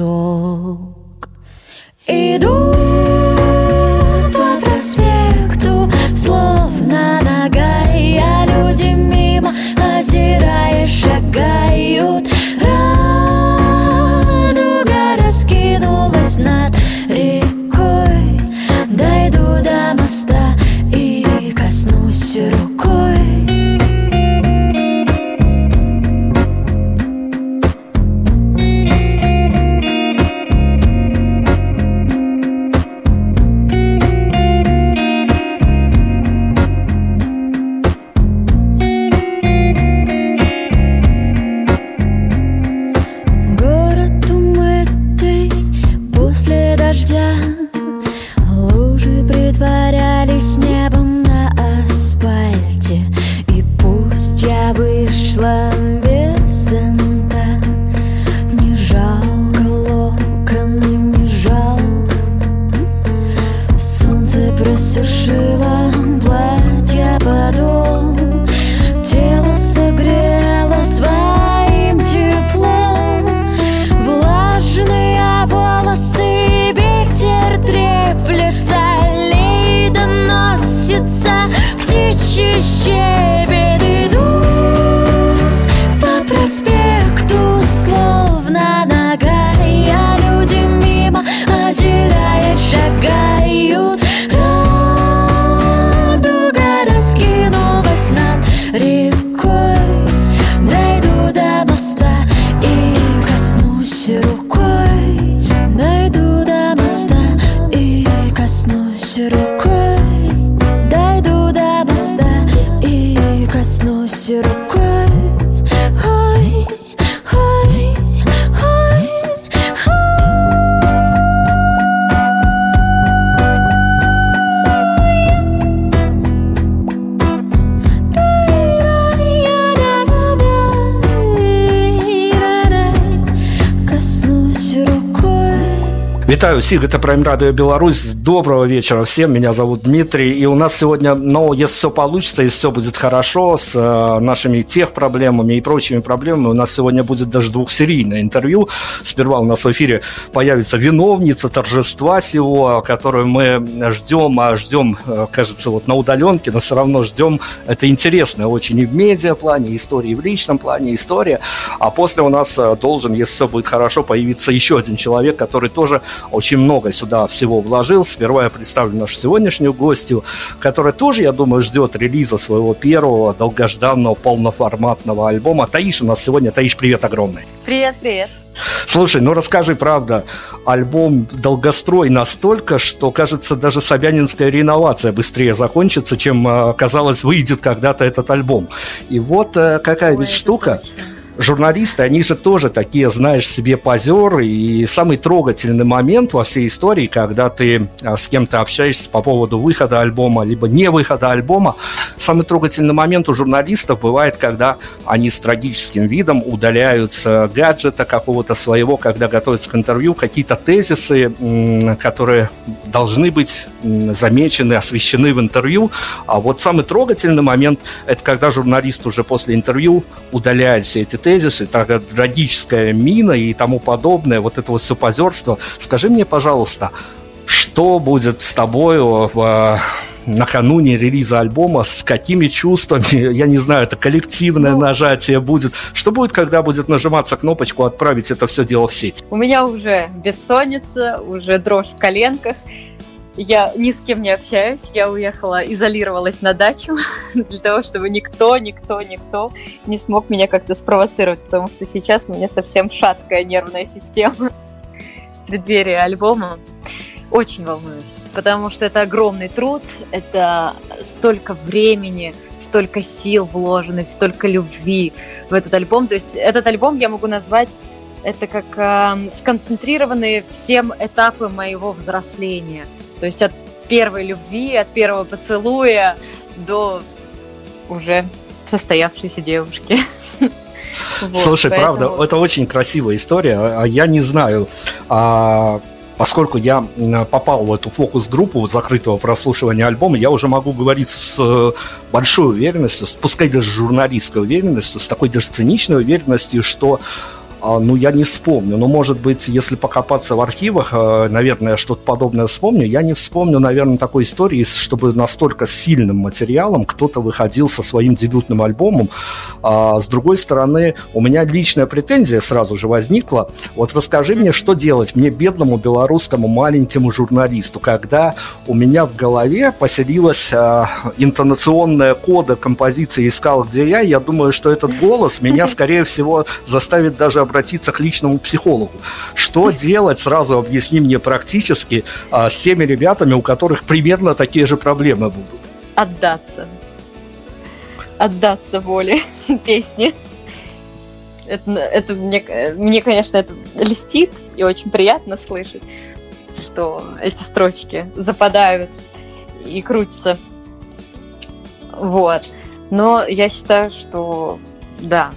Вітаю всіх, это Прайм Радио Беларусь. Доброго вечера всем. Меня зовут Дмитрий. И у нас сегодня, ну, если все получится, если все будет хорошо с э, нашими тех проблемами и прочими проблемами, у нас сегодня будет даже двухсерийное интервью. Сперва у нас в эфире появится виновница торжества всего, которую мы ждем, а ждем, э, кажется, вот на удаленке, но все равно ждем. Это интересно очень и в медиа плане, истории, и в личном плане, история. А после у нас э, должен, если все будет хорошо, появиться еще один человек, который тоже очень много сюда всего вложил. Сперва я представлю нашу сегодняшнюю гостью, которая тоже, я думаю, ждет релиза своего первого долгожданного полноформатного альбома. Таиш у нас сегодня. Таиш, привет огромный. Привет, привет. Слушай, ну расскажи, правда, альбом долгострой настолько, что, кажется, даже Собянинская реновация быстрее закончится, чем, э, казалось, выйдет когда-то этот альбом. И вот э, какая Ой, ведь штука. Точно журналисты, они же тоже такие, знаешь, себе позеры. И самый трогательный момент во всей истории, когда ты а, с кем-то общаешься по поводу выхода альбома, либо не выхода альбома, самый трогательный момент у журналистов бывает, когда они с трагическим видом удаляют с гаджета какого-то своего, когда готовятся к интервью, какие-то тезисы, которые должны быть замечены, освещены в интервью. А вот самый трогательный момент – это когда журналист уже после интервью удаляет все эти тезисы, такая трагическая мина и тому подобное, вот это вот все позерство. Скажи мне, пожалуйста, что будет с тобой в накануне релиза альбома, с какими чувствами, я не знаю, это коллективное ну, нажатие будет. Что будет, когда будет нажиматься кнопочку «Отправить это все дело в сеть»? У меня уже бессонница, уже дрожь в коленках. Я ни с кем не общаюсь, я уехала, изолировалась на дачу для того, чтобы никто, никто, никто не смог меня как-то спровоцировать, потому что сейчас у меня совсем шаткая нервная система в преддверии альбома. Очень волнуюсь, потому что это огромный труд, это столько времени, столько сил вложено, столько любви в этот альбом. То есть этот альбом я могу назвать это как э, сконцентрированные всем этапы моего взросления. То есть от первой любви, от первого поцелуя до уже состоявшейся девушки. Слушай, правда, это очень красивая история. А я не знаю, а, поскольку я попал в эту фокус-группу закрытого прослушивания альбома, я уже могу говорить с э, большой уверенностью, пускай даже журналистской уверенностью, с такой даже циничной уверенностью, что а, ну, я не вспомню. Но, может быть, если покопаться в архивах, э, наверное, что-то подобное вспомню. Я не вспомню, наверное, такой истории, чтобы настолько сильным материалом кто-то выходил со своим дебютным альбомом. А, с другой стороны, у меня личная претензия сразу же возникла. Вот расскажи мне, что делать мне, бедному белорусскому маленькому журналисту, когда у меня в голове поселилась а, интонационная кода композиции «Искал, где я». Я думаю, что этот голос меня, скорее всего, заставит даже обратиться к личному психологу. Что делать, сразу объясни мне практически, а, с теми ребятами, у которых примерно такие же проблемы будут. Отдаться. Отдаться воле песни. Это, это мне, мне, конечно, это льстит и очень приятно слышать, что эти строчки западают и крутятся. Вот. Но я считаю, что да,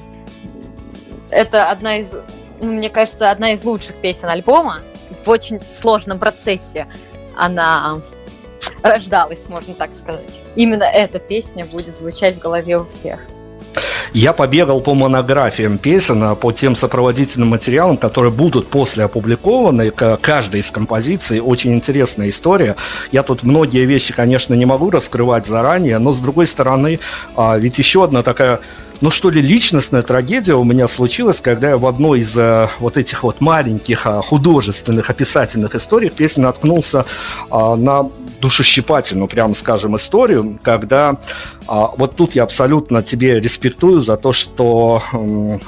это одна из, мне кажется, одна из лучших песен альбома. В очень сложном процессе она рождалась, можно так сказать. Именно эта песня будет звучать в голове у всех. Я побегал по монографиям песен, а по тем сопроводительным материалам, которые будут после опубликованы. Каждая из композиций очень интересная история. Я тут многие вещи, конечно, не могу раскрывать заранее, но с другой стороны, а, ведь еще одна такая ну что ли, личностная трагедия у меня случилась, когда я в одной из э, вот этих вот маленьких э, художественных описательных историй песни наткнулся э, на душещипательную, прямо скажем, историю, когда вот тут я абсолютно тебе респектую за то, что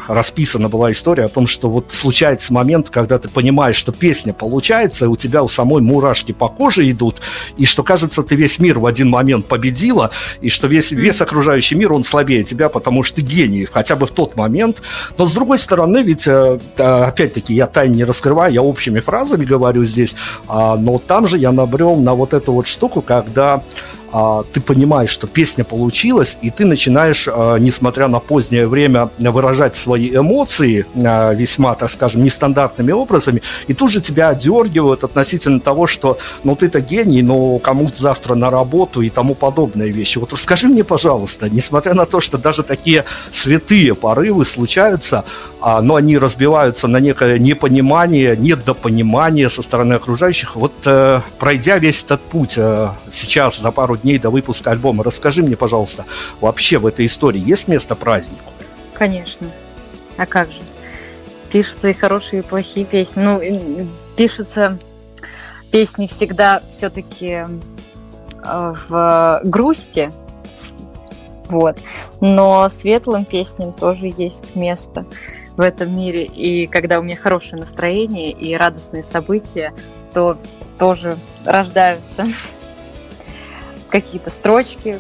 расписана была история о том, что вот случается момент, когда ты понимаешь, что песня получается, и у тебя у самой мурашки по коже идут, и что, кажется, ты весь мир в один момент победила, и что весь, весь окружающий мир, он слабее тебя, потому что ты гений, хотя бы в тот момент. Но, с другой стороны, ведь, э, опять-таки, я тайн не раскрываю, я общими фразами говорю здесь, а, но там же я набрел на вот эту вот штуку, когда а, ты понимаешь, что песня получилась, и ты начинаешь, а, несмотря на позднее время, выражать свои эмоции а, весьма, так скажем, нестандартными образами, и тут же тебя одергивают относительно того, что ну ты-то гений, но кому-то завтра на работу и тому подобные вещи. Вот расскажи мне, пожалуйста, несмотря на то, что даже такие святые порывы случаются, а, но они разбиваются на некое непонимание, недопонимание со стороны окружающих, вот э, пройдя весь этот путь э, сейчас за пару дней до выпуска альбома. Расскажи мне, пожалуйста, вообще в этой истории есть место празднику? Конечно. А как же? Пишутся и хорошие, и плохие песни. Ну, пишутся песни всегда все-таки э, в грусти, вот. Но светлым песням тоже есть место в этом мире. И когда у меня хорошее настроение и радостные события, то тоже рождаются какие-то строчки,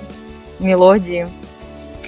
мелодии.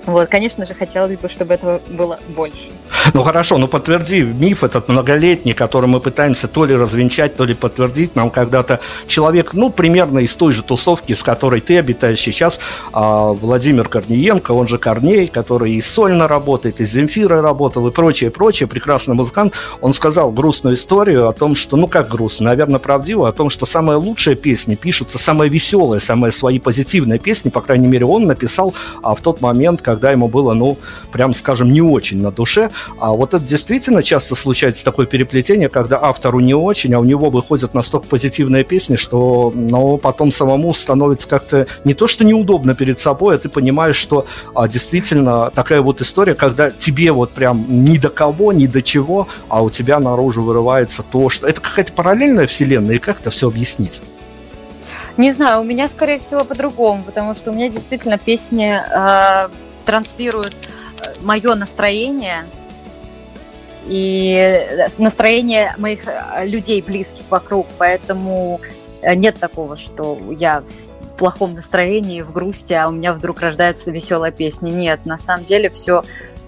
Вот, конечно же, хотелось бы, чтобы этого было больше. Ну хорошо, ну подтверди миф этот многолетний, который мы пытаемся то ли развенчать, то ли подтвердить. Нам когда-то человек, ну, примерно из той же тусовки, с которой ты обитаешь сейчас, а, Владимир Корниенко, он же Корней, который и сольно работает, и с Земфирой работал, и прочее, прочее, прекрасный музыкант, он сказал грустную историю о том, что, ну как грустно, наверное, правдиво, о том, что самые лучшие песни пишутся, самые веселые, самые свои позитивные песни, по крайней мере, он написал а, в тот момент, когда ему было, ну, прям скажем, не очень на душе. А вот это действительно часто случается такое переплетение, когда автору не очень, а у него выходят настолько позитивные песни, что ну, потом самому становится как-то не то, что неудобно перед собой, а ты понимаешь, что а, действительно такая вот история, когда тебе вот прям ни до кого, ни до чего, а у тебя наружу вырывается то, что... Это какая-то параллельная вселенная, и как это все объяснить? Не знаю, у меня, скорее всего, по-другому, потому что у меня действительно песни э, транслируют э, мое настроение и настроение моих э, людей близких вокруг, поэтому э, нет такого, что я в плохом настроении, в грусти, а у меня вдруг рождается веселая песня. Нет, на самом деле все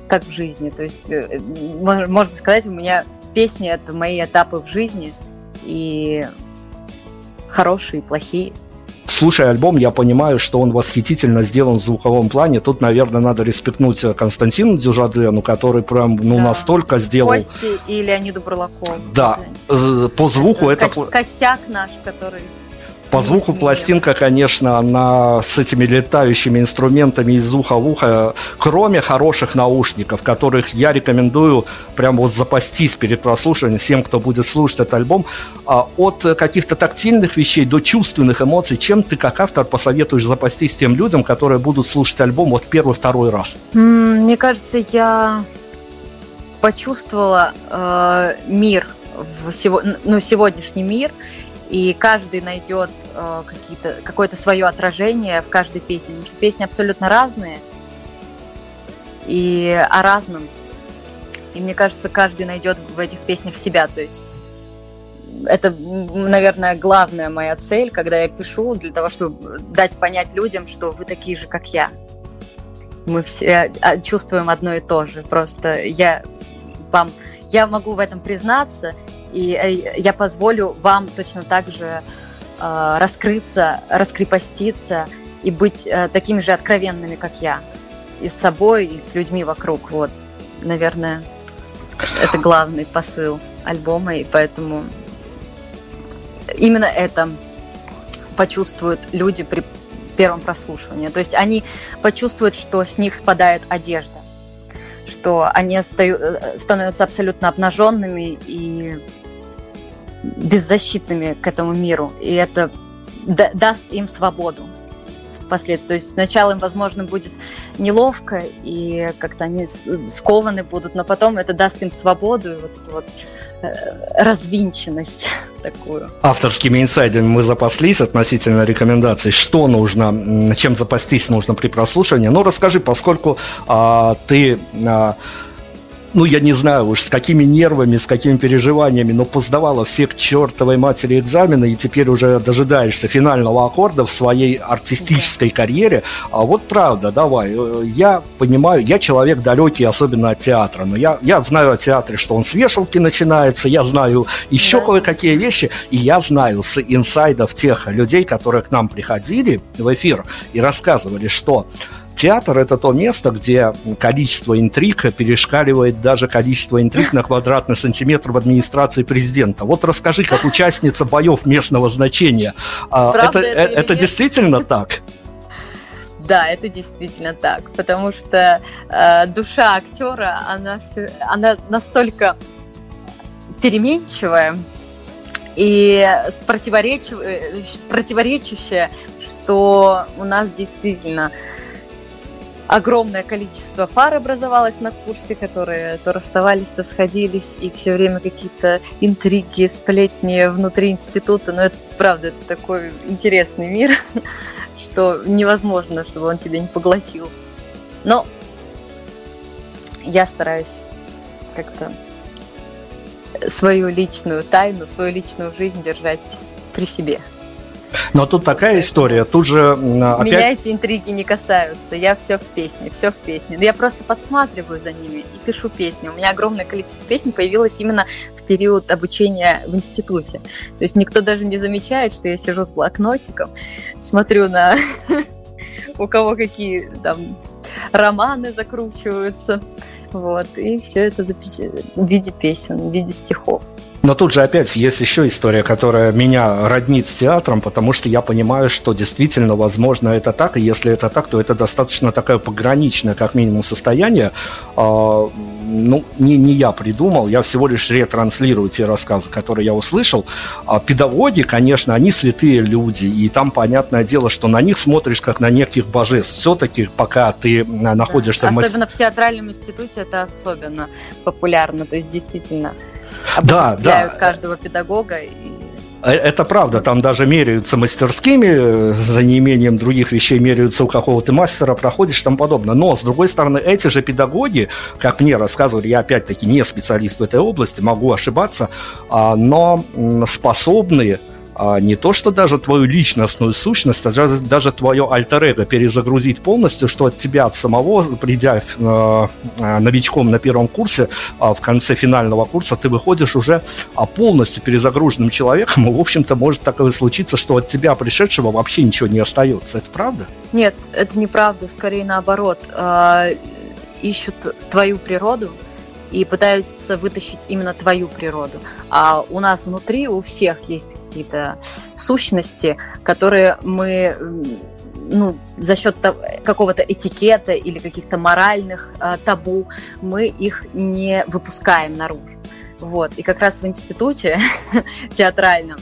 как в жизни. То есть, можно сказать, у меня песни — это мои этапы в жизни, и хорошие, плохие. Слушая альбом, я понимаю, что он восхитительно сделан в звуковом плане. Тут, наверное, надо респектнуть Константину Дюжадену, который прям ну, да. настолько сделал... Кости и Леониду Бурлакову. Да, это... по звуку это... Костяк наш, который по звуку пластинка, конечно, она с этими летающими инструментами из уха в ухо, кроме хороших наушников, которых я рекомендую прям вот запастись перед прослушиванием всем, кто будет слушать этот альбом, а от каких-то тактильных вещей до чувственных эмоций, чем ты как автор посоветуешь запастись тем людям, которые будут слушать альбом вот первый-второй раз? Мне кажется, я почувствовала э, мир в сего, ну, сегодняшний мир и каждый найдет э, какие-то, какое-то свое отражение в каждой песне, потому что песни абсолютно разные и о разном. И мне кажется, каждый найдет в этих песнях себя, то есть это, наверное, главная моя цель, когда я пишу, для того, чтобы дать понять людям, что вы такие же, как я. Мы все а, чувствуем одно и то же. Просто я вам, я могу в этом признаться, и э, я позволю вам точно так же э, раскрыться, раскрепоститься и быть э, такими же откровенными, как я. И с собой, и с людьми вокруг. Вот, наверное, это главный посыл альбома, и поэтому именно это почувствуют люди при первом прослушивании. То есть они почувствуют, что с них спадает одежда, что они становятся абсолютно обнаженными и беззащитными к этому миру, и это даст им свободу впоследствии. То есть сначала им, возможно, будет неловко, и как-то они скованы будут, но потом это даст им свободу и вот эту вот э, развинченность такую. Авторскими инсайдами мы запаслись относительно рекомендаций. Что нужно, чем запастись нужно при прослушивании? Ну, расскажи, поскольку а, ты... А, ну, я не знаю уж с какими нервами, с какими переживаниями, но поздавала все к чертовой матери экзамены, и теперь уже дожидаешься финального аккорда в своей артистической карьере. А вот правда, давай, э, я понимаю, я человек далекий, особенно от театра, но я, я знаю о театре, что он с вешалки начинается, я знаю еще да. кое-какие вещи, и я знаю с инсайдов тех людей, которые к нам приходили в эфир и рассказывали, что Театр – это то место, где количество интриг перешкаливает даже количество интриг на квадратный сантиметр в администрации президента. Вот расскажи, как участница боев местного значения. А, Правда это, это, это действительно так? Да, это действительно так, потому что э, душа актера, она, все, она настолько переменчивая и противоречив, э, противоречащая, что у нас действительно огромное количество пар образовалось на курсе, которые то расставались, то сходились, и все время какие-то интриги, сплетни внутри института. Но это, правда, такой интересный мир, что невозможно, чтобы он тебя не поглотил. Но я стараюсь как-то свою личную тайну, свою личную жизнь держать при себе. Но тут такая история, тут же опять... Меня эти интриги не касаются, я все в песне, все в песне. Я просто подсматриваю за ними и пишу песни. У меня огромное количество песен появилось именно в период обучения в институте. То есть никто даже не замечает, что я сижу с блокнотиком, смотрю на у кого какие там романы закручиваются. Вот, и все это в виде песен, в виде стихов. Но тут же опять есть еще история, которая меня роднит с театром, потому что я понимаю, что действительно, возможно, это так, и если это так, то это достаточно такое пограничное, как минимум, состояние. А, ну, не, не я придумал, я всего лишь ретранслирую те рассказы, которые я услышал. А педагоги, конечно, они святые люди, и там понятное дело, что на них смотришь как на неких божеств. Все-таки, пока ты находишься да. в... Особенно в театральном институте это особенно популярно, то есть действительно да, да. каждого педагога. И... Э, это правда, там даже меряются мастерскими, э, за неимением других вещей меряются у какого-то мастера, проходишь и тому подобное. Но, с другой стороны, эти же педагоги, как мне рассказывали, я опять-таки не специалист в этой области, могу ошибаться, а, но способны а не то, что даже твою личностную сущность, а даже, даже твое альтер перезагрузить полностью, что от тебя от самого, придя э, э, новичком на первом курсе, э, в конце финального курса, ты выходишь уже э, полностью перезагруженным человеком, и, в общем-то, может такое случиться, что от тебя, пришедшего, вообще ничего не остается. Это правда? Нет, это неправда, скорее наоборот. Э, ищут твою природу, и пытаются вытащить именно твою природу. А у нас внутри у всех есть какие-то сущности, которые мы ну, за счет какого-то этикета или каких-то моральных э, табу мы их не выпускаем наружу. Вот. И как раз в институте театральном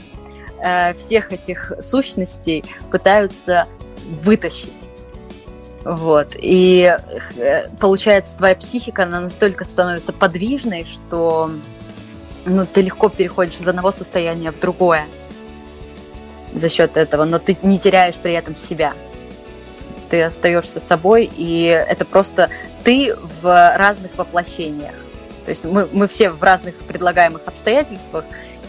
э, всех этих сущностей пытаются вытащить вот. И э, получается, твоя психика, она настолько становится подвижной, что ну, ты легко переходишь из одного состояния в другое за счет этого, но ты не теряешь при этом себя. Ты остаешься собой, и это просто ты в разных воплощениях. То есть мы, мы все в разных предлагаемых обстоятельствах,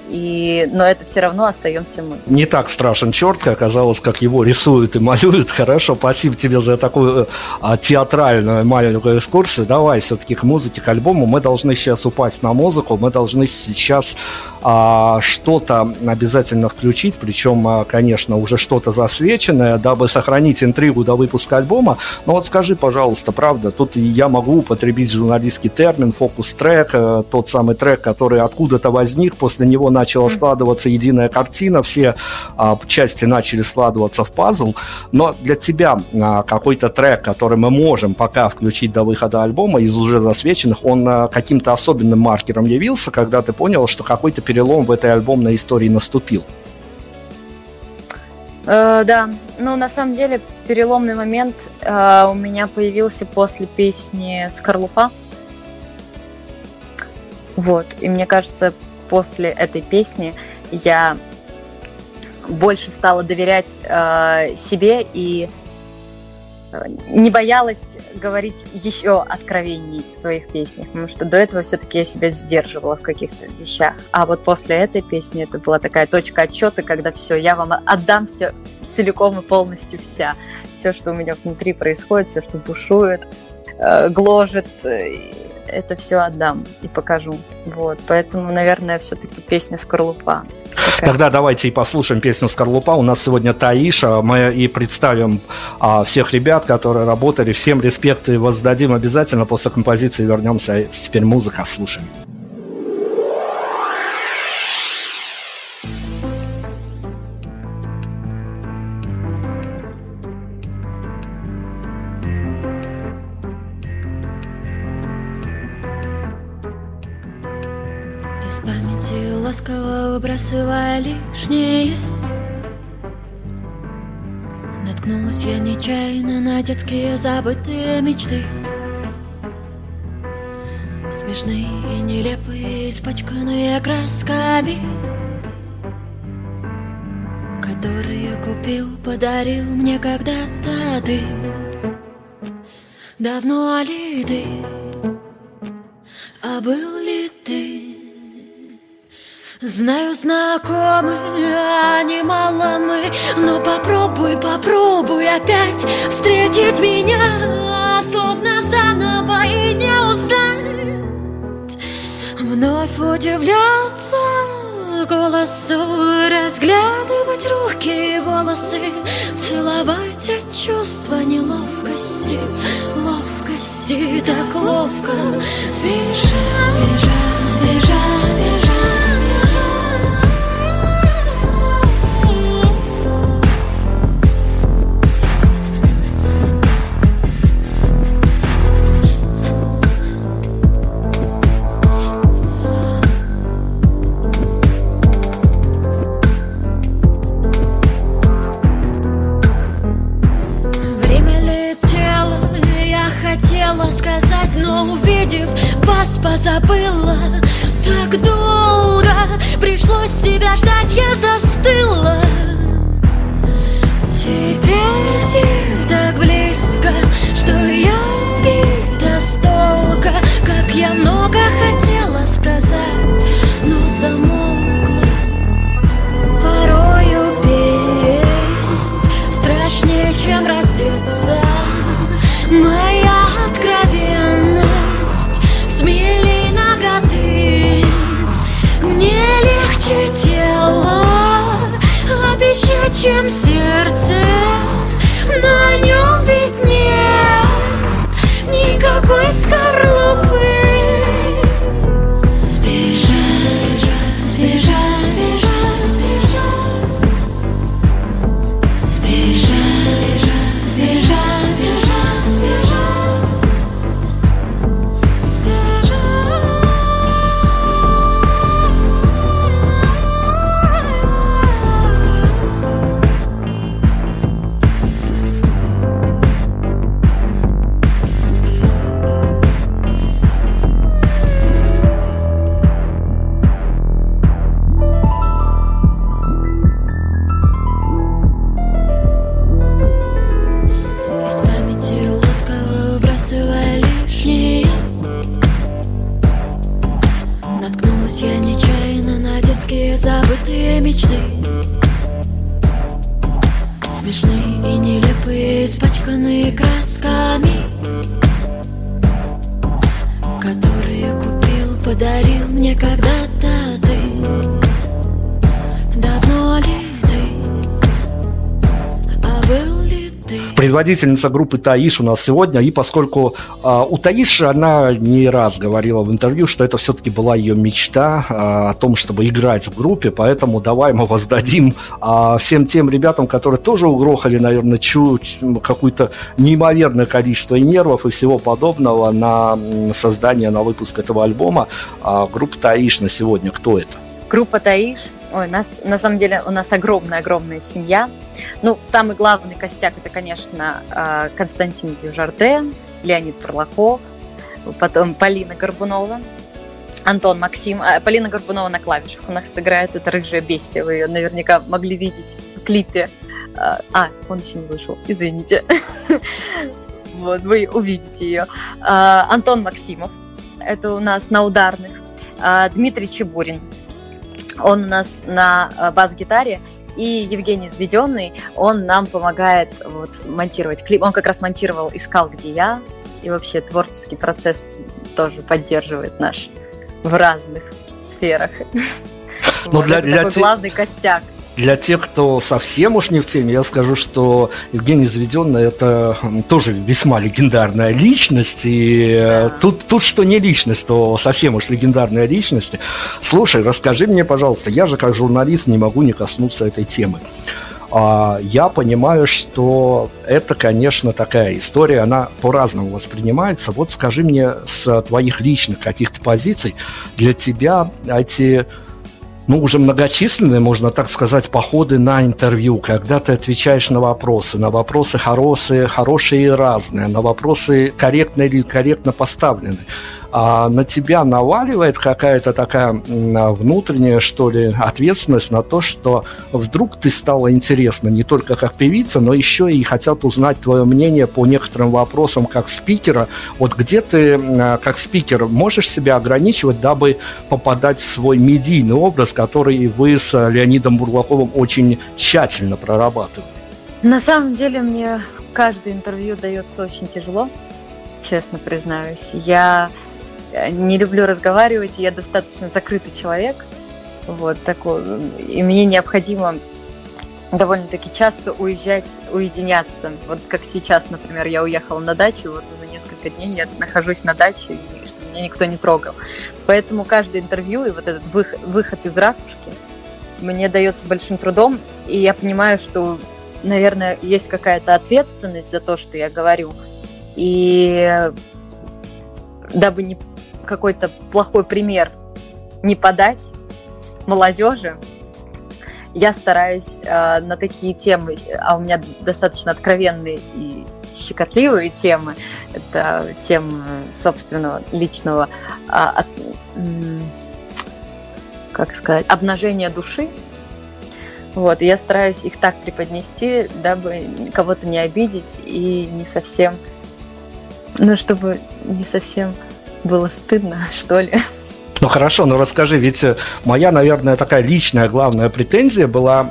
и, но это все равно остаемся мы. Не так страшен черт, как оказалось, как его рисуют и малюют. Хорошо, спасибо тебе за такую а, театральную маленькую экскурсию. Давай все-таки к музыке, к альбому. Мы должны сейчас упасть на музыку, мы должны сейчас что-то обязательно включить, причем, а, конечно, уже что-то засвеченное, дабы сохранить интригу до выпуска альбома. Но вот скажи, пожалуйста, правда, тут я могу употребить журналистский термин, фокус-трек, э, тот самый трек, который откуда-то возник, после него начала складываться единая картина, все а, части начали складываться в пазл, но для тебя а, какой-то трек, который мы можем пока включить до выхода альбома из уже засвеченных, он а, каким-то особенным маркером явился, когда ты понял, что какой-то перелом в этой альбомной истории наступил? Э, да, ну на самом деле переломный момент э, у меня появился после песни «Скорлупа». Вот, и мне кажется, после этой песни я больше стала доверять э, себе и не боялась говорить еще откровенней в своих песнях, потому что до этого все-таки я себя сдерживала в каких-то вещах. А вот после этой песни это была такая точка отчета, когда все, я вам отдам все целиком и полностью вся. Все, что у меня внутри происходит, все, что бушует, э, гложет, э, это все отдам и покажу. Вот, поэтому, наверное, все-таки песня «Скорлупа». Такая. Тогда давайте и послушаем песню «Скорлупа». У нас сегодня Таиша. Мы и представим а, всех ребят, которые работали. Всем респект и воздадим обязательно. После композиции вернемся. Теперь музыка слушаем. Выбрасывая лишнее. Наткнулась я нечаянно на детские забытые мечты. Смешные и нелепые, испачканные красками Которые купил, подарил мне когда-то ты. Давно ли ты, а был Знаю, знакомы, а немало мы Но попробуй, попробуй опять встретить меня Словно заново и не узнать. Вновь удивляться голосу Разглядывать руки и волосы Целовать от чувства неловкости Ловкости так ловко. Сбежать, сбежать, сбежать позабыла. Так долго пришлось себя ждать, я застыла. Теперь все чем сердце На ты предводительница группы Таиш у нас сегодня, и поскольку а, у Таиш она не раз говорила в интервью, что это все-таки была ее мечта а, о том, чтобы играть в группе, поэтому давай мы воздадим а, всем тем ребятам, которые тоже угрохали, наверное, чуть какое-то неимоверное количество и нервов и всего подобного на создание, на выпуск этого альбома. А, группа Таиш на сегодня, кто это? Группа Таиш. Ой, нас, на самом деле, у нас огромная-огромная семья. Ну, самый главный костяк это, конечно, а, Константин Дюжарден, Леонид Перлаков, потом Полина Горбунова, Антон Максим. А, Полина Горбунова на клавишах у нас играет, это рыжая бестия, вы ее наверняка могли видеть в клипе. А, а, он еще не вышел, извините. Вот, вы увидите ее. Антон Максимов, это у нас на ударных. Дмитрий Чебурин, он у нас на э, бас-гитаре, и Евгений Зведенный, он нам помогает вот, монтировать клип. Он как раз монтировал «Искал, где я», и вообще творческий процесс тоже поддерживает наш в разных сферах. Ну, Вот, для- это для такой те- главный костяк. Для тех, кто совсем уж не в теме, я скажу, что Евгений Заведенный это тоже весьма легендарная личность. И э, тут, тут что не личность, то совсем уж легендарная личность. Слушай, расскажи мне, пожалуйста, я же как журналист не могу не коснуться этой темы. А, Я понимаю, что это, конечно, такая история, она по-разному воспринимается. Вот скажи мне с твоих личных каких-то позиций, для тебя эти ну, уже многочисленные, можно так сказать, походы на интервью, когда ты отвечаешь на вопросы, на вопросы хорошие, хорошие и разные, на вопросы корректно или корректно поставлены. А на тебя наваливает какая-то такая внутренняя, что ли, ответственность на то, что вдруг ты стала интересна не только как певица, но еще и хотят узнать твое мнение по некоторым вопросам как спикера. Вот где ты как спикер можешь себя ограничивать, дабы попадать в свой медийный образ, который вы с Леонидом Бурлаковым очень тщательно прорабатывали? На самом деле мне каждое интервью дается очень тяжело, честно признаюсь. Я не люблю разговаривать, я достаточно закрытый человек. Вот такой. И мне необходимо довольно-таки часто уезжать, уединяться. Вот как сейчас, например, я уехала на дачу, вот уже несколько дней я нахожусь на даче, и чтобы меня никто не трогал. Поэтому каждое интервью и вот этот выход, выход из ракушки мне дается большим трудом, и я понимаю, что наверное, есть какая-то ответственность за то, что я говорю. И дабы не какой-то плохой пример не подать молодежи, я стараюсь э, на такие темы, а у меня достаточно откровенные и щекотливые темы, это темы собственного личного, э, от, э, как сказать, обнажения души, вот, я стараюсь их так преподнести, дабы кого-то не обидеть и не совсем, ну, чтобы не совсем было стыдно, что ли. Ну хорошо, но расскажи, ведь э, моя, наверное, такая личная главная претензия была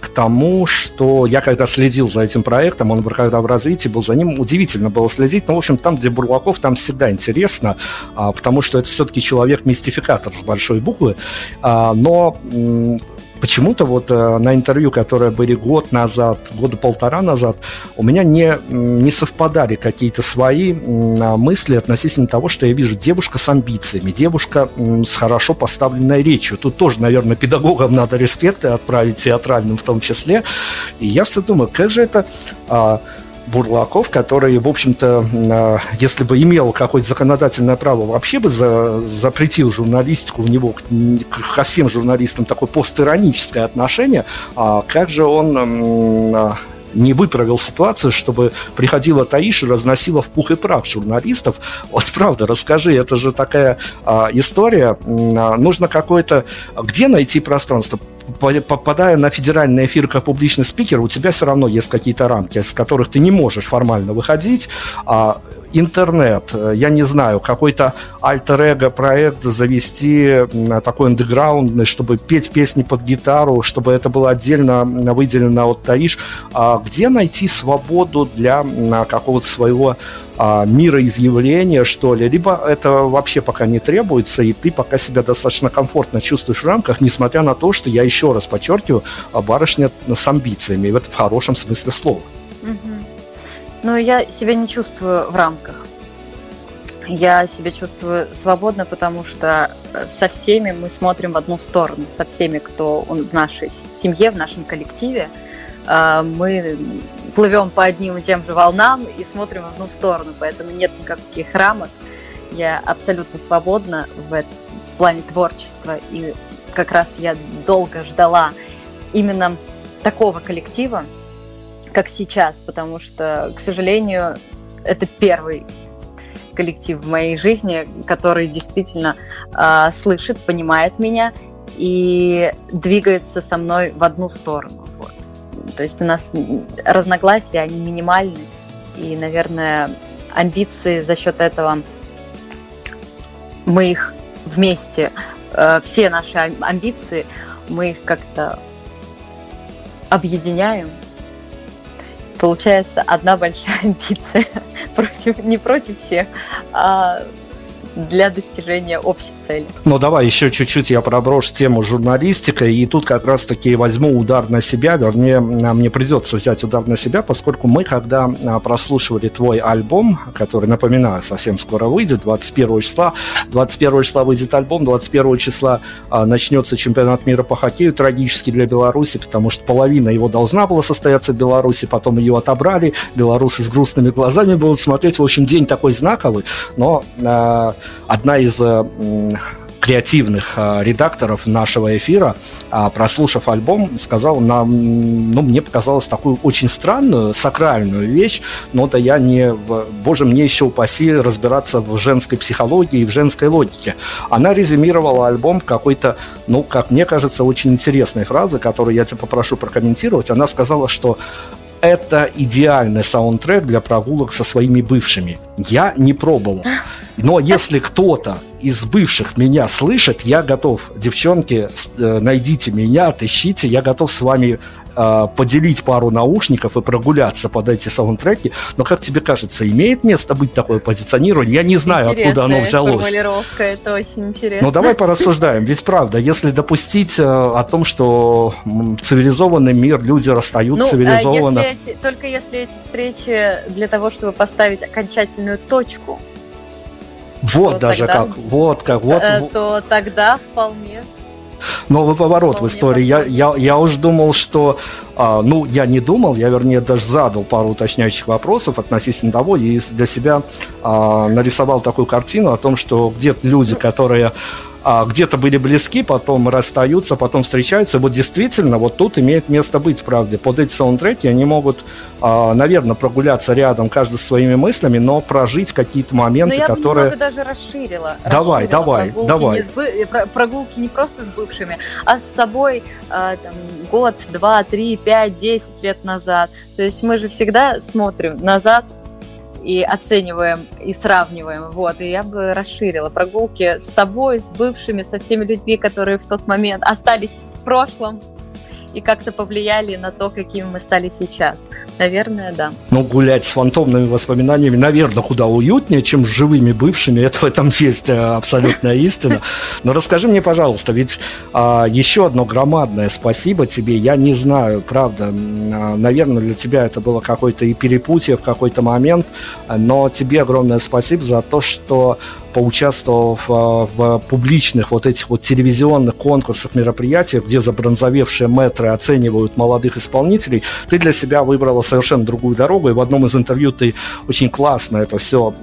к тому, что я когда следил за этим проектом, он когда в развитии был, за ним удивительно было следить. Но, ну, в общем, там, где Бурлаков, там всегда интересно, а, потому что это все-таки человек-мистификатор с большой буквы. А, но почему-то вот э, на интервью, которое были год назад, года полтора назад, у меня не, не совпадали какие-то свои а, мысли относительно того, что я вижу девушка с амбициями, девушка с хорошо поставленной речью. Тут тоже, наверное, педагогам надо респекты отправить, театральным в том числе. И я все думаю, как же это а, Бурлаков, который, в общем-то, а, если бы имел какое-то законодательное право, вообще бы за, запретил журналистику, у него ко всем журналистам такое постироническое отношение, а как же он а, не выправил ситуацию, чтобы приходила Таиша, разносила в пух и прах журналистов. Вот правда, расскажи, это же такая а, история. А, нужно какое-то... Где найти пространство? Попадая на федеральный эфир как публичный спикер, у тебя все равно есть какие-то рамки, с которых ты не можешь формально выходить. А интернет, я не знаю, какой-то альтер-эго проект завести такой андеграундный, чтобы петь песни под гитару, чтобы это было отдельно выделено от Таиш. А где найти свободу для какого-то своего а, мироизъявления, что ли, либо это вообще пока не требуется, и ты пока себя достаточно комфортно чувствуешь в рамках, несмотря на то, что я еще раз подчеркиваю, а, барышня с амбициями, и в этом хорошем смысле слова. Ну, я себя не чувствую в рамках. Я себя чувствую свободно, потому что э, со всеми мы смотрим в одну сторону, со всеми, кто в нашей семье, в нашем коллективе. А, мы плывем по одним и тем же волнам и смотрим в одну сторону, поэтому нет никаких рамок. Я абсолютно свободна в, в плане творчества, и как раз я долго ждала именно такого коллектива, как сейчас, потому что, к сожалению, это первый коллектив в моей жизни, который действительно э, слышит, понимает меня и двигается со мной в одну сторону. Вот. То есть у нас разногласия, они минимальны, и, наверное, амбиции за счет этого мы их вместе, э, все наши амбиции, мы их как-то объединяем. Получается одна большая амбиция против, не против всех, а для достижения общей цели. Ну, давай еще чуть-чуть я проброшу тему журналистика, и тут как раз-таки возьму удар на себя, вернее, мне придется взять удар на себя, поскольку мы, когда а, прослушивали твой альбом, который, напоминаю, совсем скоро выйдет, 21 числа, 21 числа выйдет альбом, 21 числа а, начнется чемпионат мира по хоккею, трагически для Беларуси, потому что половина его должна была состояться в Беларуси, потом ее отобрали, белорусы с грустными глазами будут смотреть, в общем, день такой знаковый, но а, одна из э, креативных а, редакторов нашего эфира, а, прослушав альбом, сказал нам, ну, мне показалось такую очень странную, сакральную вещь, но да я не, боже, мне еще упаси разбираться в женской психологии и в женской логике. Она резюмировала альбом какой-то, ну, как мне кажется, очень интересной фразы, которую я тебя попрошу прокомментировать. Она сказала, что это идеальный саундтрек для прогулок со своими бывшими. Я не пробовал. Но если кто-то из бывших меня слышит, я готов. Девчонки, э, найдите меня, отыщите, я готов с вами э, поделить пару наушников и прогуляться под эти саундтреки. Но как тебе кажется, имеет место быть такое позиционирование? Я не знаю, Интересная откуда оно взялось. формулировка, это очень интересно. Ну давай порассуждаем. Ведь правда, если допустить э, о том, что цивилизованный мир, люди расстаются ну, цивилизованно. Если эти, только если эти встречи для того, чтобы поставить окончательную точку вот даже тогда, как, вот как, вот. Э, то тогда вполне. Новый поворот в истории. Я, я, я уж думал, что, а, ну, я не думал, я, вернее, даже задал пару уточняющих вопросов относительно того, и для себя а, нарисовал такую картину о том, что где-то люди, которые где-то были близки, потом расстаются, потом встречаются. вот действительно, вот тут имеет место быть, правде. Под эти саундтреки они могут, а, наверное, прогуляться рядом, каждый со своими мыслями, но прожить какие-то моменты, но я которые... бы даже расширила. Давай, расширила давай, прогулки давай. Не с бы... Прогулки не просто с бывшими, а с собой а, там, год, два, три, пять, десять лет назад. То есть мы же всегда смотрим назад, и оцениваем и сравниваем. Вот, и я бы расширила прогулки с собой, с бывшими, со всеми людьми, которые в тот момент остались в прошлом, и как-то повлияли на то, какими мы стали сейчас. Наверное, да. Ну, гулять с фантомными воспоминаниями, наверное, куда уютнее, чем с живыми бывшими. Это в этом есть э, абсолютная истина. Но расскажи мне, пожалуйста, ведь а, еще одно громадное спасибо тебе. Я не знаю, правда, а, наверное, для тебя это было какое-то и перепутье в какой-то момент, но тебе огромное спасибо за то, что поучаствовав в, в публичных вот этих вот телевизионных конкурсах, мероприятиях, где забронзовевшие мэтры оценивают молодых исполнителей, ты для себя выбрала совершенно другую дорогу, и в одном из интервью ты очень классно это все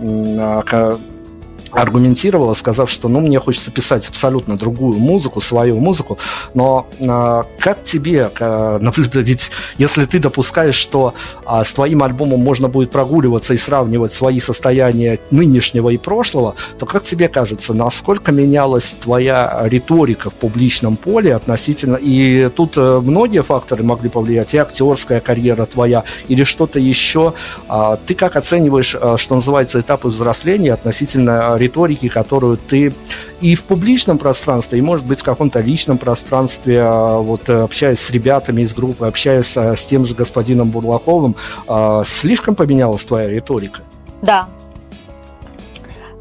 аргументировала, сказав, что ну, мне хочется писать абсолютно другую музыку, свою музыку, но э, как тебе э, наблюдать, ведь если ты допускаешь, что э, с твоим альбомом можно будет прогуливаться и сравнивать свои состояния нынешнего и прошлого, то как тебе кажется, насколько менялась твоя риторика в публичном поле относительно, и тут э, многие факторы могли повлиять, и актерская карьера твоя, или что-то еще, э, ты как оцениваешь, э, что называется, этапы взросления относительно риторики, которую ты и в публичном пространстве, и, может быть, в каком-то личном пространстве, а, вот э, общаясь с ребятами из группы, общаясь а, с тем же господином Бурлаковым, а, слишком поменялась твоя риторика? Да.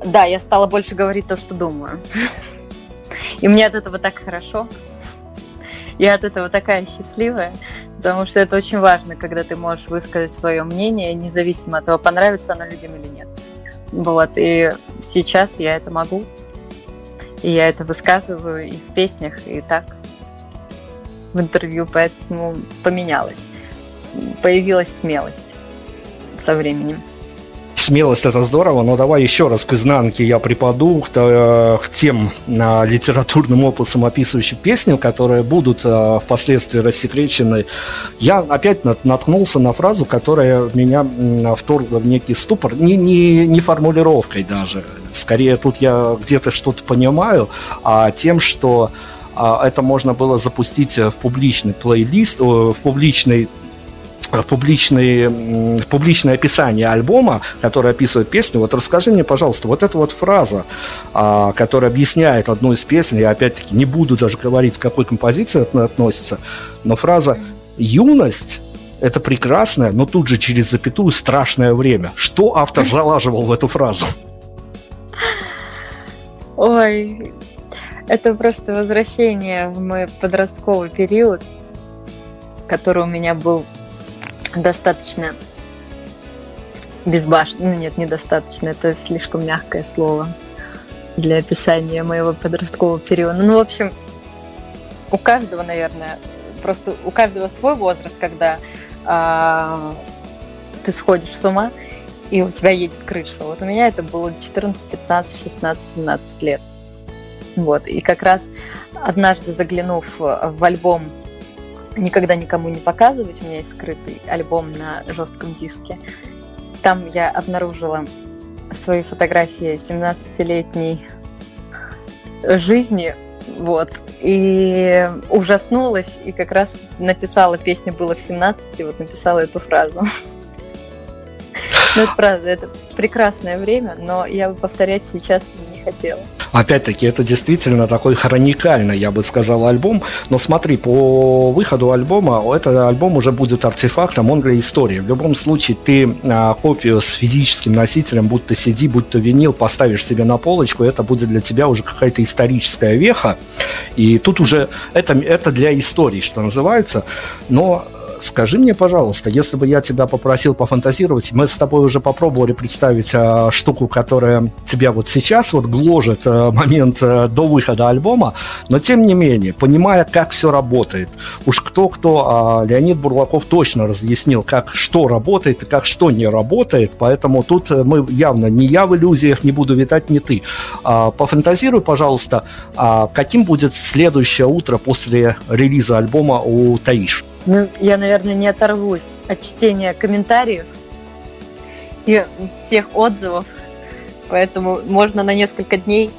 Да, я стала больше говорить то, что думаю. И мне от этого так хорошо. Я от этого такая счастливая, потому что это очень важно, когда ты можешь высказать свое мнение, независимо от того, понравится оно людям или нет. Вот, и сейчас я это могу. И я это высказываю и в песнях, и так в интервью, поэтому поменялось. Появилась смелость со временем смелость это здорово, но давай еще раз к изнанке я припаду к, э, к тем а, литературным опусам, описывающим песню, которые будут а, впоследствии рассекречены. Я опять наткнулся на фразу, которая меня вторгла в некий ступор, не, не, не формулировкой даже, скорее тут я где-то что-то понимаю, а тем, что а, это можно было запустить в публичный плейлист, в публичный Э, публичные, публичное описание альбома, которое описывает песню. Вот расскажи мне, пожалуйста, вот эта вот фраза, а, которая объясняет одну из песен, я опять-таки не буду даже говорить, к какой композиции это относится, но фраза «юность» это прекрасное, но тут же через запятую страшное время. Что автор залаживал в эту фразу? Ой, это просто возвращение в мой подростковый период, который у меня был достаточно безбашенно. Ну нет, недостаточно, это слишком мягкое слово для описания моего подросткового периода. Ну, в общем, у каждого, наверное, просто у каждого свой возраст, когда э, ты сходишь с ума, и у тебя едет крыша. Вот у меня это было 14, 15, 16, 17 лет. Вот, и как раз однажды заглянув в альбом «Никогда никому не показывать», у меня есть скрытый альбом на жестком диске, там я обнаружила свои фотографии 17-летней жизни, вот, и ужаснулась, и как раз написала песню было в 17, вот написала эту фразу. Ну, это правда, это прекрасное время, но я бы повторять сейчас не хотела. Опять-таки, это действительно такой хроникальный, я бы сказал, альбом. Но смотри, по выходу альбома, этот альбом уже будет артефактом, он для истории. В любом случае, ты а, копию с физическим носителем, будь то CD, будь то винил, поставишь себе на полочку, это будет для тебя уже какая-то историческая веха. И тут уже это, это для истории, что называется. Но скажи мне, пожалуйста, если бы я тебя попросил пофантазировать, мы с тобой уже попробовали представить а, штуку, которая тебя вот сейчас вот гложет а, момент а, до выхода альбома, но тем не менее, понимая, как все работает, уж кто-кто, а Леонид Бурлаков точно разъяснил, как что работает и как что не работает, поэтому тут мы явно не я в иллюзиях, не буду витать, не ты. А, пофантазируй, пожалуйста, а, каким будет следующее утро после релиза альбома у Таиш? Ну, я, наверное, не оторвусь от чтения комментариев и всех отзывов, поэтому можно на несколько дней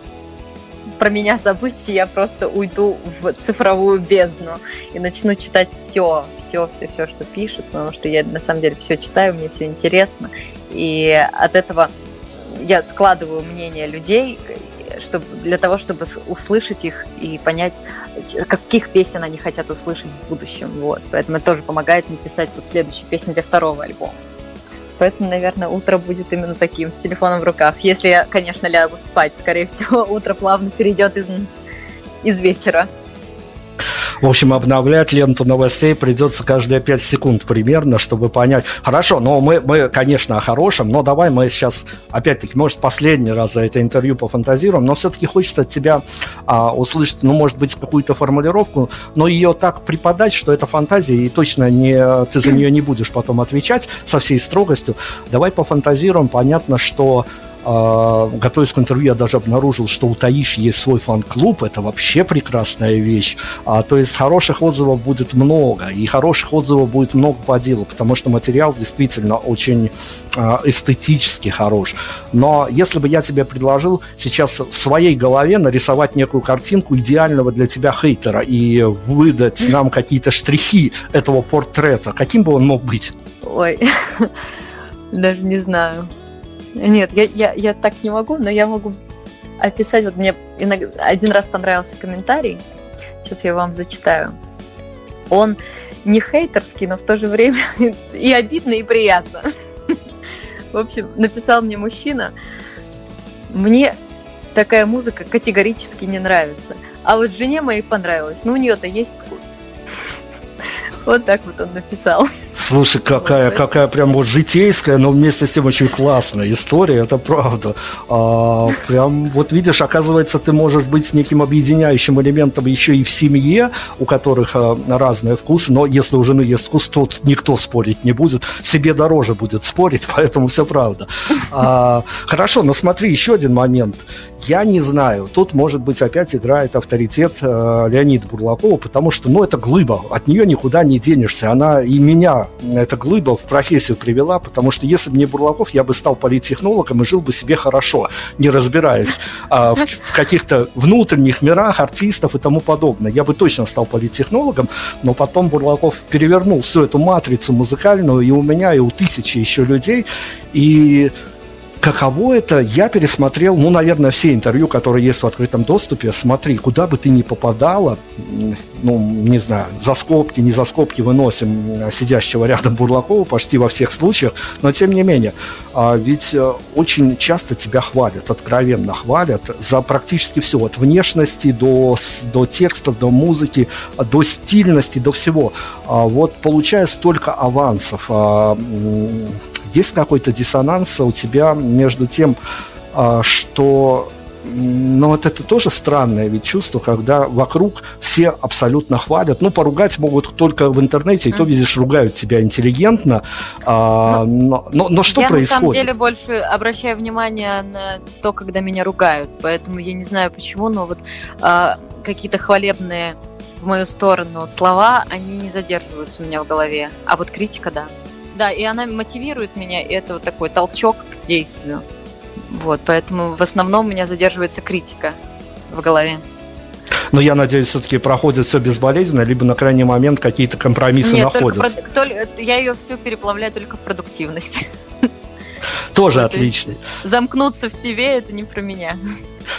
про меня забыть, и я просто уйду в цифровую бездну и начну читать все, все, все, все, что пишут, потому что я на самом деле все читаю, мне все интересно, и от этого я складываю мнение людей, чтобы, для того, чтобы услышать их и понять, каких песен они хотят услышать в будущем. Вот. Поэтому это тоже помогает мне писать тут следующие песни для второго альбома. Поэтому, наверное, утро будет именно таким, с телефоном в руках. Если я, конечно, лягу спать, скорее всего, утро плавно перейдет из, из вечера. В общем, обновлять ленту новостей придется каждые 5 секунд примерно, чтобы понять. Хорошо, но мы, мы конечно, о хорошем, но давай мы сейчас, опять-таки, может, последний раз за это интервью пофантазируем, но все-таки хочется от тебя а, услышать, ну, может быть, какую-то формулировку, но ее так преподать, что это фантазия, и точно не, ты за нее не будешь потом отвечать со всей строгостью. Давай пофантазируем. Понятно, что готовясь к интервью, я даже обнаружил, что у Таиши есть свой фан-клуб. Это вообще прекрасная вещь. А, то есть хороших отзывов будет много. И хороших отзывов будет много по делу, потому что материал действительно очень а, эстетически хорош. Но если бы я тебе предложил сейчас в своей голове нарисовать некую картинку идеального для тебя хейтера и выдать нам какие-то штрихи этого портрета, каким бы он мог быть? Ой, даже не знаю. Нет, я, я, я так не могу, но я могу описать. Вот мне иногда, один раз понравился комментарий. Сейчас я вам зачитаю. Он не хейтерский, но в то же время и обидно, и приятно. В общем, написал мне мужчина. Мне такая музыка категорически не нравится. А вот жене моей понравилось. Ну, у нее-то есть вкус. Вот так вот он написал. Слушай, какая, какая прям вот житейская, но вместе с тем очень классная история, это правда. А, прям вот видишь, оказывается, ты можешь быть с неким объединяющим элементом еще и в семье, у которых а, разные вкусы, но если у жены есть вкус, то никто спорить не будет, себе дороже будет спорить, поэтому все правда. А, хорошо, но смотри, еще один момент. Я не знаю, тут, может быть, опять играет авторитет э, Леонида Бурлакова, потому что, ну, это глыба, от нее никуда не денешься. Она и меня, эта глыба, в профессию привела, потому что если бы не Бурлаков, я бы стал политтехнологом и жил бы себе хорошо, не разбираясь э, в, в каких-то внутренних мирах артистов и тому подобное. Я бы точно стал политтехнологом, но потом Бурлаков перевернул всю эту матрицу музыкальную и у меня, и у тысячи еще людей, и каково это, я пересмотрел, ну, наверное, все интервью, которые есть в открытом доступе. Смотри, куда бы ты ни попадала, ну, не знаю, за скобки, не за скобки выносим сидящего рядом Бурлакова почти во всех случаях, но тем не менее, а, ведь э, очень часто тебя хвалят, откровенно хвалят за практически все, от внешности до, до текстов, до музыки, до стильности, до всего. А вот получая столько авансов, а, есть какой-то диссонанс у тебя между тем, что но вот это тоже странное ведь чувство, когда вокруг все абсолютно хвалят. Ну, поругать могут только в интернете, и то, видишь, ругают тебя интеллигентно. А, но, но, но что я происходит? Я на самом деле больше обращаю внимание на то, когда меня ругают. Поэтому я не знаю почему, но вот а, какие-то хвалебные в мою сторону слова, они не задерживаются у меня в голове. А вот критика, да. Да, и она мотивирует меня, и это вот такой толчок к действию. Вот, поэтому в основном у меня задерживается критика в голове. Но я надеюсь, все-таки проходит все безболезненно, либо на крайний момент какие-то компромиссы Нет, находят. Только, только, я ее все переплавляю только в продуктивность. Тоже отлично. Замкнуться в себе это не про меня.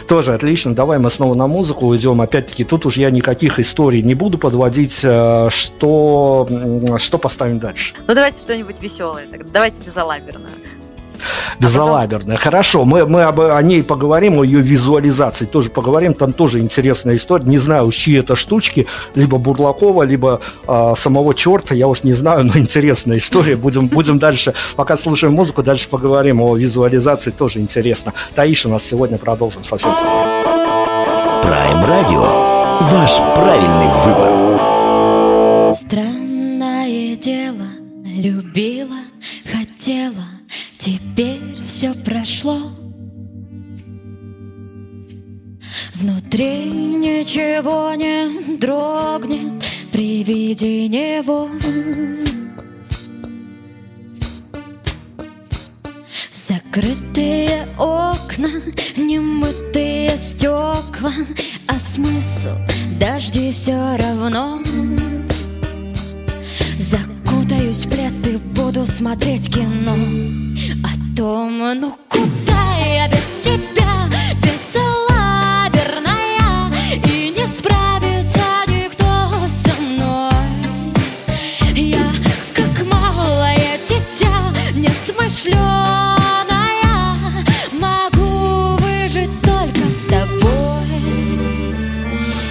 Тоже отлично. Давай мы снова на музыку уйдем. Опять-таки, тут уж я никаких историй не буду подводить. Э, что, что поставим дальше? Ну, давайте что-нибудь веселое. Давайте безалаберное. Безалаберная. А Хорошо, мы, мы об, о ней поговорим, о ее визуализации тоже поговорим. Там тоже интересная история. Не знаю, чьи это штучки, либо Бурлакова, либо э, самого черта, я уж не знаю, но интересная история. Будем, будем дальше, пока слушаем музыку, дальше поговорим о визуализации, тоже интересно. Таиша у нас сегодня продолжим совсем скоро. Прайм Радио. Ваш правильный выбор. Странное дело, любила, хотела Теперь все прошло. Внутри ничего не дрогнет при виде него. Закрытые окна, немытые стекла А смысл дожди все равно. Закутаюсь в плед и буду смотреть кино О том, ну куда я без тебя, бесалаберная И не справится никто со мной. Я как малое дитя, несмышленая Могу выжить только с тобой.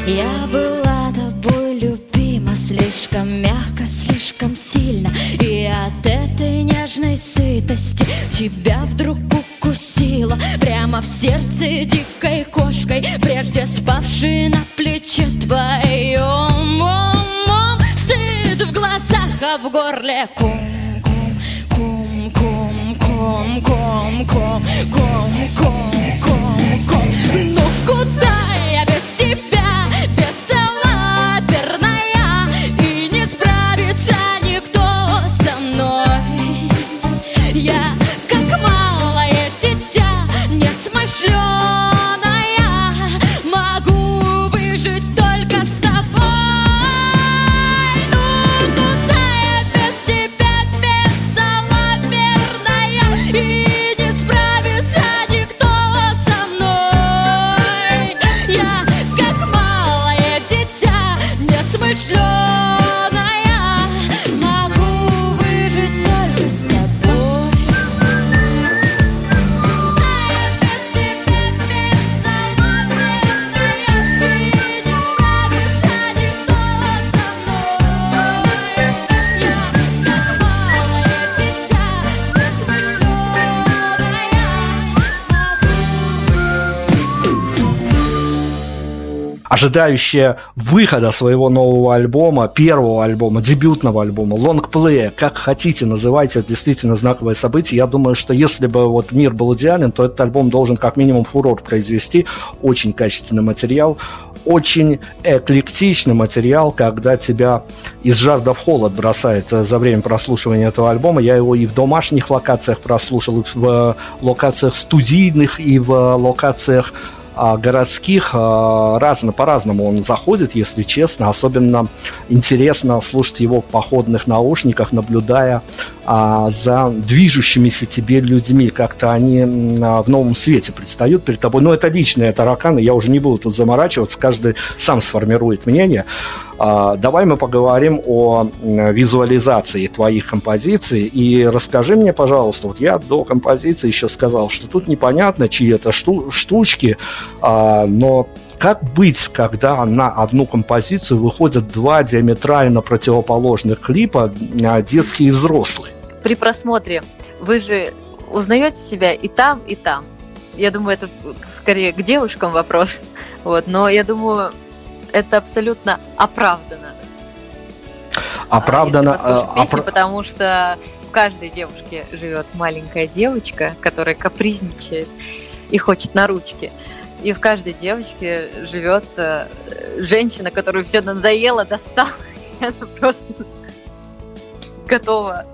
Я была тобой любима слишком мягко, слишком сильно И от этой вечной сытости Тебя вдруг укусила Прямо в сердце дикой кошкой Прежде спавшей на плече твоем ом, ом. Стыд в глазах, а в горле кум ком, ком, ком, ком, ком, ком, ком. Ну куда? Ожидающая выхода своего нового альбома, первого альбома, дебютного альбома, лонгплея, как хотите называйте, это действительно знаковое событие. Я думаю, что если бы вот мир был идеален, то этот альбом должен как минимум фурор произвести. Очень качественный материал, очень эклектичный материал, когда тебя из жажда в холод бросает за время прослушивания этого альбома. Я его и в домашних локациях прослушал, и в локациях студийных, и в локациях а, городских а, разно, по-разному он заходит, если честно. Особенно интересно слушать его в походных наушниках, наблюдая а, за движущимися тебе людьми. Как-то они а, в новом свете предстают перед тобой. Но это личные тараканы, я уже не буду тут заморачиваться, каждый сам сформирует мнение. А, давай мы поговорим о визуализации твоих композиций. И расскажи мне, пожалуйста, вот я до композиции еще сказал, что тут непонятно, чьи это шту- штучки, а, но как быть, когда на одну композицию выходят два диаметрально противоположных клипа, а, детский и взрослый? При просмотре вы же узнаете себя и там, и там. я думаю, это скорее к девушкам вопрос. Вот, но я думаю, это абсолютно оправдано. Оправдано. А, песни, опра... Потому что в каждой девушке живет маленькая девочка, которая капризничает и хочет на ручки. И в каждой девочке живет э, женщина, которую все надоело, достала, и она просто готова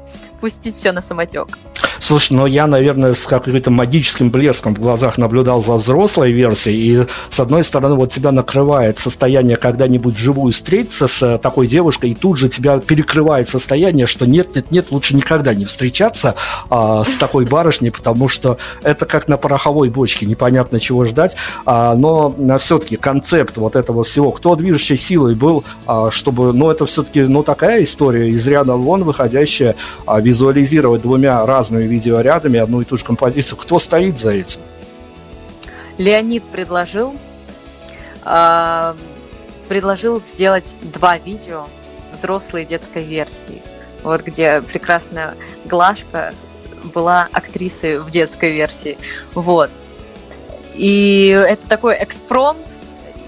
пустить все на самотек. Слушай, но я, наверное, с каким-то магическим блеском в глазах наблюдал за взрослой версией, и с одной стороны вот тебя накрывает состояние когда-нибудь вживую встретиться с э, такой девушкой, и тут же тебя перекрывает состояние, что нет, нет, нет, лучше никогда не встречаться а, с такой барышней, потому что это как на пороховой бочке, непонятно чего ждать, а, но а, все-таки концепт вот этого всего, кто движущей силой был, а, чтобы, ну, это все-таки, ну, такая история из ряда вон выходящая, а, визуализировать двумя разными видеорядами одну и ту же композицию. Кто стоит за этим? Леонид предложил, э, предложил сделать два видео взрослой детской версии. Вот где прекрасная Глашка была актрисой в детской версии. Вот. И это такой экспромт,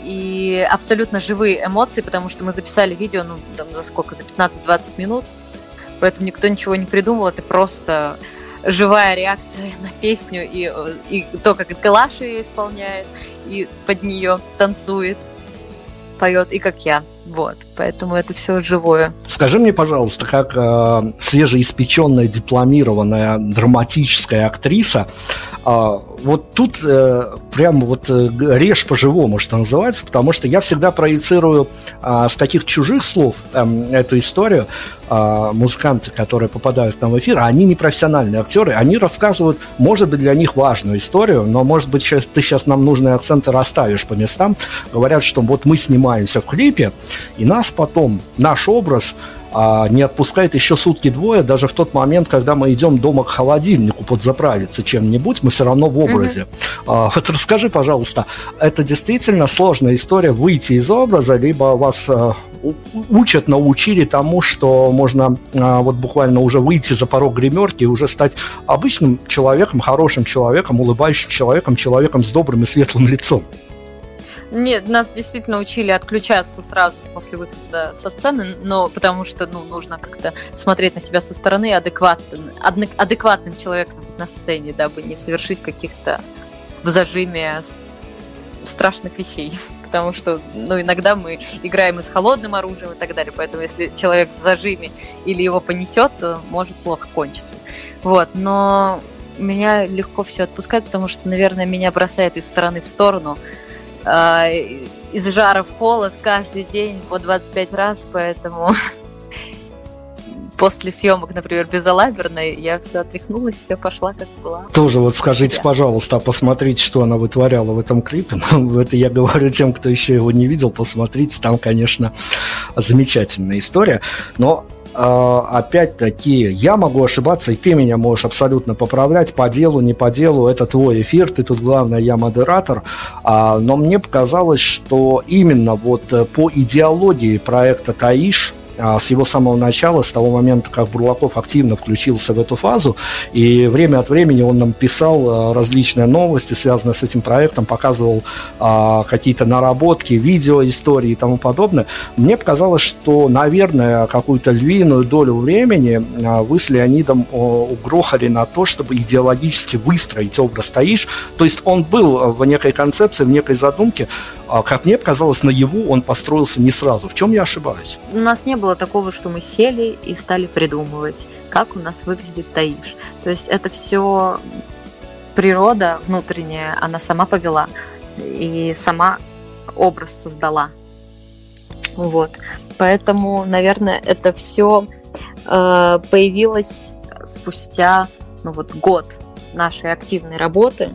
и абсолютно живые эмоции, потому что мы записали видео, ну, там, за сколько, за 15-20 минут, поэтому никто ничего не придумал, это просто живая реакция на песню и, и то, как Калаша ее исполняет, и под нее танцует, поет, и как я. Вот, поэтому это все живое. Скажи мне, пожалуйста, как э, свежеиспеченная дипломированная драматическая актриса, э, вот тут э, прям вот э, режь по-живому, что называется, потому что я всегда проецирую э, с таких чужих слов э, эту историю. Э, музыканты, которые попадают к нам в эфир, они не профессиональные актеры, они рассказывают, может быть, для них важную историю, но, может быть, сейчас, ты сейчас нам нужные акценты расставишь по местам. Говорят, что вот мы снимаемся в клипе, и нас потом, наш образ а, не отпускает еще сутки двое, даже в тот момент, когда мы идем дома к холодильнику подзаправиться чем-нибудь, мы все равно в образе. Mm-hmm. А, вот расскажи, пожалуйста, это действительно сложная история выйти из образа, либо вас а, учат, научили тому, что можно а, вот буквально уже выйти за порог гримерки и уже стать обычным человеком, хорошим человеком, улыбающим человеком, человеком с добрым и светлым лицом. Нет, нас действительно учили отключаться сразу после выхода со сцены, но потому что ну, нужно как-то смотреть на себя со стороны адекватным, адекватным человеком на сцене, дабы не совершить каких-то в зажиме страшных вещей. Потому что ну, иногда мы играем и с холодным оружием и так далее. Поэтому если человек в зажиме или его понесет, то может плохо кончиться. Вот. Но меня легко все отпускает, потому что, наверное, меня бросает из стороны в сторону э, из жара в холод каждый день по 25 раз, поэтому после съемок, например, безалаберной, я все отряхнулась, все пошла как была. Тоже вот скажите, себя. пожалуйста, посмотрите, что она вытворяла в этом клипе. Ну, это я говорю тем, кто еще его не видел, посмотрите, там, конечно, замечательная история. Но а, опять-таки, я могу ошибаться, и ты меня можешь абсолютно поправлять. По делу, не по делу, это твой эфир, ты тут главное, я модератор, а, но мне показалось, что именно вот э, по идеологии проекта «Таиш», а, с его самого начала, с того момента, как Бурлаков активно включился в эту фазу, и время от времени он нам писал а, различные новости, связанные с этим проектом, показывал а, какие-то наработки, видео, истории и тому подобное. Мне показалось, что, наверное, какую-то львиную долю времени вы с Леонидом угрохали на то, чтобы идеологически выстроить образ Таиш. То есть он был в некой концепции, в некой задумке, как мне показалось, на его он построился не сразу. В чем я ошибаюсь? У нас не было такого, что мы сели и стали придумывать, как у нас выглядит Таиш. То есть это все природа внутренняя, она сама повела и сама образ создала. Вот. Поэтому, наверное, это все э, появилось спустя ну вот год нашей активной работы.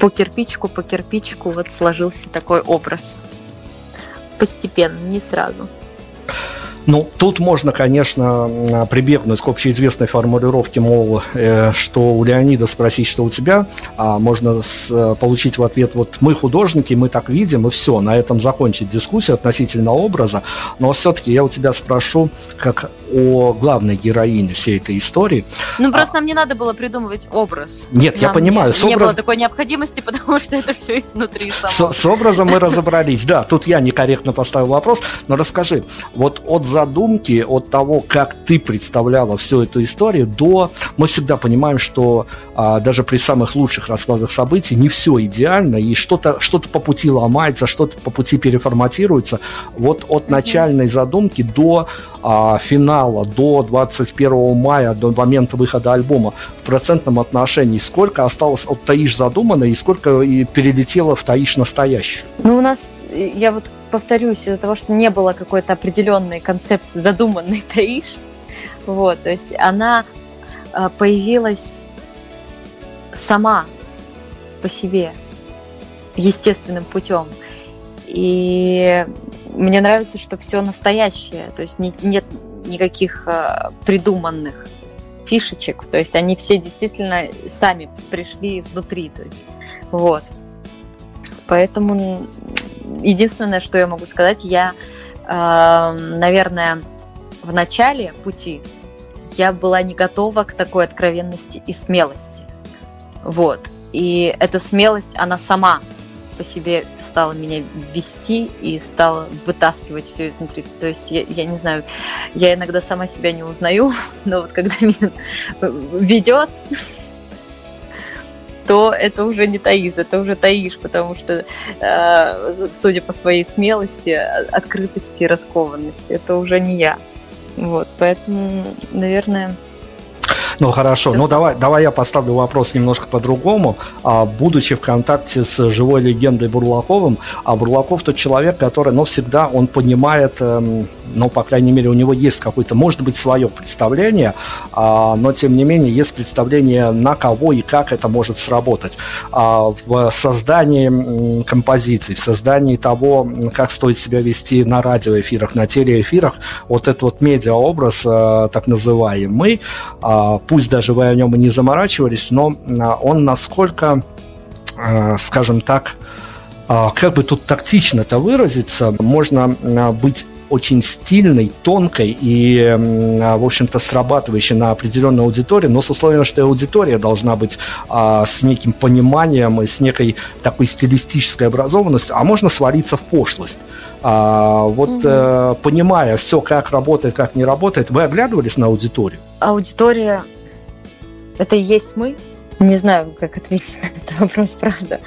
По кирпичку, по кирпичку вот сложился такой образ постепенно, не сразу. Ну, тут можно, конечно, прибегнуть к общеизвестной формулировке, мол, э, что у Леонида спросить, что у тебя, а можно э, получить в ответ, вот мы художники, мы так видим, и все, на этом закончить дискуссию относительно образа. Но все-таки я у тебя спрошу, как о главной героине всей этой истории. Ну, просто а... нам не надо было придумывать образ. Нет, нам я понимаю. Не, с образ... не было такой необходимости, потому что это все изнутри само. С, с образом мы разобрались. Да, тут я некорректно поставил вопрос, но расскажи, вот от задумки, от того, как ты представляла всю эту историю, до... Мы всегда понимаем, что а, даже при самых лучших раскладах событий не все идеально, и что-то что по пути ломается, что-то по пути переформатируется. Вот от начальной задумки до а, финала, до 21 мая, до момента выхода альбома в процентном отношении, сколько осталось от Таиш задуманной и сколько и перелетело в Таиш настоящую? Ну, у нас, я вот повторюсь, из-за того, что не было какой-то определенной концепции задуманной Таиш, вот, то есть она а, появилась сама по себе, естественным путем. И мне нравится, что все настоящее, то есть не, нет никаких э, придуманных фишечек, то есть они все действительно сами пришли изнутри, то есть вот. Поэтому единственное, что я могу сказать, я, э, наверное, в начале пути я была не готова к такой откровенности и смелости, вот. И эта смелость, она сама по себе стала меня вести и стала вытаскивать все изнутри. То есть я, я не знаю, я иногда сама себя не узнаю, но вот когда меня ведет, то это уже не Таиз, это уже Таиш, потому что, э, судя по своей смелости, открытости, раскованности, это уже не я. Вот, поэтому, наверное, ну хорошо, ну давай, давай я поставлю вопрос немножко по-другому. А, будучи в контакте с живой легендой Бурлаковым, а Бурлаков тот человек, который, ну, всегда он понимает, эм, ну, по крайней мере, у него есть какое-то, может быть, свое представление, а, но тем не менее есть представление на кого и как это может сработать. А, в создании композиций, в создании того, как стоит себя вести на радиоэфирах, на телеэфирах, вот этот вот медиаобраз, э, так называемый, а, пусть даже вы о нем и не заморачивались, но а, он насколько, а, скажем так, а, как бы тут тактично-то выразиться, можно быть очень стильной, тонкой и, в общем-то, срабатывающей на определенную аудиторию, но с условием, что аудитория должна быть а, с неким пониманием и с некой такой стилистической образованностью, а можно свалиться в пошлость. А, вот угу. э, понимая все, как работает, как не работает, вы оглядывались на аудиторию? Аудитория это и есть мы? Не знаю, как ответить на этот вопрос, правда.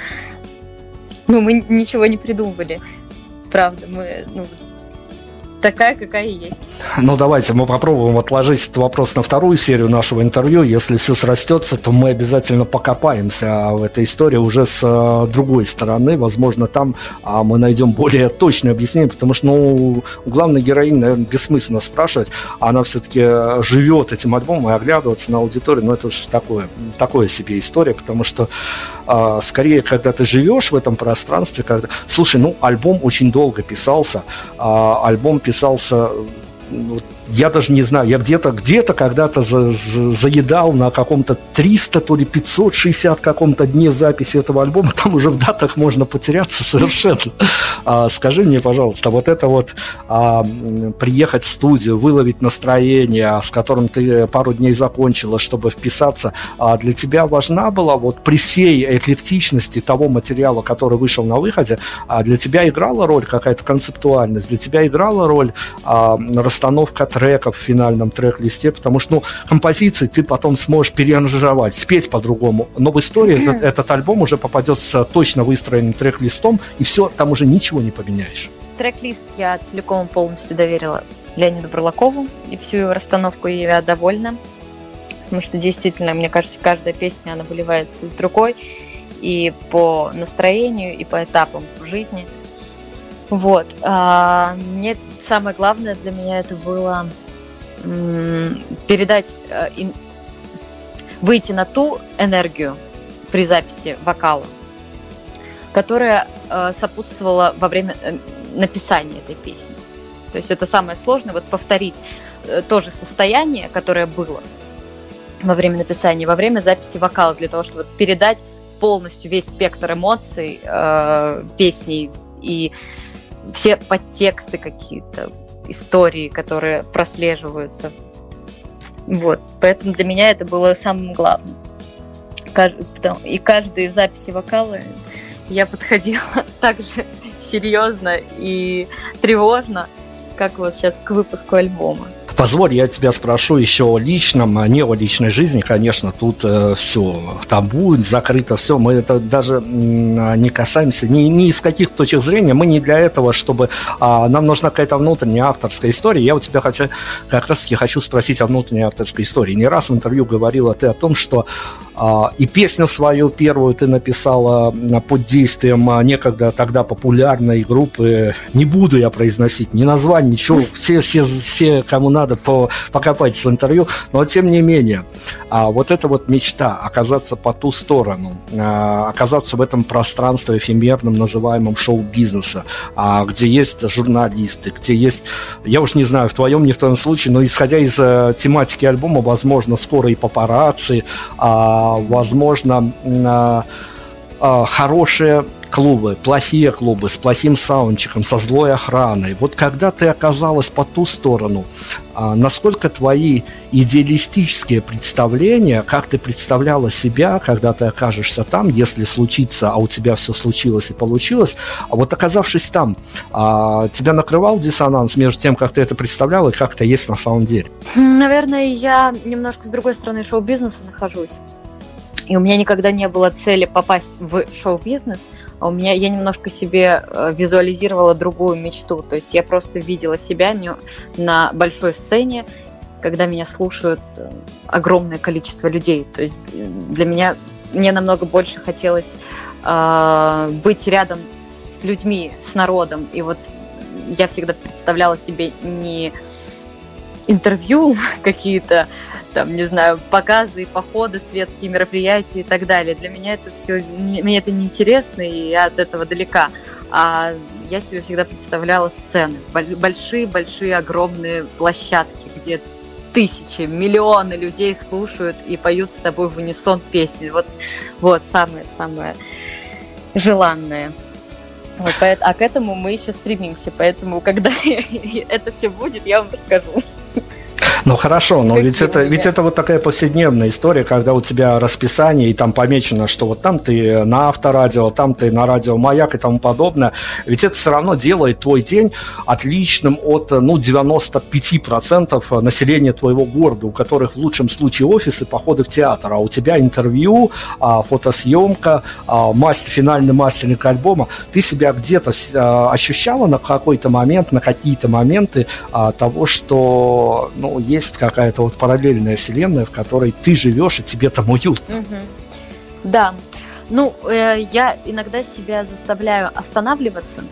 Ну, мы ничего не придумывали. Правда, мы ну, такая, какая есть. Ну, давайте мы попробуем отложить этот вопрос на вторую серию нашего интервью. Если все срастется, то мы обязательно покопаемся в этой истории уже с э, другой стороны. Возможно, там а, мы найдем более точное объяснение, потому что, ну, у главной героини, наверное, бессмысленно спрашивать. Она все-таки живет этим альбомом и оглядываться на аудиторию, ну, это уж такое, такое себе история, потому что а, скорее, когда ты живешь в этом пространстве, когда... Слушай, ну, альбом очень долго писался, а, альбом писался я даже не знаю, я где-то где-то когда-то за, за, заедал на каком-то 300, то ли 560 каком-то дне записи этого альбома, там уже в датах можно потеряться совершенно. А, скажи мне, пожалуйста, вот это вот а, приехать в студию, выловить настроение, с которым ты пару дней закончила, чтобы вписаться, а для тебя важна была вот при всей эклектичности того материала, который вышел на выходе, а для тебя играла роль какая-то концептуальность, для тебя играла роль а, расстановка треков в финальном трек-листе, потому что, ну, композиции ты потом сможешь переаранжировать, спеть по-другому. Но в истории этот, этот альбом уже попадет с точно выстроенным трек-листом, и все, там уже ничего не поменяешь. Трек-лист я целиком полностью доверила Леониду Бурлакову, и всю его расстановку я довольна. Потому что действительно, мне кажется, каждая песня, она выливается из другой. И по настроению, и по этапам в жизни – вот. А, мне самое главное для меня это было передать, э, выйти на ту энергию при записи вокала, которая э, сопутствовала во время э, написания этой песни. То есть это самое сложное, вот повторить то же состояние, которое было во время написания, во время записи вокала, для того, чтобы передать полностью весь спектр эмоций э, песни и все подтексты какие-то, истории, которые прослеживаются. Вот, поэтому для меня это было самым главным. И каждой записи вокала я подходила так же серьезно и тревожно, как вот сейчас к выпуску альбома. Позволь, я тебя спрошу еще о личном, а не о личной жизни. Конечно, тут э, все табу, закрыто все. Мы это даже не касаемся ни, ни из каких точек зрения. Мы не для этого, чтобы... А, нам нужна какая-то внутренняя авторская история. Я у тебя хотя, как раз таки хочу спросить о внутренней авторской истории. Не раз в интервью говорила ты о том, что и песню свою первую ты написала под действием некогда тогда популярной группы. Не буду я произносить ни название, ничего. Все, все, все кому надо, по, покопайтесь в интервью. Но тем не менее, а, вот эта вот мечта оказаться по ту сторону, оказаться в этом пространстве эфемерном, называемом шоу-бизнеса, где есть журналисты, где есть, я уж не знаю, в твоем, не в твоем случае, но исходя из э, тематики альбома, возможно, скоро и папарацци, возможно, а, а, хорошие клубы, плохие клубы с плохим саундчиком, со злой охраной. Вот когда ты оказалась по ту сторону, а, насколько твои идеалистические представления, как ты представляла себя, когда ты окажешься там, если случится, а у тебя все случилось и получилось, а вот оказавшись там, тебя накрывал диссонанс между тем, как ты это представляла и как это есть на самом деле? Наверное, я немножко с другой стороны шоу-бизнеса нахожусь. И у меня никогда не было цели попасть в шоу-бизнес, а у меня я немножко себе э, визуализировала другую мечту. То есть я просто видела себя на большой сцене, когда меня слушают э, огромное количество людей. То есть э, для меня мне намного больше хотелось э, быть рядом с людьми, с народом. И вот я всегда представляла себе не интервью какие-то, там, не знаю, показы, походы, светские мероприятия и так далее. Для меня это все, мне это неинтересно, и я от этого далека. А я себе всегда представляла сцены, большие-большие, огромные площадки, где тысячи, миллионы людей слушают и поют с тобой в унисон песни. Вот, вот самое-самое желанное. Вот, а к этому мы еще стремимся, поэтому когда это все будет, я вам расскажу. Ну хорошо, но ведь это, ведь это вот такая повседневная история, когда у тебя расписание, и там помечено, что вот там ты на авторадио, там ты на радио Маяк и тому подобное. Ведь это все равно делает твой день отличным от ну, 95% населения твоего города, у которых в лучшем случае офисы, походы в театр, а у тебя интервью, а, фотосъемка, а, мастер, финальный мастеринг альбома. Ты себя где-то а, ощущала на какой-то момент, на какие-то моменты того, что ну, есть какая-то вот параллельная вселенная, в которой ты живешь, и тебе там уютно. Угу. Да. Ну, э, я иногда себя заставляю останавливаться,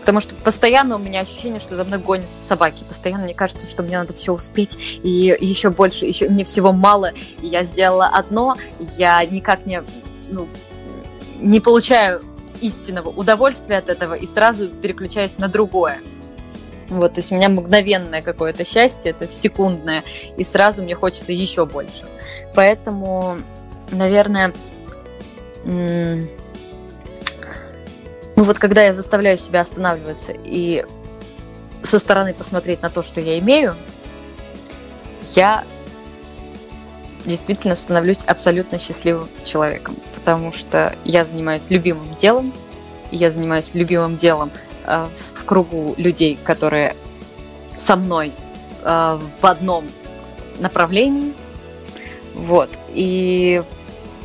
потому что постоянно у меня ощущение, что за мной гонятся собаки. Постоянно мне кажется, что мне надо все успеть, и еще больше, еще мне всего мало. И я сделала одно, я никак не, ну, не получаю истинного удовольствия от этого и сразу переключаюсь на другое. Вот, то есть у меня мгновенное какое-то счастье, это секундное, и сразу мне хочется еще больше. Поэтому, наверное, ну вот когда я заставляю себя останавливаться и со стороны посмотреть на то, что я имею, я действительно становлюсь абсолютно счастливым человеком, потому что я занимаюсь любимым делом, я занимаюсь любимым делом в кругу людей, которые со мной э, в одном направлении. Вот. И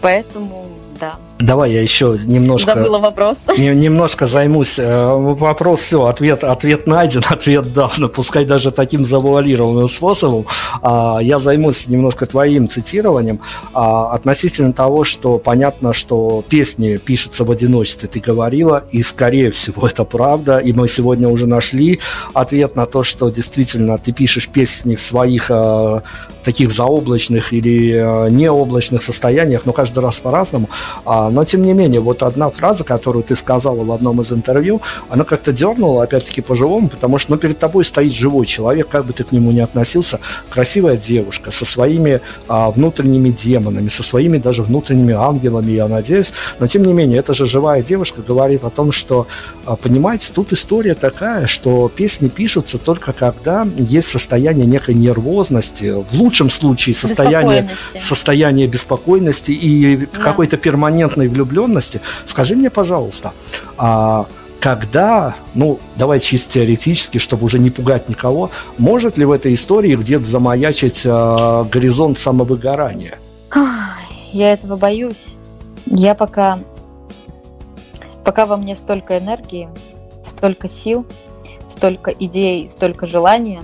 поэтому, да, Давай я еще немножко... Забыла вопрос. Не, немножко займусь. Э, вопрос, все, ответ, ответ найден, ответ дан, ну, пускай даже таким завуалированным способом. А, я займусь немножко твоим цитированием а, относительно того, что понятно, что песни пишутся в одиночестве, ты говорила, и скорее всего это правда, и мы сегодня уже нашли ответ на то, что действительно ты пишешь песни в своих э, таких заоблачных или э, необлачных состояниях, но каждый раз по-разному. Но, тем не менее, вот одна фраза, которую ты сказала в одном из интервью, она как-то дернула, опять-таки, по-живому, потому что, ну, перед тобой стоит живой человек, как бы ты к нему ни относился, красивая девушка со своими а, внутренними демонами, со своими даже внутренними ангелами, я надеюсь, но, тем не менее, эта же живая девушка говорит о том, что, а, понимаете, тут история такая, что песни пишутся только когда есть состояние некой нервозности, в лучшем случае состояние, состояние беспокойности и да. какой-то перманентной влюбленности. Скажи мне, пожалуйста, а когда, ну, давай чисто теоретически, чтобы уже не пугать никого, может ли в этой истории где-то замаячить э, горизонт самовыгорания? Я этого боюсь. Я пока, пока во мне столько энергии, столько сил, столько идей, столько желания,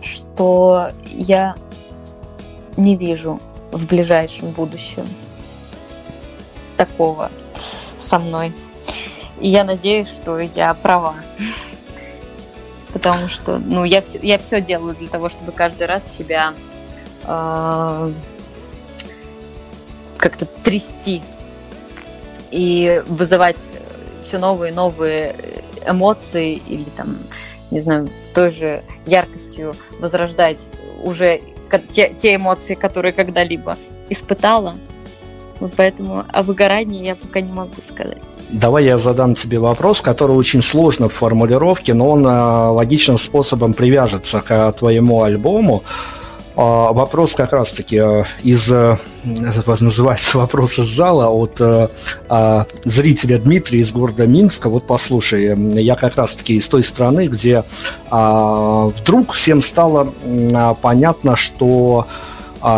что я не вижу в ближайшем будущем такого со мной. И я надеюсь, что я права. Потому что, ну, я все, я все делаю для того, чтобы каждый раз себя э, как-то трясти и вызывать все новые и новые эмоции или там, не знаю, с той же яркостью возрождать уже те, те эмоции, которые когда-либо испытала. Вот поэтому о выгорании я пока не могу сказать. Давай я задам тебе вопрос, который очень сложно в формулировке, но он э, логичным способом привяжется к твоему альбому. А, вопрос как раз-таки э, из, э, называется вопрос из зала от а, зрителя Дмитрия из города Минска. Вот послушай, я как раз-таки из той страны, где а, вдруг всем стало понятно, что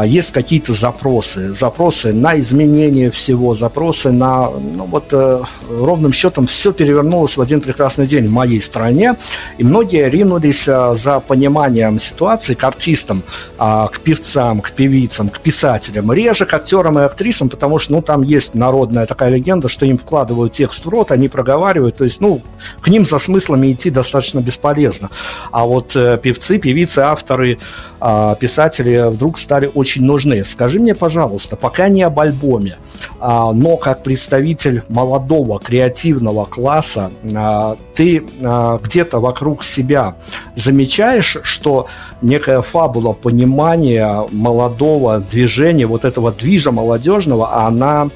есть какие-то запросы, запросы на изменение всего, запросы на, ну вот э, ровным счетом все перевернулось в один прекрасный день в моей стране, и многие ринулись э, за пониманием ситуации к артистам, э, к певцам, к певицам, к писателям, реже к актерам и актрисам, потому что, ну, там есть народная такая легенда, что им вкладывают текст в рот, они проговаривают, то есть, ну, к ним за смыслами идти достаточно бесполезно. А вот э, певцы, певицы, авторы, э, писатели вдруг стали очень нужны. Скажи мне, пожалуйста, пока не об альбоме, а, но как представитель молодого креативного класса, а, ты а, где-то вокруг себя замечаешь, что некая фабула понимания молодого движения, вот этого движа молодежного, она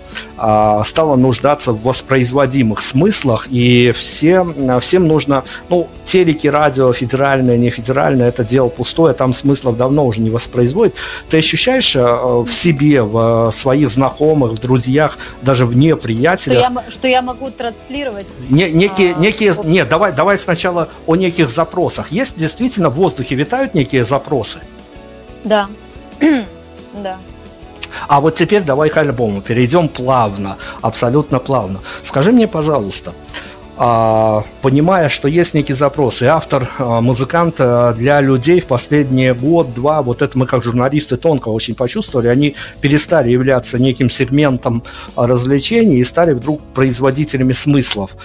стала нуждаться в воспроизводимых смыслах, и всем, всем нужно, ну, телеки, радио, федеральное, не федеральное, это дело пустое, там смыслов давно уже не воспроизводит. Ты ощущаешь э, в себе, в своих знакомых, в друзьях, даже вне приятелях... Что я, что я могу транслировать? Не, некие, а, некие, нет, давай, давай сначала о неких запросах. Есть действительно в воздухе витают некие запросы? Да, да. А вот теперь давай к альбому. Перейдем плавно, абсолютно плавно. Скажи мне, пожалуйста, понимая, что есть некий запрос, и автор, а, музыкант а, для людей в последние год-два, вот это мы как журналисты тонко очень почувствовали, они перестали являться неким сегментом развлечений и стали вдруг производителями смыслов.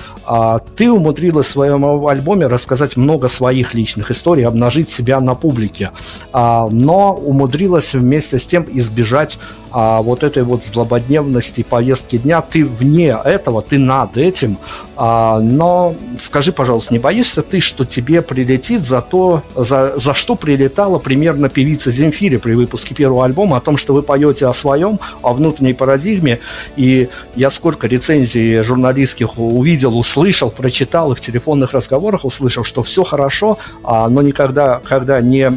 Ты умудрилась в своем альбоме рассказать много своих личных историй, обнажить себя на публике, но умудрилась вместе с тем избежать вот этой вот злободневности повестки дня. Ты вне этого, ты над этим, но скажи, пожалуйста, не боишься ты, что тебе прилетит за то, за, за что прилетала примерно певица Земфири при выпуске первого альбома, о том, что вы поете о своем, о внутренней парадигме, и я сколько рецензий журналистских увидел, услышал, прочитал и в телефонных разговорах услышал, что все хорошо, а, но никогда, когда не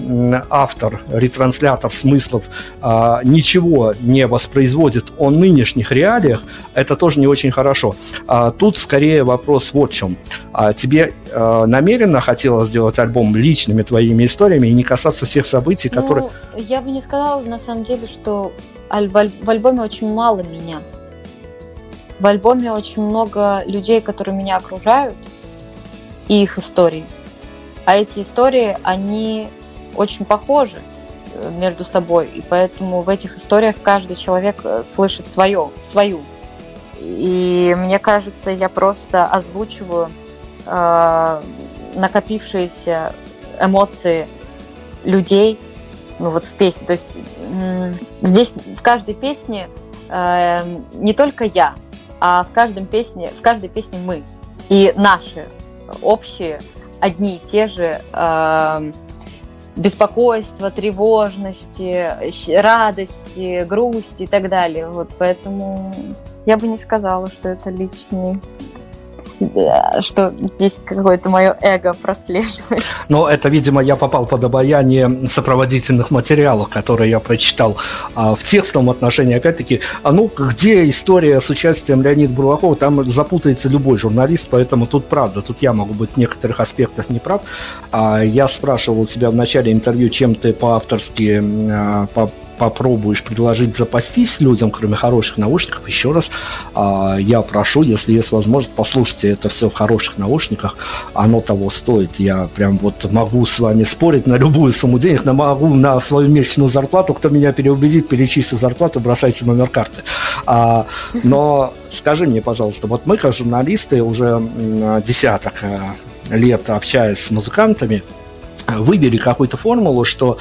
автор, ретранслятор смыслов а, ничего не воспроизводит о нынешних реалиях, это тоже не очень хорошо. А, тут скорее вопрос вот в чем. А тебе э, намеренно хотелось сделать альбом личными твоими историями и не касаться всех событий, ну, которые... Я бы не сказала, на самом деле, что в альбоме очень мало меня. В альбоме очень много людей, которые меня окружают, и их истории. А эти истории, они очень похожи э, между собой, и поэтому в этих историях каждый человек э, слышит свое, свою и мне кажется, я просто озвучиваю э, накопившиеся эмоции людей ну, вот в песне. То есть здесь в каждой песне э, не только я, а в каждом песне, в каждой песне мы. И наши общие, одни и те же э, беспокойства, тревожности, радости, грусти и так далее. Вот поэтому я бы не сказала, что это личный что здесь какое-то мое эго прослеживает. Но это, видимо, я попал под обаяние сопроводительных материалов, которые я прочитал а, в текстовом отношении. Опять-таки, а ну, где история с участием Леонида Бурлакова, там запутается любой журналист, поэтому тут правда, тут я могу быть в некоторых аспектах неправ. А, я спрашивал у тебя в начале интервью, чем ты по-авторски, а, по попробуешь предложить запастись людям, кроме хороших наушников, еще раз э, я прошу, если есть возможность, послушайте это все в хороших наушниках, оно того стоит. Я прям вот могу с вами спорить на любую сумму денег, но могу на свою месячную зарплату, кто меня переубедит, перечислить зарплату, бросайте номер карты. А, но скажи мне, пожалуйста, вот мы как журналисты уже десяток э, лет общаясь с музыкантами, выбери какую-то формулу, что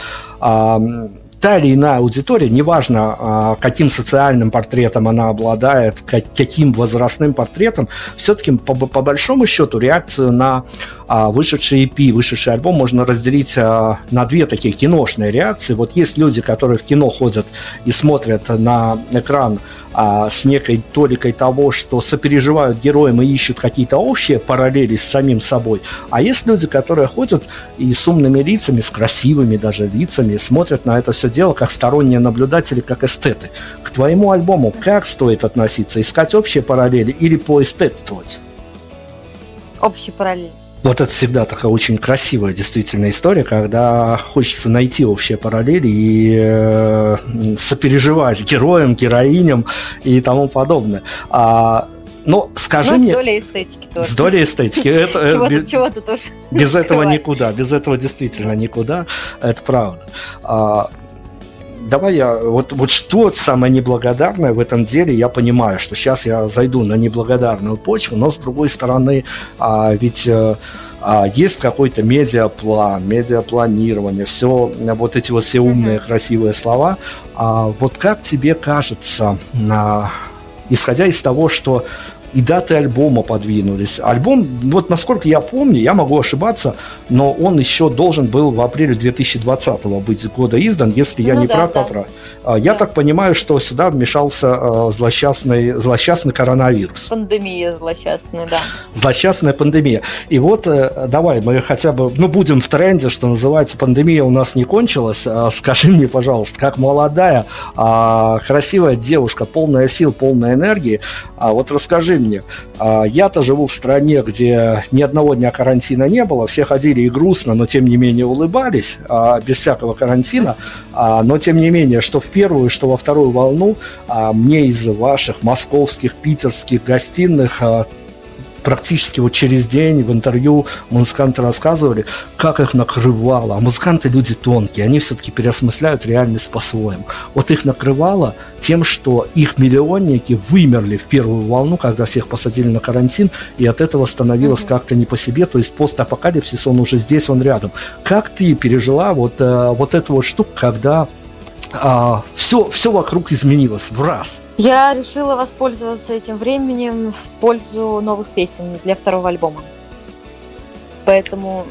та или иная аудитория, неважно, а, каким социальным портретом она обладает, каким возрастным портретом, все-таки по, по большому счету реакцию на а, вышедший EP, вышедший альбом можно разделить а, на две такие киношные реакции. Вот есть люди, которые в кино ходят и смотрят на экран а, с некой толикой того, что сопереживают героям и ищут какие-то общие параллели с самим собой. А есть люди, которые ходят и с умными лицами, с красивыми даже лицами, смотрят на это все дело как сторонние наблюдатели, как эстеты. К твоему альбому как стоит относиться? Искать общие параллели или поэстетствовать? Общие параллели. Вот это всегда такая очень красивая действительно история, когда хочется найти общие параллели и э, сопереживать героям, героиням и тому подобное. А, но скажи ну, мне... с долей эстетики тоже. С долей эстетики. Это, э, чего, без, чего тут тоже Без этого никуда. Без этого действительно никуда. Это правда. А, давай я, вот, вот что самое неблагодарное в этом деле, я понимаю, что сейчас я зайду на неблагодарную почву, но с другой стороны, а, ведь а, а, есть какой-то медиаплан, медиапланирование, все, вот эти вот все умные, mm-hmm. красивые слова. А, вот как тебе кажется, а, исходя из того, что и даты альбома подвинулись. Альбом, вот насколько я помню, я могу ошибаться, но он еще должен был в апреле 2020 быть года издан, если я ну, не да, прав, да. поправь. А, я да. так понимаю, что сюда вмешался а, злосчастный, злосчастный коронавирус. Пандемия злосчастная, да. Злосчастная пандемия. И вот э, давай мы хотя бы, ну, будем в тренде, что называется, пандемия у нас не кончилась. А, скажи мне, пожалуйста, как молодая, красивая девушка, полная сил, полная энергии, вот расскажи мне, я-то живу в стране, где ни одного дня карантина не было, все ходили и грустно, но тем не менее улыбались, без всякого карантина, но тем не менее, что в первую, что во вторую волну, мне из ваших московских, питерских гостиных практически вот через день в интервью музыканты рассказывали, как их накрывало. А музыканты люди тонкие, они все-таки переосмысляют реальность по-своему. Вот их накрывало тем, что их миллионники вымерли в первую волну, когда всех посадили на карантин, и от этого становилось mm-hmm. как-то не по себе. То есть постапокалипсис, он уже здесь, он рядом. Как ты пережила вот, э, вот эту вот штуку, когда а, все, все вокруг изменилось в раз. Я решила воспользоваться этим временем в пользу новых песен для второго альбома. Поэтому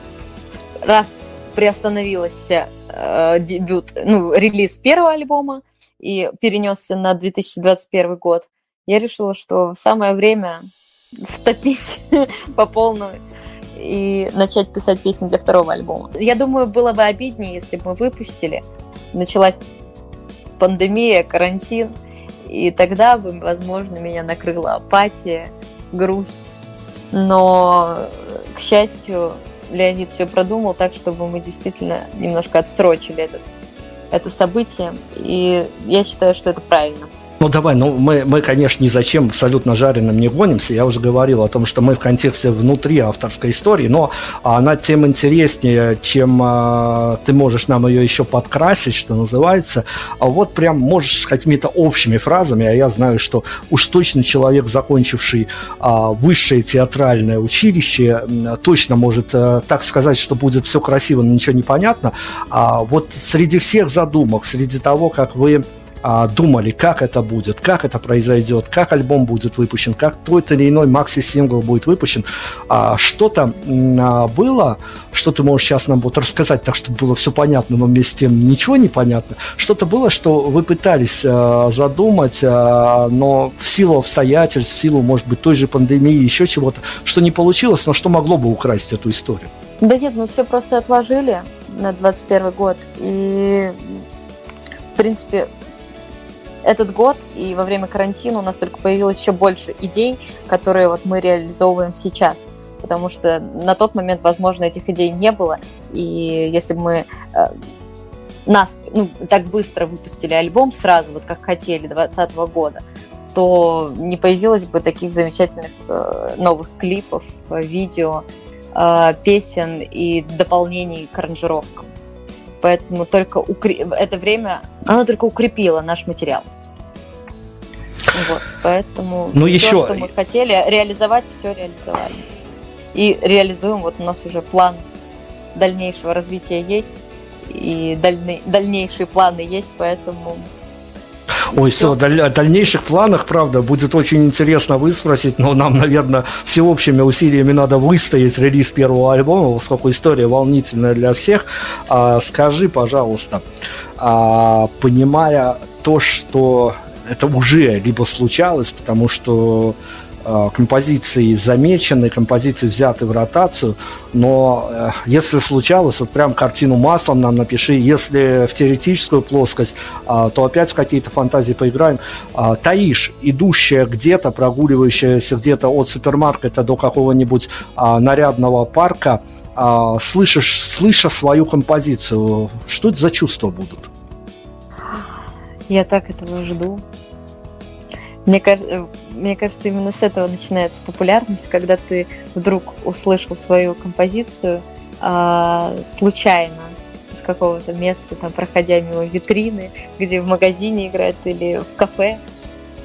раз приостановился э, дебют, ну, релиз первого альбома и перенесся на 2021 год, я решила, что самое время втопить по полной и начать писать песни для второго альбома. Я думаю, было бы обиднее, если бы мы выпустили. Началась пандемия, карантин. И тогда бы, возможно, меня накрыла апатия, грусть. Но, к счастью, Леонид все продумал так, чтобы мы действительно немножко отсрочили этот, это событие. И я считаю, что это правильно. Ну давай, ну мы, мы, конечно, ни зачем абсолютно жареным не гонимся. Я уже говорил о том, что мы в контексте внутри авторской истории, но она тем интереснее, чем а, ты можешь нам ее еще подкрасить, что называется. А вот прям можешь какими-то общими фразами, а я знаю, что уж точно человек, закончивший а, высшее театральное училище, точно может а, так сказать, что будет все красиво, но ничего не понятно. А вот среди всех задумок, среди того, как вы а, думали, как это будет, как это произойдет, как альбом будет выпущен, как тот или иной макси-сингл будет выпущен. А, что-то а, было, что ты можешь сейчас нам вот рассказать, так чтобы было все понятно, но вместе с тем ничего не понятно. Что-то было, что вы пытались а, задумать, но в силу обстоятельств, в силу, может быть, той же пандемии, еще чего-то, что не получилось, но что могло бы украсть эту историю? Да нет, мы все просто отложили на 21 год. И, в принципе, этот год и во время карантина у нас только появилось еще больше идей, которые вот мы реализовываем сейчас. Потому что на тот момент, возможно, этих идей не было. И если бы мы э, нас ну, так быстро выпустили альбом сразу, вот как хотели, 2020 года, то не появилось бы таких замечательных э, новых клипов, видео, э, песен и дополнений к аранжировкам. Поэтому только укреп... это время, оно только укрепило наш материал. Вот, поэтому ну, все, еще... что мы хотели реализовать, все реализовали. И реализуем, вот у нас уже план дальнейшего развития есть, и дальней, дальнейшие планы есть, поэтому Ой, все, о дальнейших планах, правда, будет очень интересно выспросить, но нам, наверное, всеобщими усилиями надо выстоять релиз первого альбома, поскольку история волнительная для всех. А, скажи, пожалуйста, а, понимая то, что это уже либо случалось, потому что композиции замечены, композиции взяты в ротацию, но э, если случалось, вот прям картину маслом нам напиши, если в теоретическую плоскость, э, то опять в какие-то фантазии поиграем. Таиш, идущая где-то, прогуливающаяся где-то от супермаркета до какого-нибудь нарядного парка, слышишь, слыша свою композицию, что это за чувства будут? Я так этого жду. Мне, кажется, мне кажется, именно с этого начинается популярность, когда ты вдруг услышал свою композицию а, случайно из какого-то места, там, проходя мимо витрины, где в магазине играют или в кафе.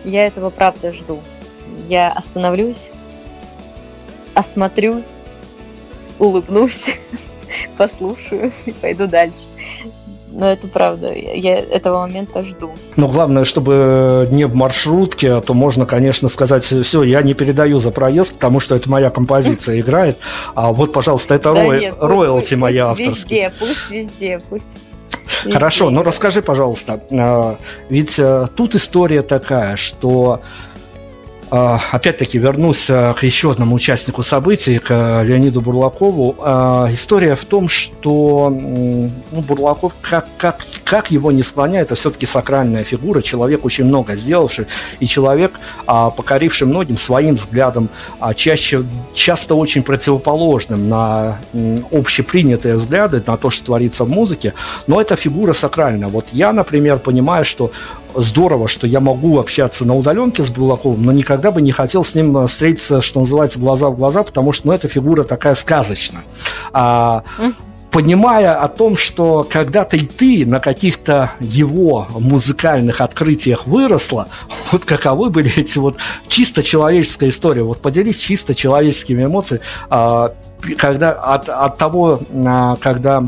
Я этого правда жду. Я остановлюсь, осмотрюсь, улыбнусь, послушаю и пойду дальше но это правда, я этого момента жду. Но главное, чтобы не в маршрутке, а то можно, конечно, сказать, все, я не передаю за проезд, потому что это моя композиция играет, а вот, пожалуйста, это да рой, нет, роялти пусть, моя пусть авторская. Везде, пусть везде, пусть Хорошо, ну расскажи, пожалуйста, а, ведь э, тут история такая, что опять-таки вернусь а, к еще одному участнику событий, к Леониду Бурлакову. А, история в том, что ну, Бурлаков, как, как, как его не склоняет, это все-таки сакральная фигура, человек очень много сделавший, и человек, покоривший многим своим взглядом, чаще, часто очень противоположным на общепринятые взгляды, на то, что творится в музыке, но это фигура сакральная. Вот я, например, понимаю, что здорово, что я могу общаться на удаленке с Бурлаковым, но никогда бы не хотел с ним э, встретиться, что называется, глаза в глаза, потому что ну, эта фигура такая сказочная. А, понимая о том, что когда-то и ты на каких-то его музыкальных открытиях выросла, вот каковы были эти вот чисто человеческая история, вот поделись чисто человеческими эмоциями, а, когда от, от того, а, когда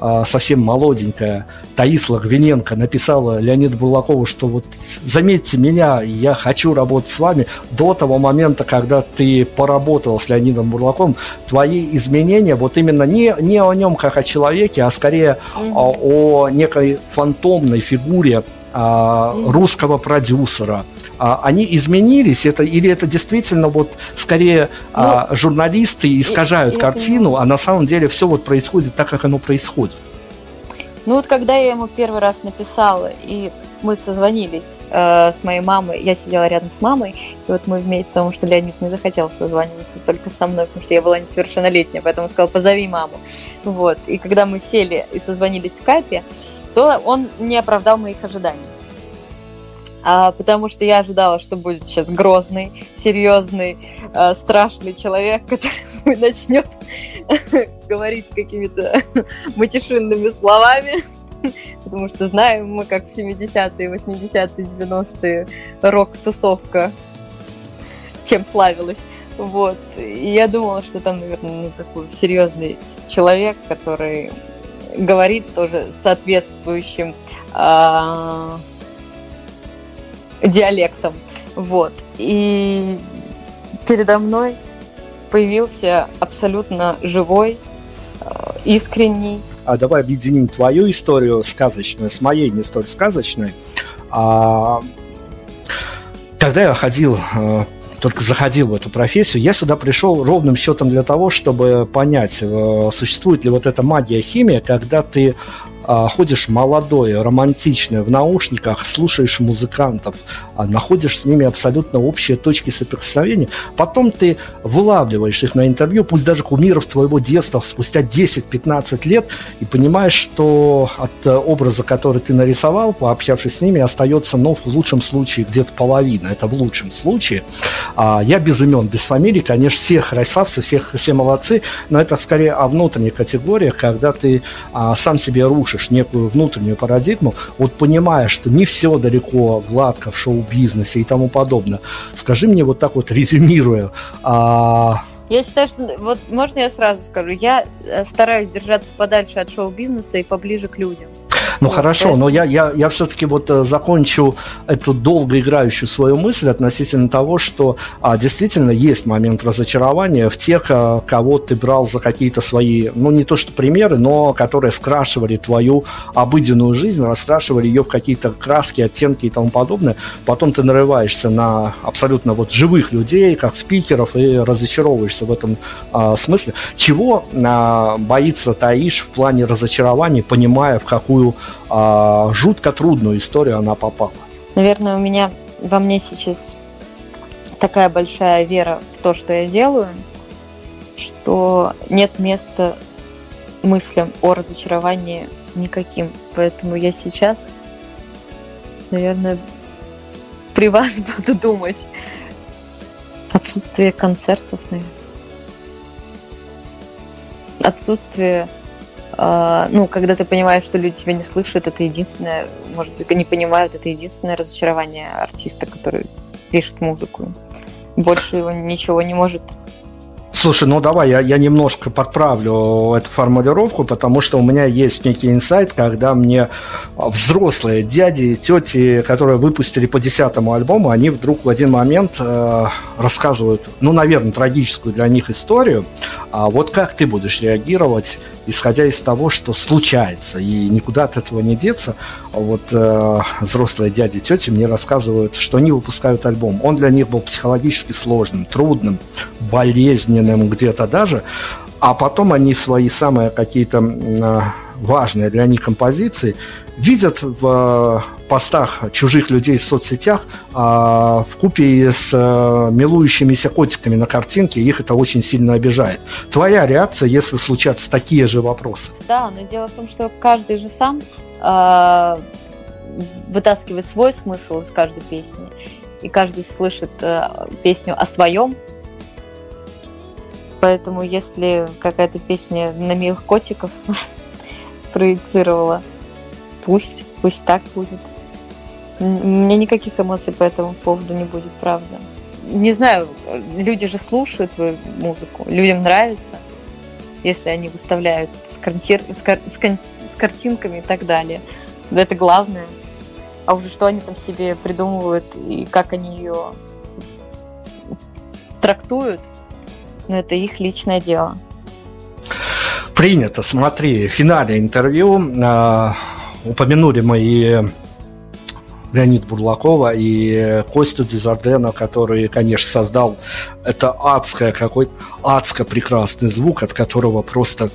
а, совсем молоденькая Таис Лагвиненко написала Леониду Булакову, что вот заметьте меня, я хочу работать с вами, до того момента, когда ты поработал с Леонидом Бурлаковым, твои изменения, вот именно не, не о нем как о человеке, а скорее mm-hmm. о, о некой фантомной фигуре а, русского продюсера. А, они изменились, это, или это действительно вот скорее а, ну, журналисты искажают и, картину, а на самом деле все вот происходит так, как оно происходит. Ну вот когда я ему первый раз написала, и мы созвонились э, с моей мамой, я сидела рядом с мамой, и вот мы вместе, потому что Леонид не захотел созваниваться только со мной, потому что я была несовершеннолетняя, поэтому сказал, позови маму. Вот, и когда мы сели и созвонились в скайпе, то он не оправдал моих ожиданий. А, потому что я ожидала, что будет сейчас грозный, серьезный, э, страшный человек, который начнет говорить какими-то матишинными словами. Потому что знаем мы, как в 70-е, 80-е, 90-е рок-тусовка чем славилась. Вот. И я думала, что там, наверное, ну, такой серьезный человек, который говорит тоже соответствующим, э, диалектом. Вот. И передо мной появился абсолютно живой, э, искренний. А давай объединим твою историю сказочную с моей не столь сказочной. А, когда я ходил э, только заходил в эту профессию, я сюда пришел ровным счетом для того, чтобы понять, э, существует ли вот эта магия химия, когда ты ходишь молодой, романтичный, в наушниках, слушаешь музыкантов, а, находишь с ними абсолютно общие точки соприкосновения, потом ты вылавливаешь их на интервью, пусть даже кумиров твоего детства спустя 10-15 лет, и понимаешь, что от э, образа, который ты нарисовал, пообщавшись с ними, остается, ну, в лучшем случае, где-то половина. Это в лучшем случае. А я без имен, без фамилий, конечно, всех красавцы, всех все молодцы, но это скорее о внутренних категориях, когда ты а, сам себе рушишь слышишь некую внутреннюю парадигму, вот понимая, что не все далеко гладко в шоу-бизнесе и тому подобное. Скажи мне вот так вот, резюмируя, а, я считаю, что вот можно я сразу скажу, я э, стараюсь держаться подальше от шоу-бизнеса и поближе к людям. Ну вот, хорошо, но я, я, я все-таки вот э, закончу эту долго играющую свою мысль относительно того, что а, действительно есть момент разочарования в тех, а, кого ты брал за какие-то свои, ну не то что примеры, но которые скрашивали твою обыденную жизнь, раскрашивали ее в какие-то краски, оттенки и тому подобное. Потом ты нарываешься на абсолютно вот живых людей, как спикеров, и разочаровываешься в этом а, смысле. Чего а, боится Таиш в плане разочарования, понимая, в какую а, жутко трудную историю она попала. Наверное, у меня во мне сейчас такая большая вера в то, что я делаю, что нет места мыслям о разочаровании никаким. Поэтому я сейчас, наверное, при вас буду думать. Отсутствие концертов, наверное. Отсутствие ну, когда ты понимаешь, что люди тебя не слышат, это единственное, может быть, не понимают, это единственное разочарование артиста, который пишет музыку. Больше его ничего не может Слушай, ну давай я, я немножко подправлю эту формулировку, потому что у меня есть некий инсайт, когда мне взрослые дяди и тети, которые выпустили по десятому альбому, они вдруг в один момент э, рассказывают, ну, наверное, трагическую для них историю. А вот как ты будешь реагировать, исходя из того, что случается, и никуда от этого не деться. Вот э, взрослые дяди и тети мне рассказывают, что они выпускают альбом. Он для них был психологически сложным, трудным, болезненным, где-то даже, а потом они свои самые какие-то а, важные для них композиции видят в а, постах чужих людей в соцсетях а, в купе с милующимися котиками на картинке, их это очень сильно обижает. Твоя реакция, если случатся такие же вопросы? Да, но дело в том, что каждый же сам вытаскивает свой смысл из каждой песни, и каждый слышит песню о своем, Поэтому если какая-то песня на милых котиков проецировала, пусть, пусть так будет. У меня никаких эмоций по этому поводу не будет, правда. Не знаю, люди же слушают музыку, людям нравится, если они выставляют с, картир, с, кар, с, кон, с картинками и так далее. Это главное. А уже что они там себе придумывают и как они ее трактуют, но это их личное дело. Принято. Смотри, финале интервью э, упомянули мы и Леонид Бурлакова и Костю Дезардена, который, конечно, создал это адское какой адско прекрасный звук, от которого просто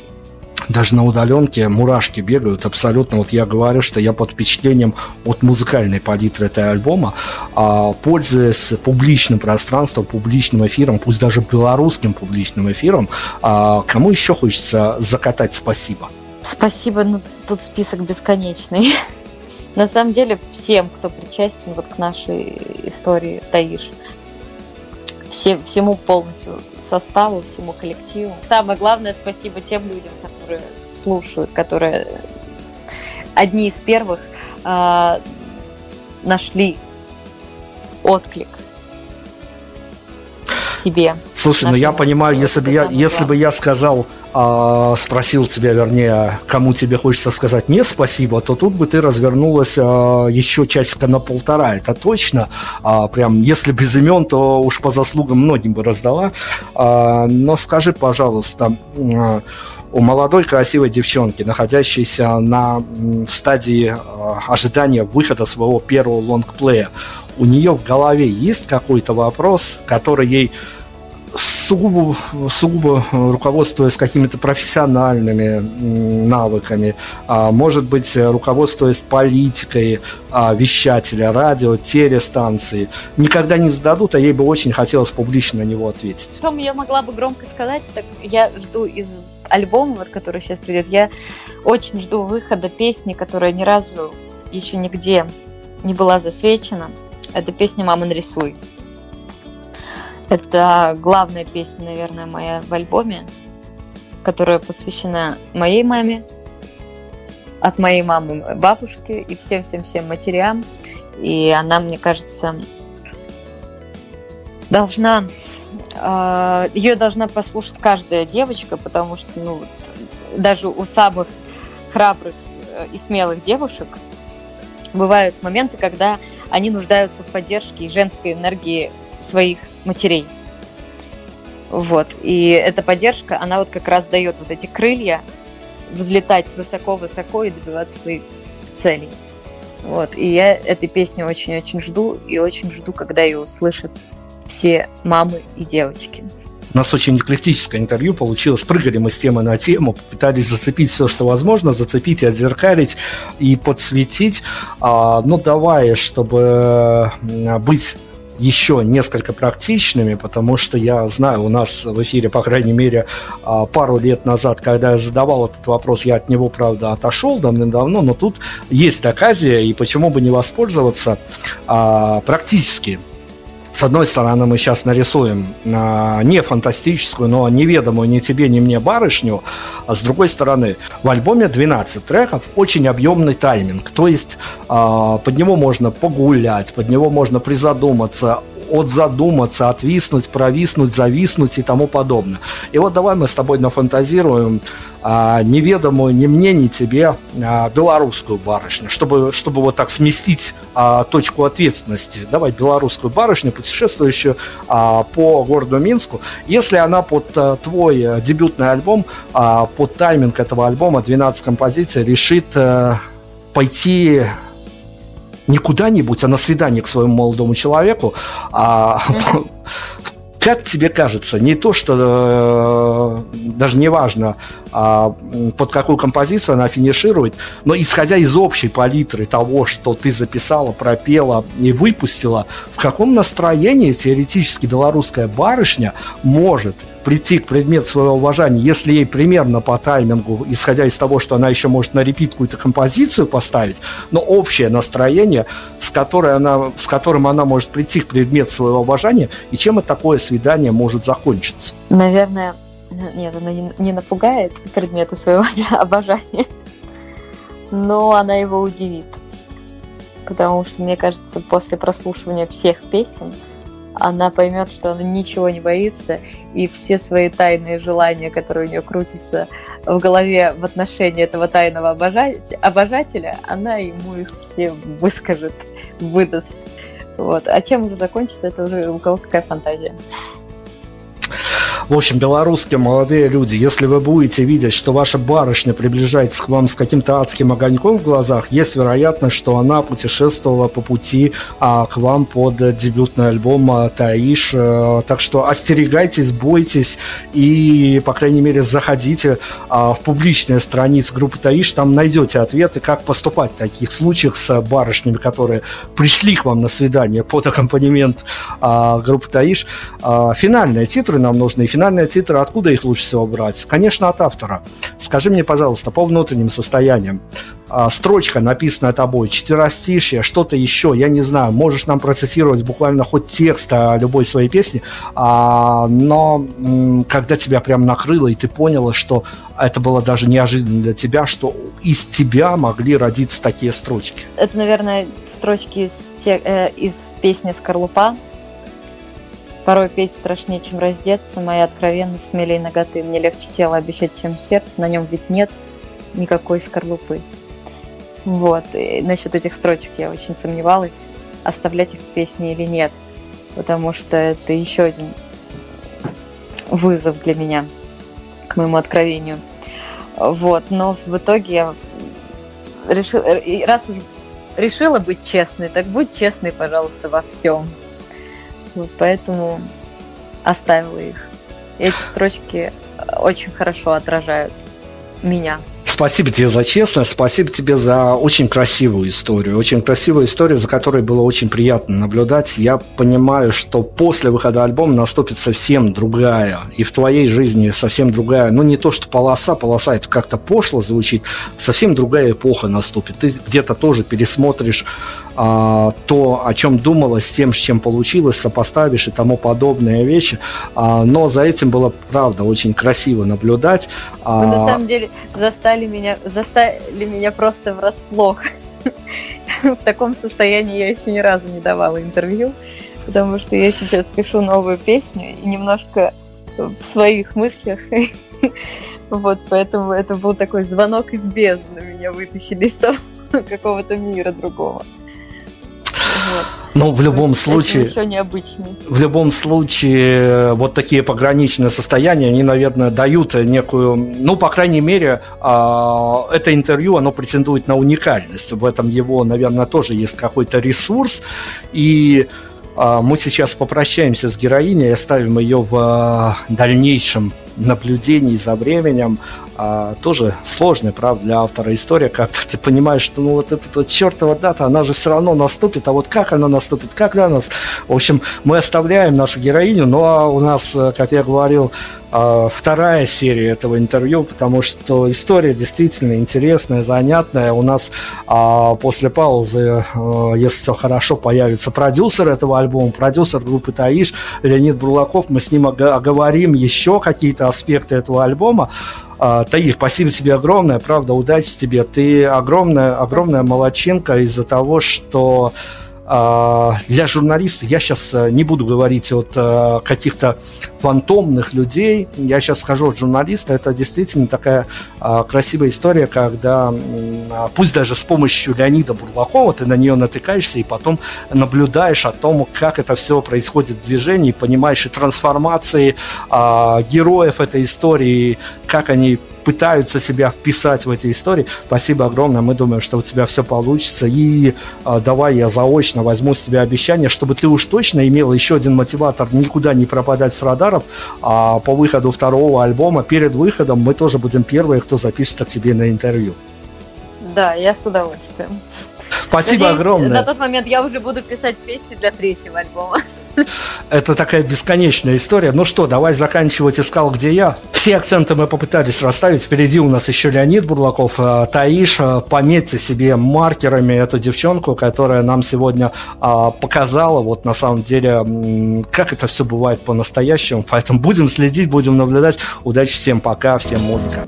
даже на удаленке мурашки бегают абсолютно. Вот я говорю, что я под впечатлением от музыкальной палитры этого альбома, а, пользуясь публичным пространством, публичным эфиром, пусть даже белорусским публичным эфиром, а, кому еще хочется закатать спасибо? Спасибо, ну тут список бесконечный. На самом деле всем, кто причастен вот к нашей истории Таиш, всем, всему полностью составу, всему коллективу. Самое главное, спасибо тем людям, которые слушают, которые одни из первых э, нашли отклик себе. Слушай, ну я понимаю, если бы я, если бы я сказал э, спросил тебя, вернее, кому тебе хочется сказать не спасибо, то тут бы ты развернулась э, еще часика на полтора, это точно. Э, прям, если без имен, то уж по заслугам многим бы раздала. Э, но скажи, пожалуйста, у молодой красивой девчонки, находящейся на стадии ожидания выхода своего первого лонгплея, у нее в голове есть какой-то вопрос, который ей сугубо, сугубо руководствуясь какими-то профессиональными навыками, а, может быть, руководствуясь политикой а, вещателя, радио, телестанции, никогда не зададут, а ей бы очень хотелось публично на него ответить. Что я могла бы громко сказать, так я жду из альбома, вот, который сейчас придет, я очень жду выхода песни, которая ни разу еще нигде не была засвечена. Это песня «Мама, нарисуй». Это главная песня, наверное, моя в альбоме, которая посвящена моей маме, от моей мамы бабушке и всем-всем-всем матерям. И она, мне кажется, должна а, ее должна послушать каждая девочка, потому что ну, даже у самых храбрых э, и смелых девушек бывают моменты, когда они нуждаются в поддержке и женской энергии своих матерей. Вот. И эта поддержка, она вот как раз дает вот эти крылья взлетать высоко-высоко и добиваться своих целей. Вот. И я этой песни очень-очень жду, и очень жду, когда ее услышат все мамы и девочки. У нас очень эклектическое интервью получилось. Прыгали мы с темы на тему, пытались зацепить все, что возможно, зацепить и отзеркалить, и подсветить. А, ну, давай, чтобы быть еще несколько практичными, потому что я знаю, у нас в эфире, по крайней мере, а, пару лет назад, когда я задавал этот вопрос, я от него, правда, отошел давным-давно, но тут есть оказия, и почему бы не воспользоваться а, практически с одной стороны, мы сейчас нарисуем э, не фантастическую, но неведомую ни тебе, ни мне барышню, а с другой стороны, в альбоме 12 треков, очень объемный тайминг, то есть э, под него можно погулять, под него можно призадуматься, от задуматься, отвиснуть, провиснуть, зависнуть и тому подобное. И вот давай мы с тобой нафантазируем а, неведомую ни мне, ни тебе а, белорусскую барышню, чтобы, чтобы вот так сместить а, точку ответственности. Давай белорусскую барышню, путешествующую а, по городу Минску. Если она под а, твой а, дебютный альбом, а, под тайминг этого альбома 12 композиций решит а, пойти не куда-нибудь, а на свидание к своему молодому человеку, а как тебе кажется, не то, что э, даже не важно, а, под какую композицию она финиширует, но исходя из общей палитры того, что ты записала, пропела и выпустила, в каком настроении теоретически белорусская барышня может прийти к предмету своего уважения, если ей примерно по таймингу, исходя из того, что она еще может на репит какую-то композицию поставить, но общее настроение, с, которой она, с которым она может прийти к предмету своего уважения, и чем это такое свидание может закончиться? Наверное, нет, она не напугает предметы своего обожания, но она его удивит. Потому что, мне кажется, после прослушивания всех песен, она поймет, что она ничего не боится, и все свои тайные желания, которые у нее крутятся в голове в отношении этого тайного обожателя, она ему их все выскажет, выдаст. Вот. А чем уже закончится, это уже у кого какая фантазия. В общем, белорусские молодые люди, если вы будете видеть, что ваша барышня приближается к вам с каким-то адским огоньком в глазах, есть вероятность, что она путешествовала по пути а, к вам под дебютный альбом а, «Таиш». А, так что остерегайтесь, бойтесь и, по крайней мере, заходите а, в публичные страницы группы «Таиш», там найдете ответы, как поступать в таких случаях с барышнями, которые пришли к вам на свидание под аккомпанемент а, группы «Таиш». А, финальные титры нам нужны, финальные титры, откуда их лучше всего брать? Конечно, от автора. Скажи мне, пожалуйста, по внутренним состояниям. А, строчка, написанная тобой, четверостишье, что-то еще, я не знаю, можешь нам процессировать буквально хоть текст любой своей песни, а, но когда тебя прям накрыло, и ты поняла, что это было даже неожиданно для тебя, что из тебя могли родиться такие строчки. Это, наверное, строчки из, те, э, из песни «Скорлупа», Порой петь страшнее, чем раздеться, моя откровенность смелее ноготы. Мне легче тело обещать, чем сердце, на нем ведь нет никакой скорлупы. Вот, и насчет этих строчек я очень сомневалась, оставлять их в песне или нет, потому что это еще один вызов для меня к моему откровению. Вот, но в итоге я решила, раз уж решила быть честной, так будь честной, пожалуйста, во всем. Вот поэтому оставила их. Эти строчки очень хорошо отражают меня. Спасибо тебе за честность, спасибо тебе за очень красивую историю. Очень красивую историю, за которой было очень приятно наблюдать. Я понимаю, что после выхода альбома наступит совсем другая, и в твоей жизни совсем другая, ну не то, что полоса, полоса это как-то пошло звучит, совсем другая эпоха наступит. Ты где-то тоже пересмотришь то, о чем думалось, с тем, с чем получилось, сопоставишь и тому подобные вещи. А, но за этим было, правда, очень красиво наблюдать. А, Вы на самом деле застали меня, застали меня просто врасплох. В таком состоянии я еще ни разу не давала интервью, потому что я сейчас пишу новую песню и немножко в своих мыслях. Вот, поэтому это был такой звонок из бездны. Меня вытащили из того какого-то мира другого. Но в любом случае... Еще необычный. В любом случае, вот такие пограничные состояния, они, наверное, дают некую... Ну, по крайней мере, а, это интервью, оно претендует на уникальность. В этом его, наверное, тоже есть какой-то ресурс. И а, мы сейчас попрощаемся с героиней, оставим ее в а, дальнейшем наблюдений за временем. А, тоже сложная, правда, для автора история, как ты понимаешь, что ну вот эта вот чертова дата, она же все равно наступит, а вот как она наступит, как для нас. В общем, мы оставляем нашу героиню, но ну, а у нас, э, как я говорил, вторая серия этого интервью, потому что история действительно интересная, занятная. У нас а, после паузы, а, если все хорошо, появится продюсер этого альбома, продюсер группы Таиш, Леонид Бурлаков. Мы с ним оговорим еще какие-то аспекты этого альбома. А, Таир, спасибо тебе огромное, правда, удачи тебе. Ты огромная, огромная молочинка из-за того, что а, для журналиста я сейчас э, не буду говорить от э, каких-то фантомных людей. Я сейчас скажу от журналиста. Это действительно такая а, красивая история, когда а, пусть даже с помощью Леонида Бурлакова ты на нее натыкаешься и потом наблюдаешь о том, как это все происходит в движении, понимаешь и трансформации героев этой истории, как они пытаются себя вписать в эти истории. Спасибо огромное. Мы думаем, что у тебя все получится. И э, давай я заочно возьму с тебя обещание, чтобы ты уж точно имел еще один мотиватор никуда не пропадать с радаров. А по выходу второго альбома, перед выходом, мы тоже будем первые, кто запишется к тебе на интервью. Да, я с удовольствием. Спасибо Надеюсь, огромное. На тот момент я уже буду писать песни для третьего альбома. Это такая бесконечная история. Ну что, давай заканчивать «Искал, где я». Все акценты мы попытались расставить. Впереди у нас еще Леонид Бурлаков, э, Таиш. Э, пометьте себе маркерами эту девчонку, которая нам сегодня а, показала, вот на самом деле, как это все бывает по-настоящему. Поэтому будем следить, будем наблюдать. Удачи всем, пока, всем музыка.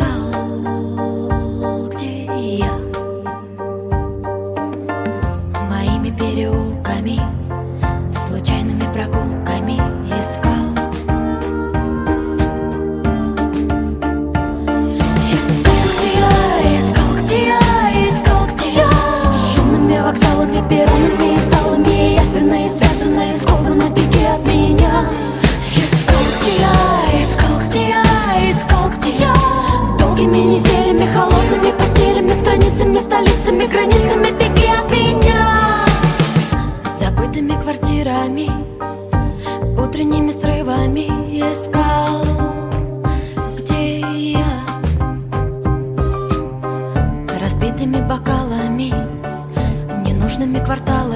границами беги от меня Забытыми квартирами Утренними срывами искал Где я? Разбитыми бокалами Ненужными кварталами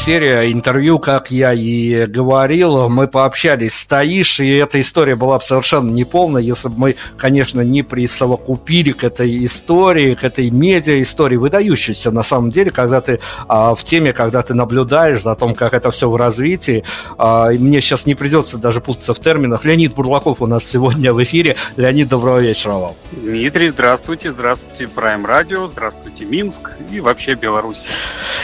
серия интервью, как я и говорил, мы пообщались с Таиш, и эта история была бы совершенно неполная, если бы мы, конечно, не присовокупили к этой истории, к этой медиа-истории, выдающейся на самом деле, когда ты а, в теме, когда ты наблюдаешь за том, как это все в развитии. А, и мне сейчас не придется даже путаться в терминах. Леонид Бурлаков у нас сегодня в эфире. Леонид, доброго вечера вам. Дмитрий, здравствуйте, здравствуйте, Прайм Радио, здравствуйте, Минск и вообще Беларусь.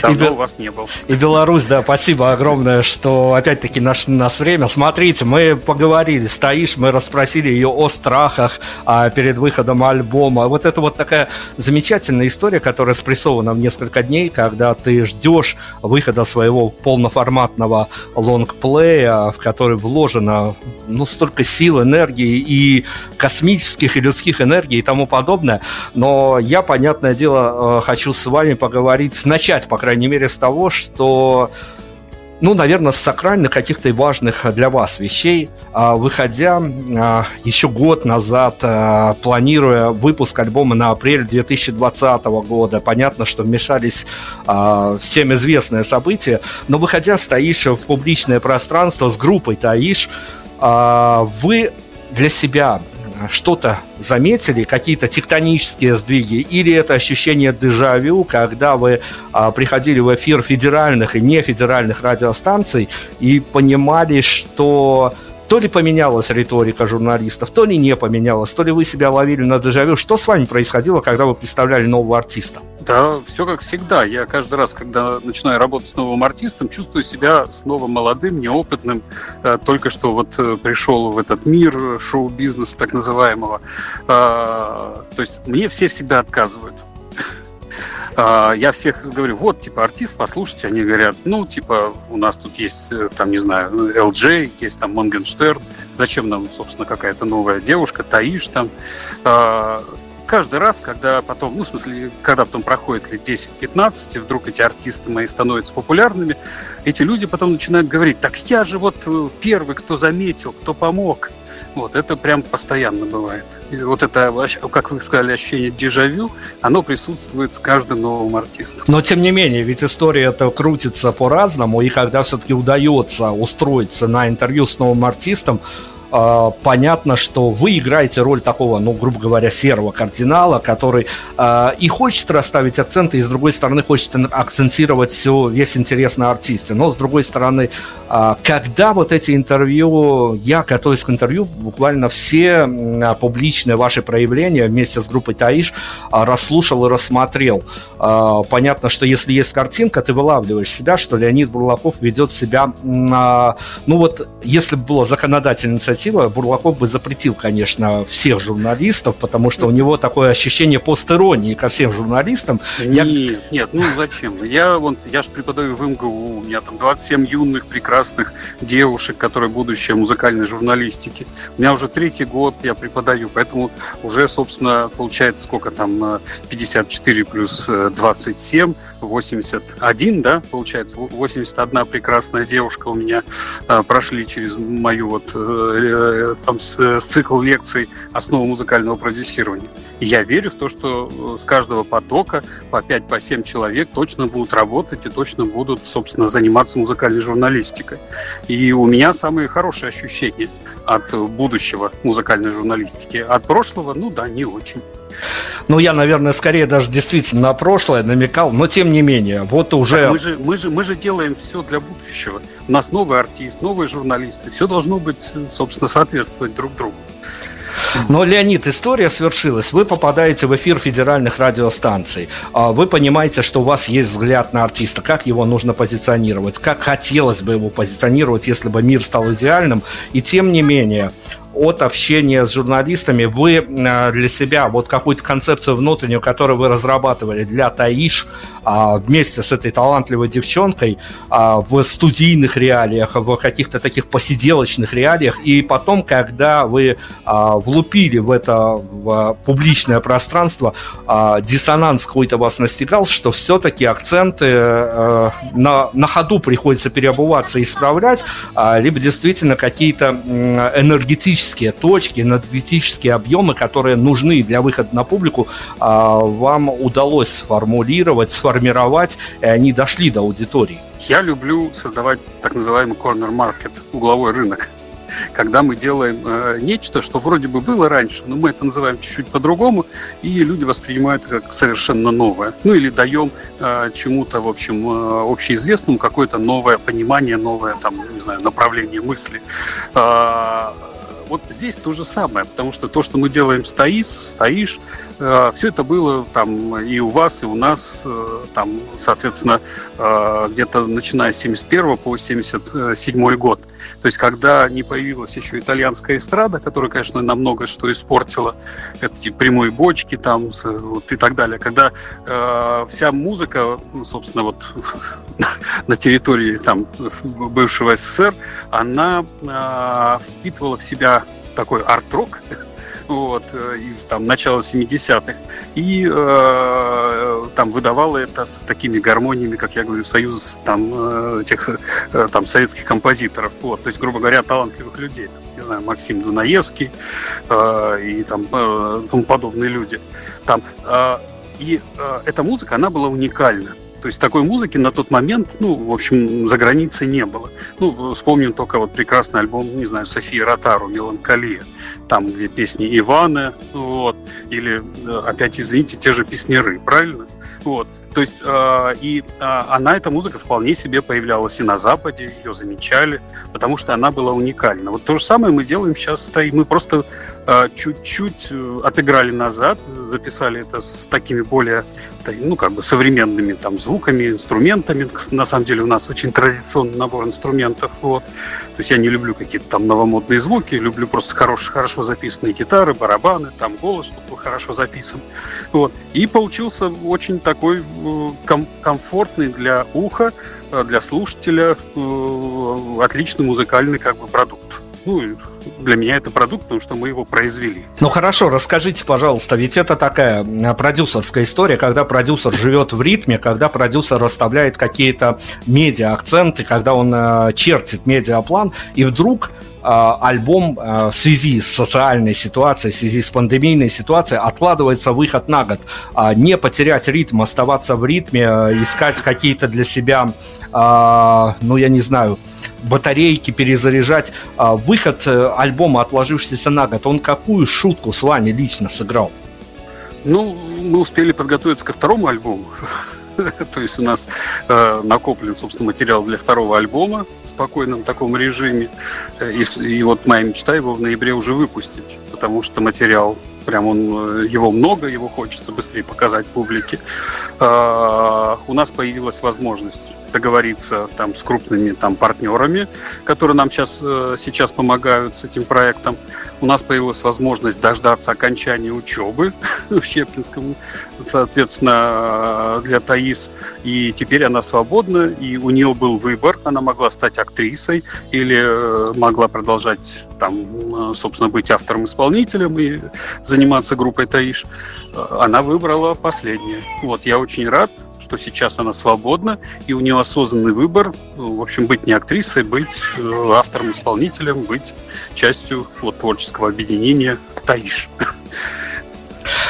Давно Бел- у вас не был. И Беларусь, да, спасибо огромное, что опять-таки нашли нас время. Смотрите, мы поговорили с Таиш, мы расспросили ее о страхах а, перед выходом альбома. Вот это вот такая замечательная история, которая спрессована в несколько дней, когда ты ждешь выхода своего полноформатного лонгплея, в который вложено ну, столько сил, энергии и космических и людских энергий и тому подобное. Но я, понятное дело, э, хочу с вами поговорить, начать, по крайней мере, с того, что ну, наверное, с сакральных каких-то важных для вас вещей, А, выходя а, еще год назад, а, планируя выпуск альбома на апрель 2020 года, понятно, что вмешались всем известные события, но выходя с Таиш в публичное пространство с группой Таиш, вы для себя что-то заметили, какие-то тектонические сдвиги, или это ощущение дежавю, когда вы а, приходили в эфир федеральных и нефедеральных радиостанций и понимали, что то ли поменялась риторика журналистов, то ли не поменялась, то ли вы себя ловили на дежавю. Что с вами происходило, когда вы представляли нового артиста? Да, все как всегда. Я каждый раз, когда начинаю работать с новым артистом, чувствую себя снова молодым, неопытным. Э, Только что вот э, пришел в этот мир э, шоу-бизнеса так называемого. То есть мне все всегда отказывают. Я всех говорю, вот, типа, артист, послушайте. Они говорят, ну, типа, у нас тут есть, там, не знаю, LJ, есть там Монгенштерн. Зачем нам, собственно, какая-то новая девушка, Таиш там. Каждый раз, когда потом, ну, в смысле, когда потом проходит лет 10-15, и вдруг эти артисты мои становятся популярными, эти люди потом начинают говорить, так я же вот э, первый, кто заметил, кто помог. Вот, это прям постоянно бывает. И вот это, как вы сказали, ощущение дежавю, оно присутствует с каждым новым артистом. Но тем не менее, ведь история это крутится по-разному, и когда все-таки удается устроиться на интервью с новым артистом, э, понятно, что вы играете роль такого, ну, грубо говоря, серого кардинала, который э, и хочет расставить акценты, и с другой стороны хочет акцентировать все, весь интерес на артисте. Но с другой стороны, э, когда вот эти интервью, я готовясь к интервью, буквально все а, публичные ваши проявления вместе с группой Таиш а, расслушал и рассмотрел. А, Понятно, что если есть картинка, ты вылавливаешь себя, что Леонид Бурлаков ведет себя, а, ну вот, если бы была законодательная инициатива Бурлаков бы запретил, конечно, всех журналистов, потому что у него такое ощущение постиронии ко всем журналистам. Нет, я... нет, ну зачем? Я, вот, я же преподаю в МГУ, у меня там 27 юных, прекрасных девушек, которые будущее музыкальной журналистики. У меня уже третий год я преподаю, поэтому уже, собственно, получается сколько там, 54 плюс 27, 81, да, получается, 81 прекрасная девушка у меня а, прошли через мою вот э, там цикл лекций основы музыкального продюсирования. И я верю в то, что э, с каждого потока по 5-7 по 7 человек точно будут работать и точно будут, собственно, заниматься музыкальной журналистикой. И у меня самые хорошие ощущения от будущего музыкальной журналистики. От прошлого, ну да, не очень. Ну, я, наверное, скорее даже действительно на прошлое намекал, но тем не менее, вот уже... Мы же, мы же, мы же делаем все для будущего. У нас новый артист, новые журналисты. Все должно быть, собственно, соответствовать друг другу. Но, Леонид, история свершилась. Вы попадаете в эфир федеральных радиостанций. А вы понимаете, что у вас есть взгляд на артиста, как его нужно позиционировать, как хотелось бы его позиционировать, если бы мир стал идеальным. И тем не менее, от общения с журналистами. Вы э, для себя вот какую-то концепцию внутреннюю, которую вы разрабатывали для Таиш а, вместе с этой талантливой девчонкой а, в студийных реалиях, в каких-то таких посиделочных реалиях, и потом, когда вы а, влупили в это в публичное пространство, диссонанс какой-то вас настигал, что все-таки акценты э, на, на ходу приходится переобуваться и исправлять, либо действительно какие-то энергетические энергетические точки, энергетические объемы, которые нужны для выхода на публику, а, вам удалось сформулировать, сформировать, и они дошли до аудитории? Я люблю создавать так называемый corner market, угловой рынок когда мы делаем э, нечто, что вроде бы было раньше, но мы это называем чуть-чуть по-другому, и люди воспринимают это как совершенно новое. Ну или даем э, чему-то, в общем, э, общеизвестному какое-то новое понимание, новое, там, не знаю, направление мысли. Э, вот здесь то же самое, потому что то, что мы делаем стоишь, э, все это было там и у вас, и у нас, э, там, соответственно, э, где-то начиная с 71 по 77 год. То есть, когда не появилась еще итальянская эстрада, которая, конечно, намного что испортила, эти прямые бочки там вот, и так далее, когда э, вся музыка, собственно, вот на территории там бывшего СССР, она э, впитывала в себя такой арт-рок, вот, э, из там, начала 70-х, и э, там выдавала это с такими гармониями, как я говорю, союз там, э, тех э, там, советских композиторов, вот, то есть, грубо говоря, талантливых людей, не знаю, Максим Дунаевский э, и там э, тому подобные люди. Там, э, и э, эта музыка, она была уникальна. То есть такой музыки на тот момент, ну, в общем, за границей не было. Ну, вспомним только вот прекрасный альбом, не знаю, Софии Ротару «Меланхолия», там, где песни Ивана, вот, или, э, опять извините, те же песнеры, правильно? Вот. То есть э, и э, она, эта музыка вполне себе появлялась и на Западе, ее замечали, потому что она была уникальна. Вот то же самое мы делаем сейчас, и мы просто э, чуть-чуть отыграли назад, записали это с такими более, ну, как бы современными там звуками, инструментами. На самом деле у нас очень традиционный набор инструментов. Вот. То есть я не люблю какие-то там новомодные звуки, люблю просто хорош, хорошо записанные гитары, барабаны, там голос, чтобы хорошо записан. Вот. И получился очень такой ком- комфортный для уха, э, для слушателя, э, отличный музыкальный как бы продукт. Ну, для меня это продукт, потому что мы его произвели. Ну хорошо, расскажите, пожалуйста, ведь это такая продюсерская история, когда продюсер живет в ритме, когда продюсер расставляет какие-то медиа-акценты, когда он э, чертит медиаплан, и вдруг э, альбом э, в связи с социальной ситуацией, в связи с пандемийной ситуацией откладывается выход на год. А не потерять ритм, оставаться в ритме, искать какие-то для себя, ну я не знаю, батарейки перезаряжать. Выход альбома, отложившийся на год, он какую шутку с вами лично сыграл? Ну, мы успели подготовиться ко второму альбому. То есть у нас э, накоплен, собственно, материал для второго альбома в спокойном таком режиме. И, и вот моя мечта его в ноябре уже выпустить, потому что материал прям он, его много, его хочется быстрее показать публике. А, у нас появилась возможность договориться там с крупными там партнерами, которые нам сейчас, э, сейчас помогают с этим проектом. У нас появилась возможность дождаться окончания учебы в Щепкинском, соответственно, для Таис. И теперь она свободна, и у нее был выбор. Она могла стать актрисой или э, могла продолжать там, э, собственно, быть автором-исполнителем и заниматься группой Таиш. Она выбрала последнее. Вот, я очень рад, что сейчас она свободна, и у нее осознанный выбор, в общем, быть не актрисой, быть э, автором-исполнителем, быть частью вот, творческого объединения «Таиш».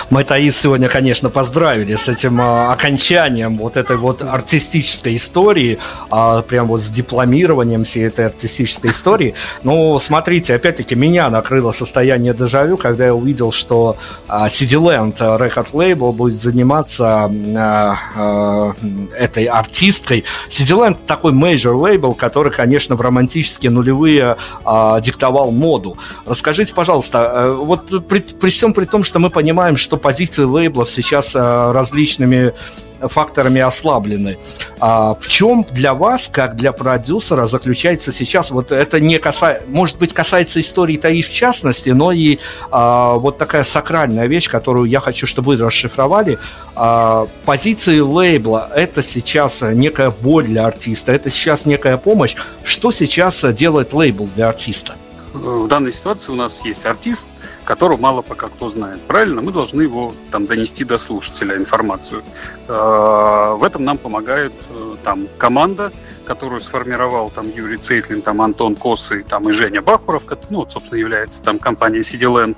Мы Таис сегодня, конечно, поздравили с этим а, окончанием вот этой вот артистической истории, а, прям вот с дипломированием всей этой артистической истории. Но смотрите, опять-таки, меня накрыло состояние дежавю, когда я увидел, что а, Cityland Record Label будет заниматься а, а, этой артисткой. Cityland такой major лейбл, который, конечно, в романтические нулевые а, диктовал моду. Расскажите, пожалуйста, э, вот при, при всем при том, что мы понимаем, что что позиции лейблов сейчас а, различными факторами ослаблены. А в чем для вас, как для продюсера, заключается сейчас, вот это не касается, может быть, касается истории ТАИ в частности, но и а, вот такая сакральная вещь, которую я хочу, чтобы вы расшифровали. А, позиции лейбла – это сейчас некая боль для артиста, это сейчас некая помощь. Что сейчас делает лейбл для артиста? В данной ситуации у нас есть артист, которого мало пока кто знает. Правильно? Мы должны его там донести до слушателя информацию. Э, в этом нам помогает э, там команда, которую сформировал там Юрий Цейтлин, там Антон Косы, там и Женя Бахуров, ну, вот, собственно, является там компания Cityland.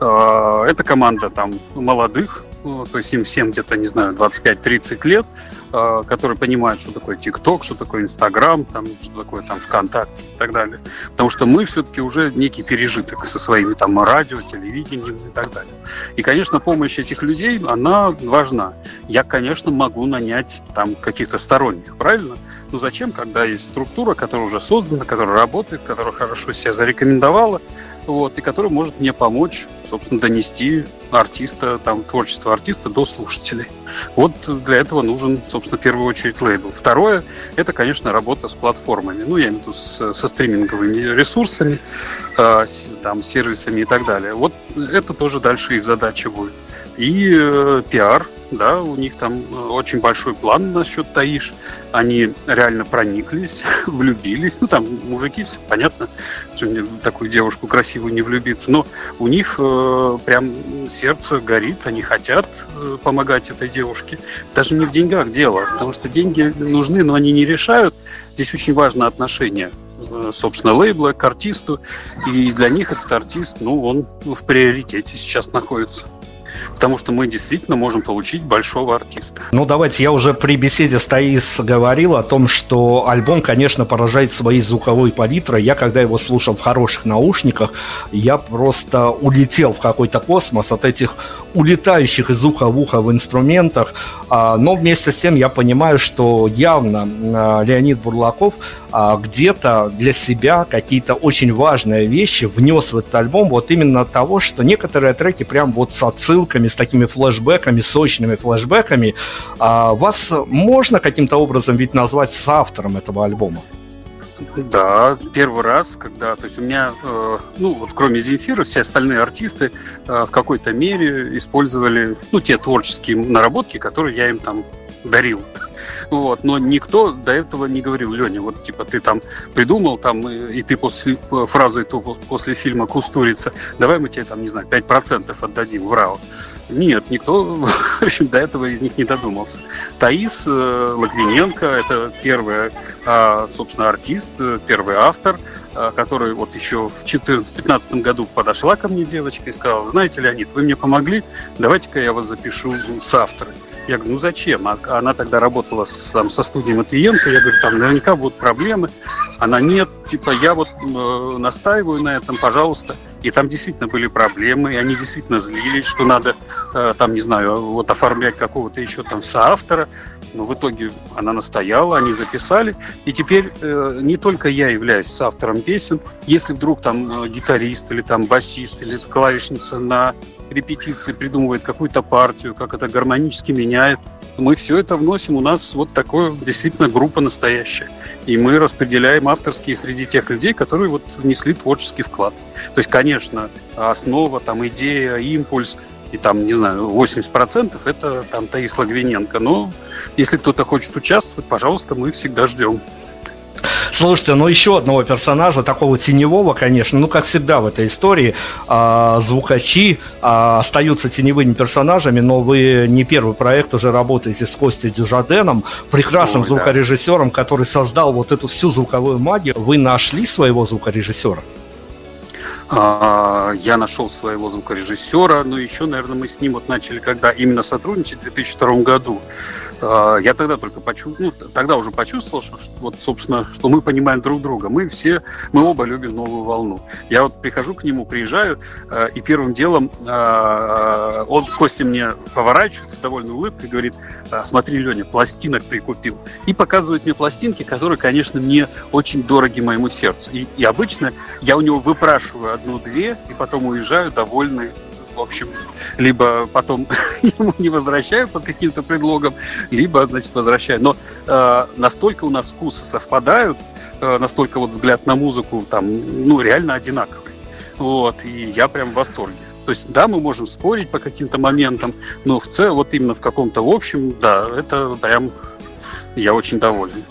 Э, это команда там молодых, то есть им всем где-то, не знаю, 25-30 лет, а, которые понимают, что такое ТикТок, что такое Инстаграм, там, что такое там ВКонтакте и так далее. Потому что мы все-таки уже некий пережиток со своими там радио, телевидением и так далее. И, конечно, помощь этих людей, она важна. Я, конечно, могу нанять там каких-то сторонних, правильно? Но зачем, когда есть структура, которая уже создана, которая работает, которая хорошо себя зарекомендовала, вот, и который может мне помочь, собственно, донести артиста, там, творчество артиста до слушателей. Вот для этого нужен, собственно, в первую очередь лейбл. Второе, это, конечно, работа с платформами, ну, я имею в виду с, со стриминговыми ресурсами, э, с, там, сервисами и так далее. Вот это тоже дальше их задача будет. И э, пиар, да, у них там э, очень большой план насчет Таиш. Они реально прониклись, влюбились. Ну, там мужики, все понятно, что в такую девушку красивую не влюбиться. Но у них э, прям сердце горит, они хотят э, помогать этой девушке. Даже не в деньгах дело, потому что деньги нужны, но они не решают. Здесь очень важно отношение э, собственно, лейбла к артисту. И для них этот артист, ну, он в приоритете сейчас находится потому что мы действительно можем получить большого артиста. Ну, давайте, я уже при беседе с Таис говорил о том, что альбом, конечно, поражает своей звуковой палитрой. Я, когда его слушал в хороших наушниках, я просто улетел в какой-то космос от этих улетающих из уха в ухо в инструментах. А, но вместе с тем я понимаю, что явно а, Леонид Бурлаков а, где-то для себя какие-то очень важные вещи внес в этот альбом вот именно того, что некоторые треки прям вот с отсылками, с такими флэшбэками, сочными флэшбэками. Вас можно каким-то образом ведь назвать соавтором этого альбома? Да, первый раз, когда, то есть у меня, э, ну вот кроме Земфира, все остальные артисты э, в какой-то мере использовали, ну те творческие наработки, которые я им там дарил. Вот, но никто до этого не говорил, Леня, вот типа ты там придумал там, и ты после фразы то после фильма Кустурица, давай мы тебе там, не знаю, 5% отдадим в РАО. Нет, никто, в общем, до этого из них не додумался. Таис э, Логвиненко – это первый, э, собственно, артист, первый автор, э, который вот еще в 2014-2015 году подошла ко мне девочка и сказала, знаете, Леонид, вы мне помогли, давайте-ка я вас запишу с автором. Я говорю, ну зачем? А она тогда работала с, там, со студией Матвиенко. Я говорю, там наверняка будут проблемы. Она нет, типа, я вот э, настаиваю на этом, пожалуйста. И там действительно были проблемы, и они действительно злились, что надо, э, там, не знаю, вот оформлять какого-то еще там соавтора. Но в итоге она настояла, они записали. И теперь э, не только я являюсь соавтором песен. Если вдруг там э, гитарист или там басист или клавишница на репетиции придумывает какую-то партию, как это гармонически меняет, мы все это вносим. У нас вот такое действительно группа настоящая. И мы распределяем авторские среди тех людей, которые вот внесли творческий вклад. То есть, конечно, основа, там, идея, импульс, и там, не знаю, 80% это там Таис Лагвиненко. Но если кто-то хочет участвовать, пожалуйста, мы всегда ждем. Слушайте, ну еще одного персонажа, такого теневого, конечно, ну как всегда в этой истории, а, звукачи а, остаются теневыми персонажами, но вы не первый проект уже работаете с Костей Дюжаденом, прекрасным Ой, звукорежиссером, да. который создал вот эту всю звуковую магию. Вы нашли своего звукорежиссера? А, я нашел своего звукорежиссера, но еще, наверное, мы с ним вот начали, когда именно сотрудничать в 2002 году. А, я тогда только почувствовал, ну, тогда уже почувствовал, что, вот, собственно, что мы понимаем друг друга. Мы все, мы оба любим новую волну. Я вот прихожу к нему, приезжаю, а, и первым делом а, он, Костя мне поворачивается с довольной улыбкой говорит, смотри, Леня, пластинок прикупил. И показывает мне пластинки, которые, конечно, мне очень дороги моему сердцу. И, и обычно я у него выпрашиваю одну-две, и потом уезжаю довольный в общем, либо потом ему не возвращаю под каким-то предлогом, либо, значит, возвращаю. Но э, настолько у нас вкусы совпадают, э, настолько вот взгляд на музыку там, ну, реально одинаковый. Вот, и я прям в восторге. То есть, да, мы можем спорить по каким-то моментам, но в целом, вот именно в каком-то общем, да, это прям я очень доволен.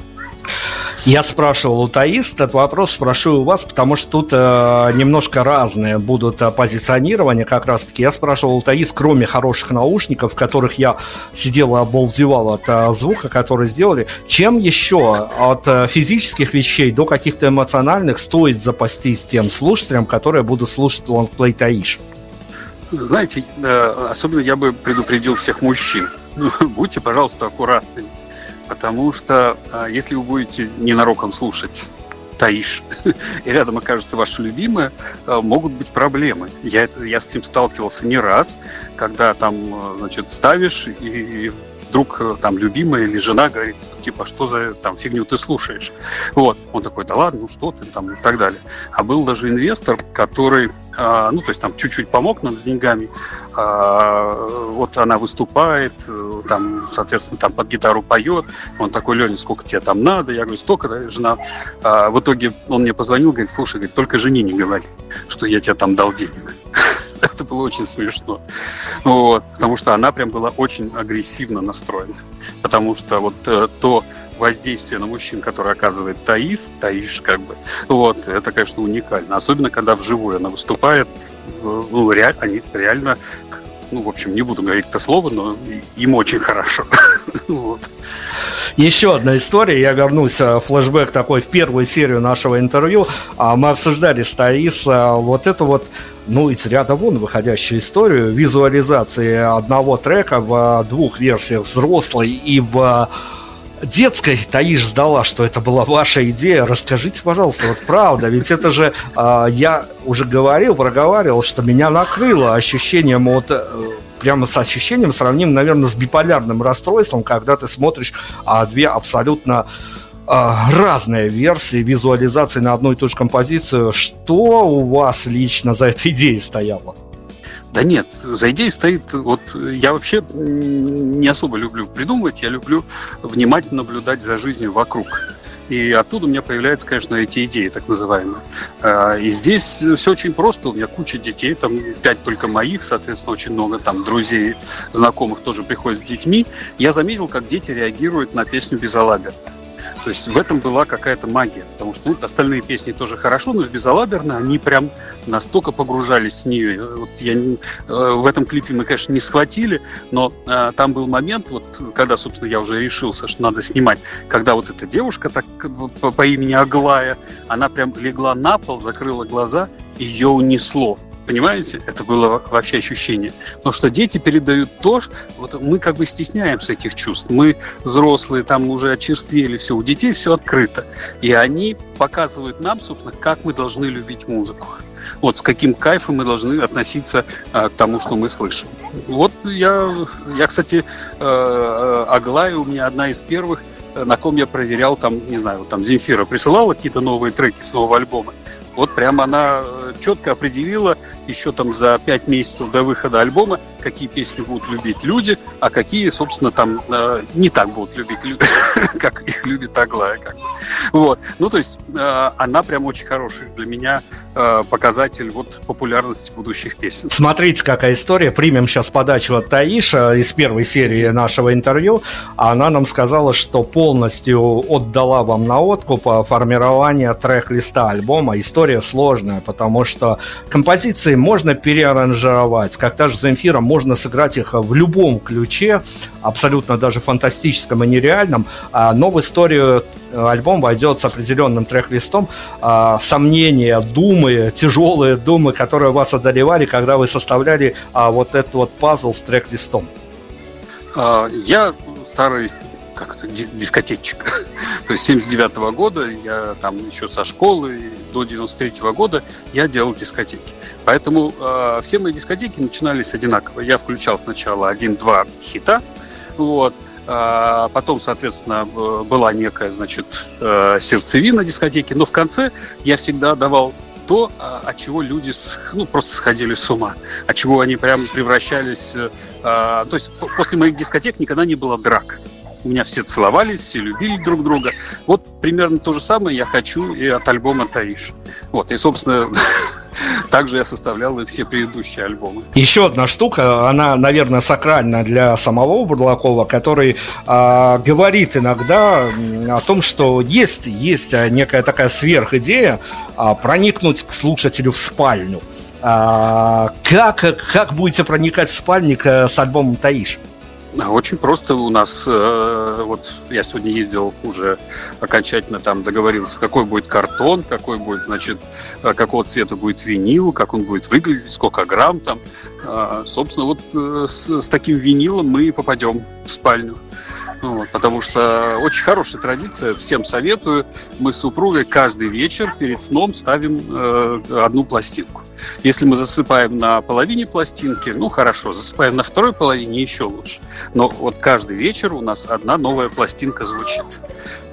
Я спрашивал у Таис этот вопрос, спрошу у вас, потому что тут э, немножко разные будут э, позиционирования как раз-таки. Я спрашивал у Таис, кроме хороших наушников, в которых я сидел и обалдевал от э, звука, который сделали, чем еще от э, физических вещей до каких-то эмоциональных стоит запастись тем слушателям, которые будут слушать лонгплей Таиш? Знаете, э, особенно я бы предупредил всех мужчин. Будьте, пожалуйста, аккуратны потому что а, если вы будете ненароком слушать Таиш, и рядом окажется ваша любимая, а, могут быть проблемы. Я, это, я с этим сталкивался не раз, когда там, а, значит, ставишь, и вдруг там любимая или жена говорит, типа, что за там фигню ты слушаешь? Вот. Он такой, да ладно, ну что ты там и так далее. А был даже инвестор, который, ну, то есть там чуть-чуть помог нам с деньгами. А, вот она выступает, там, соответственно, там под гитару поет. Он такой, Леня, сколько тебе там надо? Я говорю, столько, да, жена. А, в итоге он мне позвонил, говорит, слушай, только жене не говори, что я тебе там дал денег. Это было очень смешно. Вот, потому что она прям была очень агрессивно настроена. Потому что вот э, то воздействие на мужчин, которое оказывает Таис, Таиш как бы, вот, это, конечно, уникально. Особенно, когда вживую она выступает, э, ну, реаль, они реально, ну, в общем, не буду говорить это слово, но им очень хорошо. вот. Еще одна история, я вернусь, э, флешбэк такой в первую серию нашего интервью. А Мы обсуждали с Таис э, вот эту вот ну, из ряда вон выходящую историю визуализации одного трека в двух версиях взрослой и в детской Таиш сдала, что это была ваша идея. Расскажите, пожалуйста, вот правда, ведь это же э, я уже говорил, проговаривал, что меня накрыло ощущением вот э, прямо с ощущением сравним, наверное, с биполярным расстройством, когда ты смотришь а, две абсолютно а, разные версии визуализации на одну и ту же композицию. Что у вас лично за этой идеей стояло? Да нет, за идеей стоит, вот я вообще не особо люблю придумывать, я люблю внимательно наблюдать за жизнью вокруг. И оттуда у меня появляются, конечно, эти идеи, так называемые. А, и здесь все очень просто. У меня куча детей, там пять только моих, соответственно, очень много там друзей, знакомых тоже приходят с детьми. Я заметил, как дети реагируют на песню «Безалабер». То есть в этом была какая-то магия, потому что ну, остальные песни тоже хорошо, но в Безалаберно они прям настолько погружались в нее. Вот я, э, в этом клипе мы, конечно, не схватили, но э, там был момент, вот когда, собственно, я уже решился, что надо снимать, когда вот эта девушка так по, по имени Аглая, она прям легла на пол, закрыла глаза, ее унесло. Понимаете? Это было вообще ощущение. Но что дети передают то, вот мы как бы стесняемся этих чувств. Мы взрослые, там уже очерствели все. У детей все открыто. И они показывают нам, собственно, как мы должны любить музыку. Вот с каким кайфом мы должны относиться а, к тому, что мы слышим. Вот я, я кстати, э, Аглая у меня одна из первых, на ком я проверял, там, не знаю, там Земфира присылала какие-то новые треки с нового альбома. Вот прямо она э, четко определила еще там за пять месяцев до выхода альбома, какие песни будут любить люди, а какие, собственно, там э, не так будут любить, как их любит Аглая. Как бы. Вот. Ну, то есть э, она прям очень хороший для меня показатель вот популярности будущих песен. Смотрите, какая история. Примем сейчас подачу от Таиша из первой серии нашего интервью. Она нам сказала, что полностью отдала вам на откуп формирование трек-листа альбома. История сложная, потому что композиции можно переаранжировать. Как та же Земфира, можно сыграть их в любом ключе, абсолютно даже фантастическом и нереальном. А, но в историю альбом войдет с определенным трек-листом. А, сомнения, думы, тяжелые думы, которые вас одолевали, когда вы составляли а, вот этот вот пазл с трек-листом. Я старый как то дискотечек. То есть 79 -го года я там еще со школы до 93 -го года я делал дискотеки. Поэтому э, все мои дискотеки начинались одинаково. Я включал сначала один-два хита, вот, а потом, соответственно, была некая, значит, э, сердцевина дискотеки, но в конце я всегда давал то, а, от чего люди ну, просто сходили с ума, от чего они прям превращались... Э, то есть после моих дискотек никогда не было драк у меня все целовались, все любили друг друга. Вот примерно то же самое я хочу и от альбома «Таиш». Вот, и, собственно, также я составлял и все предыдущие альбомы. Еще одна штука, она, наверное, сакральна для самого Бурлакова, который э, говорит иногда о том, что есть, есть некая такая сверхидея э, проникнуть к слушателю в спальню. Э, как, как будете проникать в спальник э, с альбомом «Таиш»? Очень просто у нас, э, вот я сегодня ездил уже окончательно там договорился, какой будет картон, какой будет, значит, э, какого цвета будет винил, как он будет выглядеть, сколько грамм там. Э, собственно, вот э, с, с таким винилом мы попадем в спальню. Вот, потому что очень хорошая традиция, всем советую. Мы с супругой каждый вечер перед сном ставим э, одну пластинку. Если мы засыпаем на половине пластинки, ну хорошо, засыпаем на второй половине еще лучше. Но вот каждый вечер у нас одна новая пластинка звучит.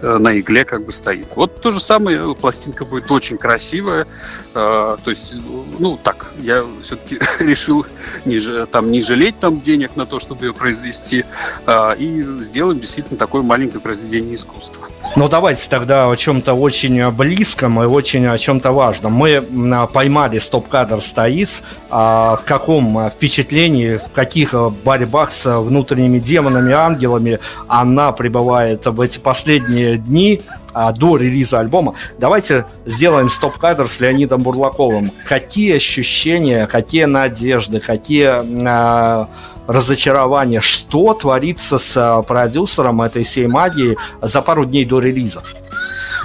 Э, на игле как бы стоит. Вот то же самое, пластинка будет очень красивая. Э, то есть, ну так, я все-таки решил не, там, не жалеть там денег на то, чтобы ее произвести, э, и сделаем действительно такое маленькое произведение искусства. Ну давайте тогда о чем-то очень близком и очень о чем-то важном. Мы поймали стоп-кадр Стоис. А в каком впечатлении, в каких борьбах с внутренними демонами, ангелами она пребывает в эти последние дни а, до релиза альбома. Давайте сделаем стоп-кадр с Леонидом Бурлаковым. Какие ощущения, какие надежды, какие а, разочарования, что творится с а, продюсером этой всей магии за пару дней до релиза?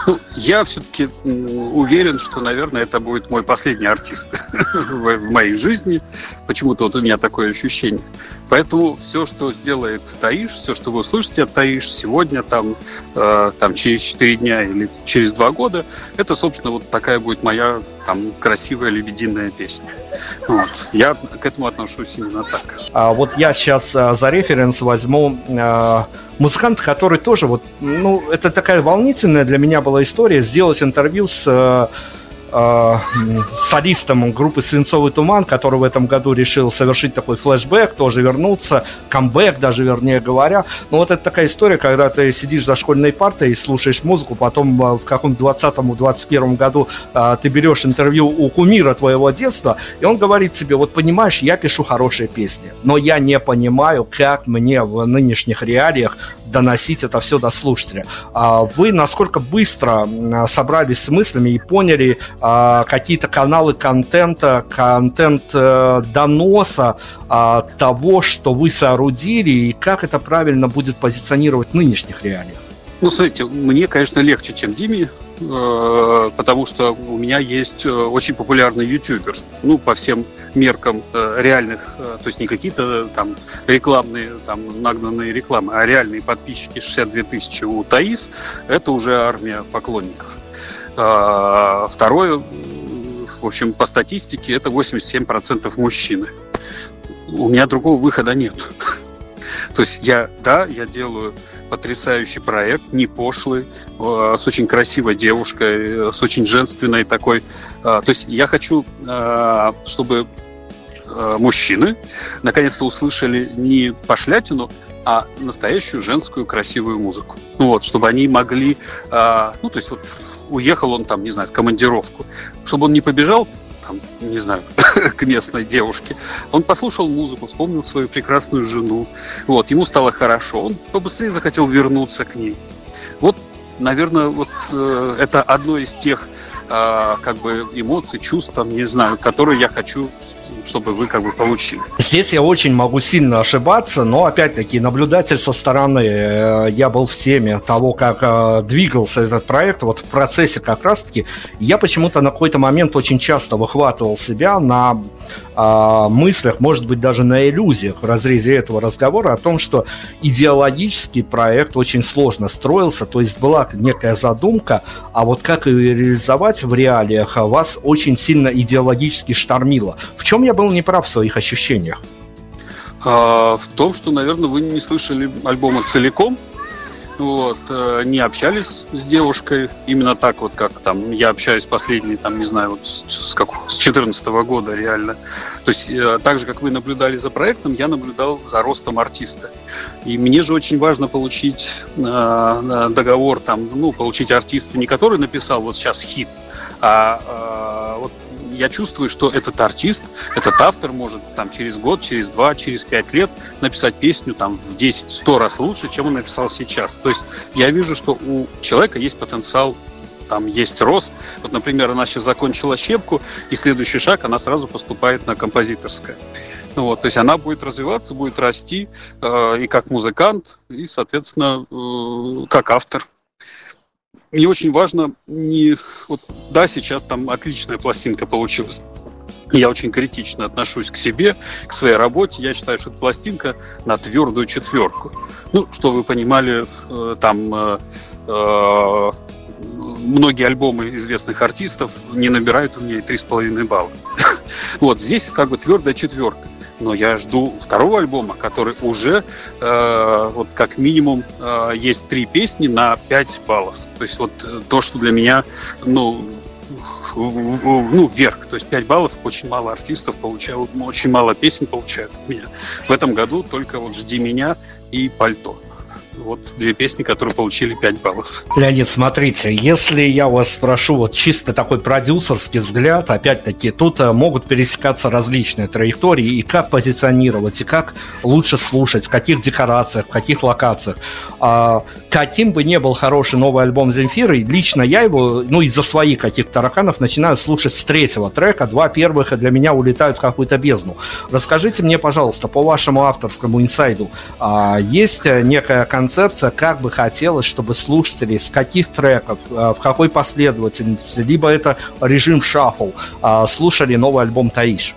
Ну, я все-таки уверен, что, наверное, это будет мой последний артист в моей жизни. Почему-то вот у меня такое ощущение. Поэтому все, что сделает Таиш, все, что вы услышите от Таиш сегодня, там, э, там через 4 дня или через 2 года, это, собственно, вот такая будет моя там красивая лебединая песня. Вот. Я к этому отношусь именно так. А вот я сейчас а, за референс возьму а, музыканта, который тоже вот, ну, это такая волнительная для меня была история, сделать интервью с а, э, солистом группы «Свинцовый туман», который в этом году решил совершить такой флешбэк, тоже вернуться, камбэк даже, вернее говоря. Ну вот это такая история, когда ты сидишь за школьной партой и слушаешь музыку, потом э, в каком-то 20-21 году э, ты берешь интервью у кумира твоего детства, и он говорит тебе, вот понимаешь, я пишу хорошие песни, но я не понимаю, как мне в нынешних реалиях доносить это все до слушателя. А вы насколько быстро собрались с мыслями и поняли, а, какие-то каналы контента, контент э, доноса а, того, что вы соорудили, и как это правильно будет позиционировать в нынешних реалиях? Ну, смотрите, мне, конечно, легче, чем Диме, э, потому что у меня есть э, очень популярный ютубер, ну, по всем меркам э, реальных, то есть не какие-то там рекламные, там нагнанные рекламы, а реальные подписчики 62 тысячи у Таис, это уже армия поклонников. А, второе, в общем, по статистике, это 87% мужчины. У меня другого выхода нет. То есть я, да, я делаю потрясающий проект, не пошлый, э, с очень красивой девушкой, э, с очень женственной такой. Э, то есть я хочу, чтобы мужчины наконец-то услышали не пошлятину, а настоящую женскую красивую музыку. Ну вот, чтобы они могли, ну то есть вот уехал он там, не знаю, в командировку, чтобы он не побежал там, не знаю, к местной девушке. Он послушал музыку, вспомнил свою прекрасную жену. Вот, ему стало хорошо, он побыстрее захотел вернуться к ней. Вот, наверное, вот э, это одно из тех э, как бы эмоций, чувств, там, не знаю, которые я хочу чтобы вы как бы получили. Здесь я очень могу сильно ошибаться, но опять-таки наблюдатель со стороны, э, я был в теме того, как э, двигался этот проект, вот в процессе как раз-таки, я почему-то на какой-то момент очень часто выхватывал себя на э, мыслях, может быть, даже на иллюзиях в разрезе этого разговора о том, что идеологический проект очень сложно строился, то есть была некая задумка, а вот как ее реализовать в реалиях вас очень сильно идеологически штормило. В чем я был неправ в своих ощущениях? А, в том, что, наверное, вы не слышали альбома целиком, вот, э, не общались с девушкой именно так вот, как там я общаюсь последние, там, не знаю, вот с, с, как, с 14 года реально. То есть э, так же, как вы наблюдали за проектом, я наблюдал за ростом артиста. И мне же очень важно получить э, договор, там, ну, получить артиста, не который написал вот сейчас хит, а э, вот я чувствую, что этот артист, этот автор может там через год, через два, через пять лет написать песню там в 10-100 раз лучше, чем он написал сейчас. То есть я вижу, что у человека есть потенциал там есть рост. Вот, например, она сейчас закончила щепку, и следующий шаг, она сразу поступает на композиторское. Ну, вот, то есть она будет развиваться, будет расти э, и как музыкант, и, соответственно, э, как автор мне очень важно не... Вот, да, сейчас там отличная пластинка получилась. Я очень критично отношусь к себе, к своей работе. Я считаю, что это пластинка на твердую четверку. Ну, что вы понимали, э, там э, э, многие альбомы известных артистов не набирают у меня и 3,5 балла. Вот здесь как бы твердая четверка но я жду второго альбома, который уже э, вот как минимум э, есть три песни на 5 баллов. То есть вот э, то, что для меня, ну, ну, вверх. То есть 5 баллов очень мало артистов получают, очень мало песен получают от меня. В этом году только вот «Жди меня» и «Пальто» вот две песни, которые получили 5 баллов. Леонид, смотрите, если я вас спрошу вот чисто такой продюсерский взгляд, опять-таки, тут э, могут пересекаться различные траектории, и как позиционировать, и как лучше слушать, в каких декорациях, в каких локациях. А, каким бы ни был хороший новый альбом Земфиры, лично я его, ну, из-за своих каких-то тараканов начинаю слушать с третьего трека, два первых для меня улетают в какую-то бездну. Расскажите мне, пожалуйста, по вашему авторскому инсайду, а, есть некая концепция, как бы хотелось, чтобы слушатели с каких треков, э, в какой последовательности, либо это режим шаффл, э, слушали новый альбом Таиш?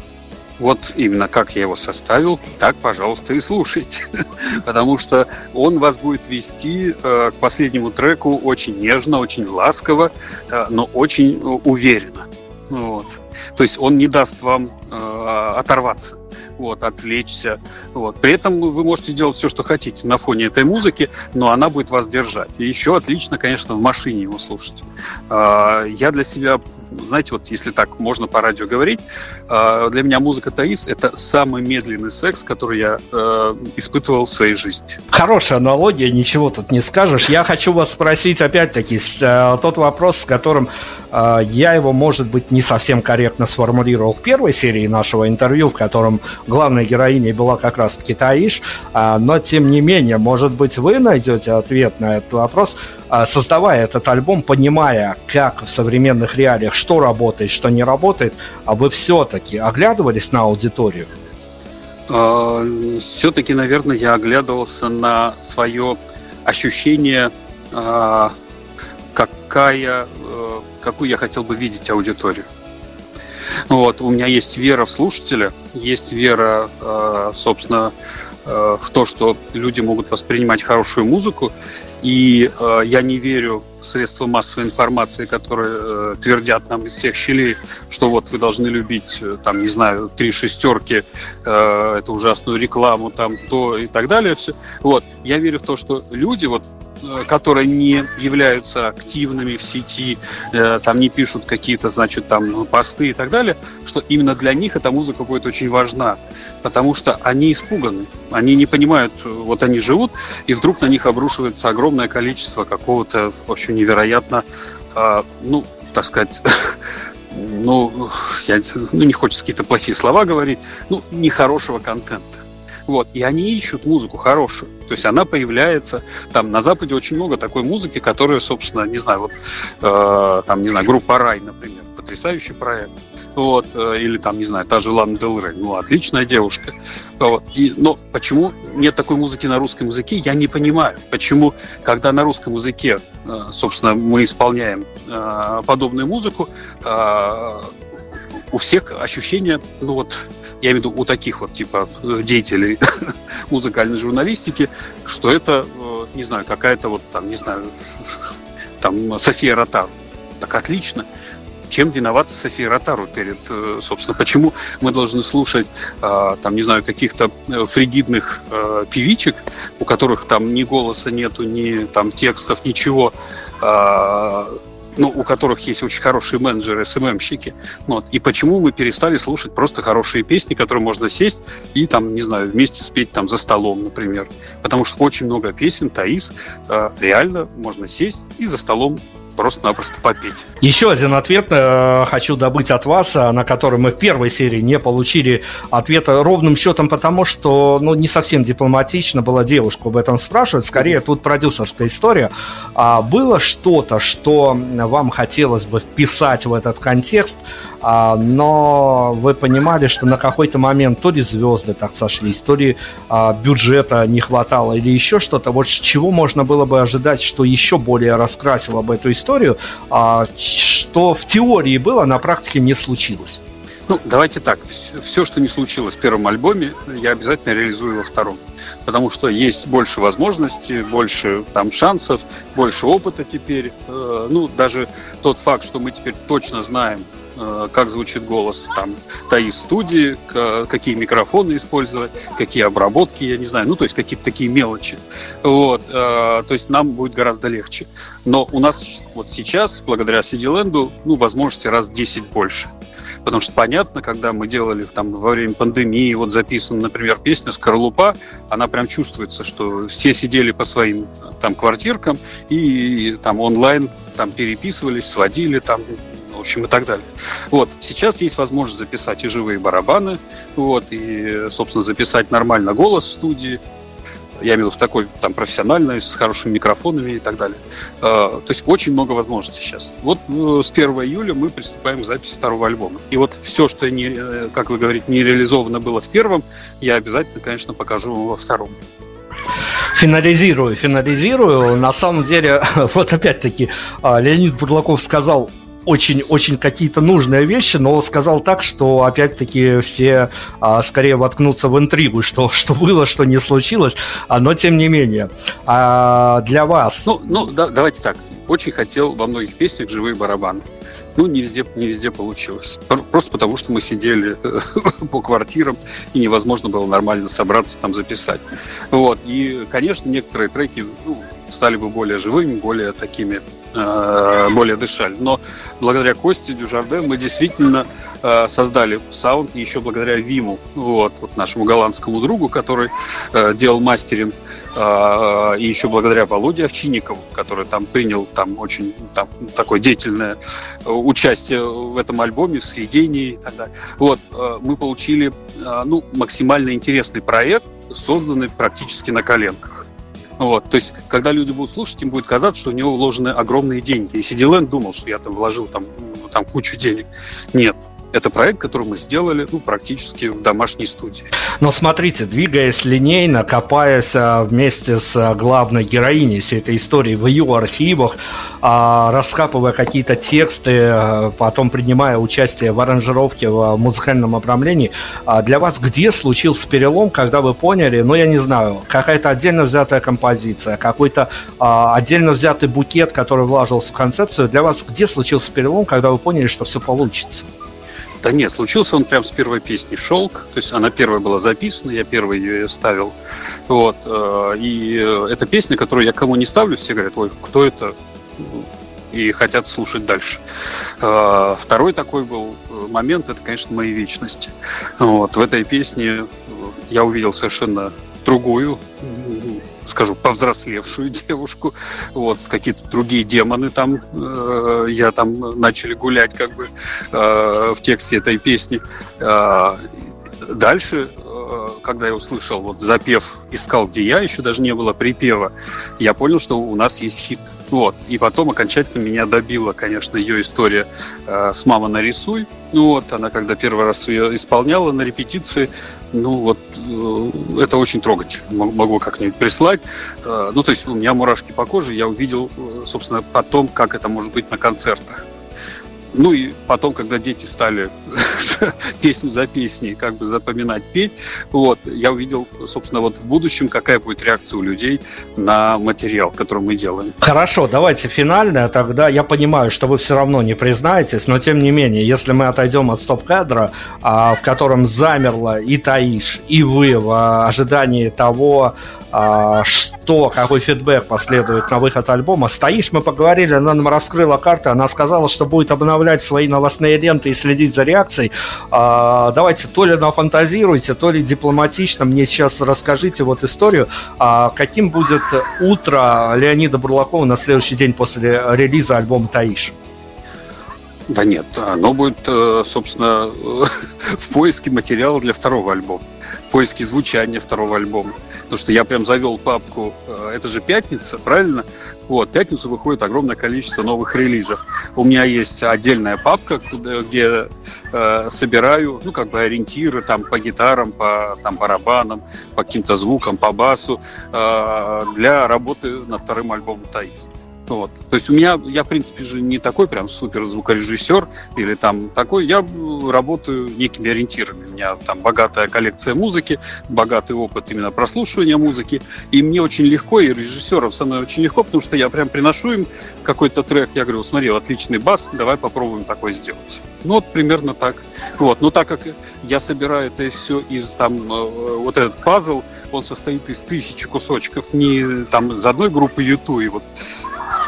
Вот именно как я его составил, так, пожалуйста, и слушайте. Потому что он вас будет вести э, к последнему треку очень нежно, очень ласково, но очень уверенно. Вот. То есть он не даст вам э, оторваться вот, отвлечься. Вот. При этом вы можете делать все, что хотите на фоне этой музыки, но она будет вас держать. И еще отлично, конечно, в машине его слушать. А, я для себя знаете, вот если так можно по радио говорить, а, для меня музыка Таис — это самый медленный секс, который я э, испытывал в своей жизни. Хорошая аналогия, ничего тут не скажешь. Я хочу вас спросить опять-таки э, тот вопрос, с которым э, я его, может быть, не совсем корректно сформулировал в первой серии нашего интервью, в котором главной героиней была как раз-таки Таиш, а, но тем не менее, может быть, вы найдете ответ на этот вопрос, создавая этот альбом, понимая, как в современных реалиях что работает, что не работает, а вы все-таки оглядывались на аудиторию? А, все-таки, наверное, я оглядывался на свое ощущение а, какая, какую я хотел бы видеть аудиторию. Вот, у меня есть вера в слушателя, есть вера, собственно, в то, что люди могут воспринимать хорошую музыку, и я не верю средства массовой информации, которые э, твердят нам из всех щелей, что вот вы должны любить, э, там, не знаю, три шестерки, э, эту ужасную рекламу, там, то и так далее. Все. Вот. Я верю в то, что люди, вот, Э, которые не являются активными в сети, э, там не пишут какие-то, значит, там посты и так далее, что именно для них эта музыка будет очень важна, потому что они испуганы, они не понимают, вот они живут, и вдруг на них обрушивается огромное количество какого-то, вообще невероятно, а, ну, так сказать, ну, я, ну, не хочется какие-то плохие слова говорить, ну, нехорошего контента. Вот. И они ищут музыку хорошую. То есть она появляется. Там на Западе очень много такой музыки, которая, собственно, не знаю, вот э, там, не знаю, группа Рай, например, потрясающий проект. Вот, э, или там, не знаю, та же Лана Дел ну, отличная девушка. Вот. И, но почему нет такой музыки на русском языке, я не понимаю. Почему, когда на русском языке, э, собственно, мы исполняем э, подобную музыку, у всех ощущение, ну вот, я имею в виду у таких вот типа деятелей музыкальной журналистики, что это, не знаю, какая-то вот там, не знаю, там София Ротару. Так отлично. Чем виновата София Ротару перед, э, собственно, почему мы должны слушать, э, там, не знаю, каких-то фригидных певичек, у которых там ни голоса нету, ни там текстов, ничего, ну, у которых есть очень хорошие менеджеры, СММщики. Вот. И почему мы перестали слушать просто хорошие песни, которые можно сесть и там, не знаю, вместе спеть там за столом, например. Потому что очень много песен, Таис, э, реально можно сесть и за столом просто-напросто попить. Еще один ответ э, хочу добыть от вас, э, на который мы в первой серии не получили ответа ровным счетом, потому что ну, не совсем дипломатично было девушку об этом спрашивать. Скорее, тут продюсерская история. А было что-то, что вам хотелось бы вписать в этот контекст, а, но вы понимали, что на какой-то момент то ли звезды так сошлись, то ли а, бюджета не хватало, или еще что-то. Вот чего можно было бы ожидать, что еще более раскрасило бы эту историю, а, что в теории было, на практике не случилось. Ну, давайте так. Все, что не случилось в первом альбоме, я обязательно реализую во втором. Потому что есть больше возможностей, больше там шансов, больше опыта теперь. Э, ну, даже тот факт, что мы теперь точно знаем, как звучит голос там ТАИ студии, какие микрофоны использовать, какие обработки, я не знаю, ну, то есть какие-то такие мелочи. Вот, э, то есть нам будет гораздо легче. Но у нас вот сейчас, благодаря CD-Land, ну, возможности раз в 10 больше. Потому что понятно, когда мы делали там во время пандемии, вот записана, например, песня «Скорлупа», она прям чувствуется, что все сидели по своим там квартиркам и там онлайн там переписывались, сводили там общем, и так далее. Вот. Сейчас есть возможность записать и живые барабаны, вот, и, собственно, записать нормально голос в студии, я имею в виду в такой там профессиональной, с хорошими микрофонами и так далее. А, то есть очень много возможностей сейчас. Вот э, с 1 июля мы приступаем к записи второго альбома. И вот все, что, не, э, как вы говорите, не реализовано было в первом, я обязательно, конечно, покажу вам во втором финализирую, финализирую. На самом деле, вот опять-таки, а, Леонид Бурлаков сказал очень-очень какие-то нужные вещи, но сказал так, что опять-таки все а, скорее воткнутся в интригу, что, что было, что не случилось, а, но тем не менее. А, для вас... Ну, ну да, давайте так. Очень хотел во многих песнях живые барабаны. Ну, не везде, не везде получилось. Просто потому, что мы сидели по квартирам, и невозможно было нормально собраться, там записать. Вот. И, конечно, некоторые треки ну, стали бы более живыми, более такими Э, более дышали. Но благодаря Косте Дюжарден мы действительно э, создали саунд, еще благодаря Виму, вот, вот нашему голландскому другу, который э, делал мастеринг, и еще благодаря Володе Овчинникову, который там принял там очень там, такое деятельное участие в этом альбоме, в сведении и так далее. Вот, мы получили ну, максимально интересный проект, созданный практически на коленках. Вот, то есть, когда люди будут слушать, им будет казаться, что у него вложены огромные деньги. И Сидиленд думал, что я там вложил там, ну, там кучу денег. Нет, Это проект, который мы сделали ну, практически в домашней студии. Но смотрите, двигаясь линейно, копаясь а, вместе с а, главной героиней всей этой истории в ее архивах, а, раскапывая какие-то тексты, потом принимая участие в аранжировке в музыкальном обрамлении, для вас где случился перелом, когда вы поняли, ну я не знаю, какая-то отдельно взятая композиция, какой-то отдельно взятый букет, который вложился в концепцию, для вас где случился перелом, когда вы поняли, что все получится? Да нет, случился он прям с первой песни «Шелк», то есть она первая была записана, я первый ее ставил. Вот, э, и это песня, которую я кому не ставлю, все говорят, ой, кто это? И хотят слушать дальше. Э, второй такой был момент, это, конечно, мои вечности. Вот, в этой песне я увидел совершенно другую скажу, повзрослевшую девушку, вот, какие-то другие демоны там, э, я там начали гулять как бы э, в тексте этой песни. Э, дальше, э, когда я услышал вот запев «Искал, где я», еще даже не было припева, я понял, что у нас есть хит. Вот. И потом окончательно меня добила, конечно, ее история э, с «Мама нарисуй». Ну вот, она когда первый раз ее исполняла на репетиции, ну вот, э, это очень трогательно. Могу как-нибудь прислать. Э, ну, то есть у меня мурашки по коже, я увидел, э, собственно, потом, как это может быть на концертах. Ну и потом, когда дети стали песню за песней как бы запоминать, петь, вот, я увидел, собственно, вот в будущем, какая будет реакция у людей на материал, который мы делаем. Хорошо, давайте финальное тогда. Я понимаю, что вы все равно не признаетесь, но тем не менее, если мы отойдем от стоп-кадра, а, в котором замерла и Таиш, и вы в ожидании того, а, что, какой фидбэк последует на выход альбома. Стоишь, мы поговорили, она нам раскрыла карты, она сказала, что будет обновлять свои новостные ленты и следить за реакцией. А, давайте то ли нафантазируйте, то ли дипломатично мне сейчас расскажите вот историю, а, каким будет утро Леонида Бурлакова на следующий день после релиза альбома «Таиш». Да нет, оно будет, э, собственно, в поиске материала для второго альбома, в поиске звучания второго альбома. Потому что я прям завел папку, э, это же пятница, правильно? Вот, пятницу выходит огромное количество новых релизов. У меня есть отдельная папка, где э, собираю, ну, как бы ориентиры там по гитарам, по там, барабанам, по каким-то звукам, по басу э, для работы над вторым альбомом «Таис». Вот. То есть у меня, я, в принципе, же не такой прям супер звукорежиссер или там такой, я работаю некими ориентирами. У меня там богатая коллекция музыки, богатый опыт именно прослушивания музыки, и мне очень легко, и режиссеров со мной очень легко, потому что я прям приношу им какой-то трек, я говорю, смотри, отличный бас, давай попробуем такой сделать. Ну вот примерно так. Вот. Но так как я собираю это все из там, э, вот этот пазл, он состоит из тысячи кусочков, не там из одной группы YouTube, и вот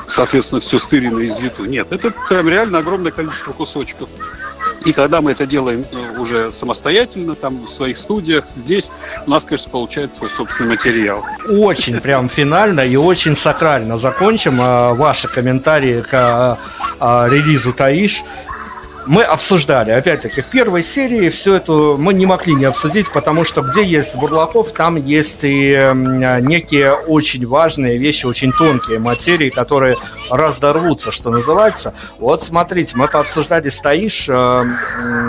соответственно, все стырено из YouTube. Нет, это прям реально огромное количество кусочков. И когда мы это делаем э, уже самостоятельно, там в своих студиях, здесь у нас, конечно, получается свой собственный материал. Очень прям финально и очень сакрально закончим. Э, ваши комментарии к э, релизу Таиш мы обсуждали, опять-таки, в первой серии все это мы не могли не обсудить, потому что где есть Бурлаков, там есть и некие очень важные вещи, очень тонкие материи, которые раздорвутся, что называется. Вот смотрите, мы пообсуждали «Стоишь», э,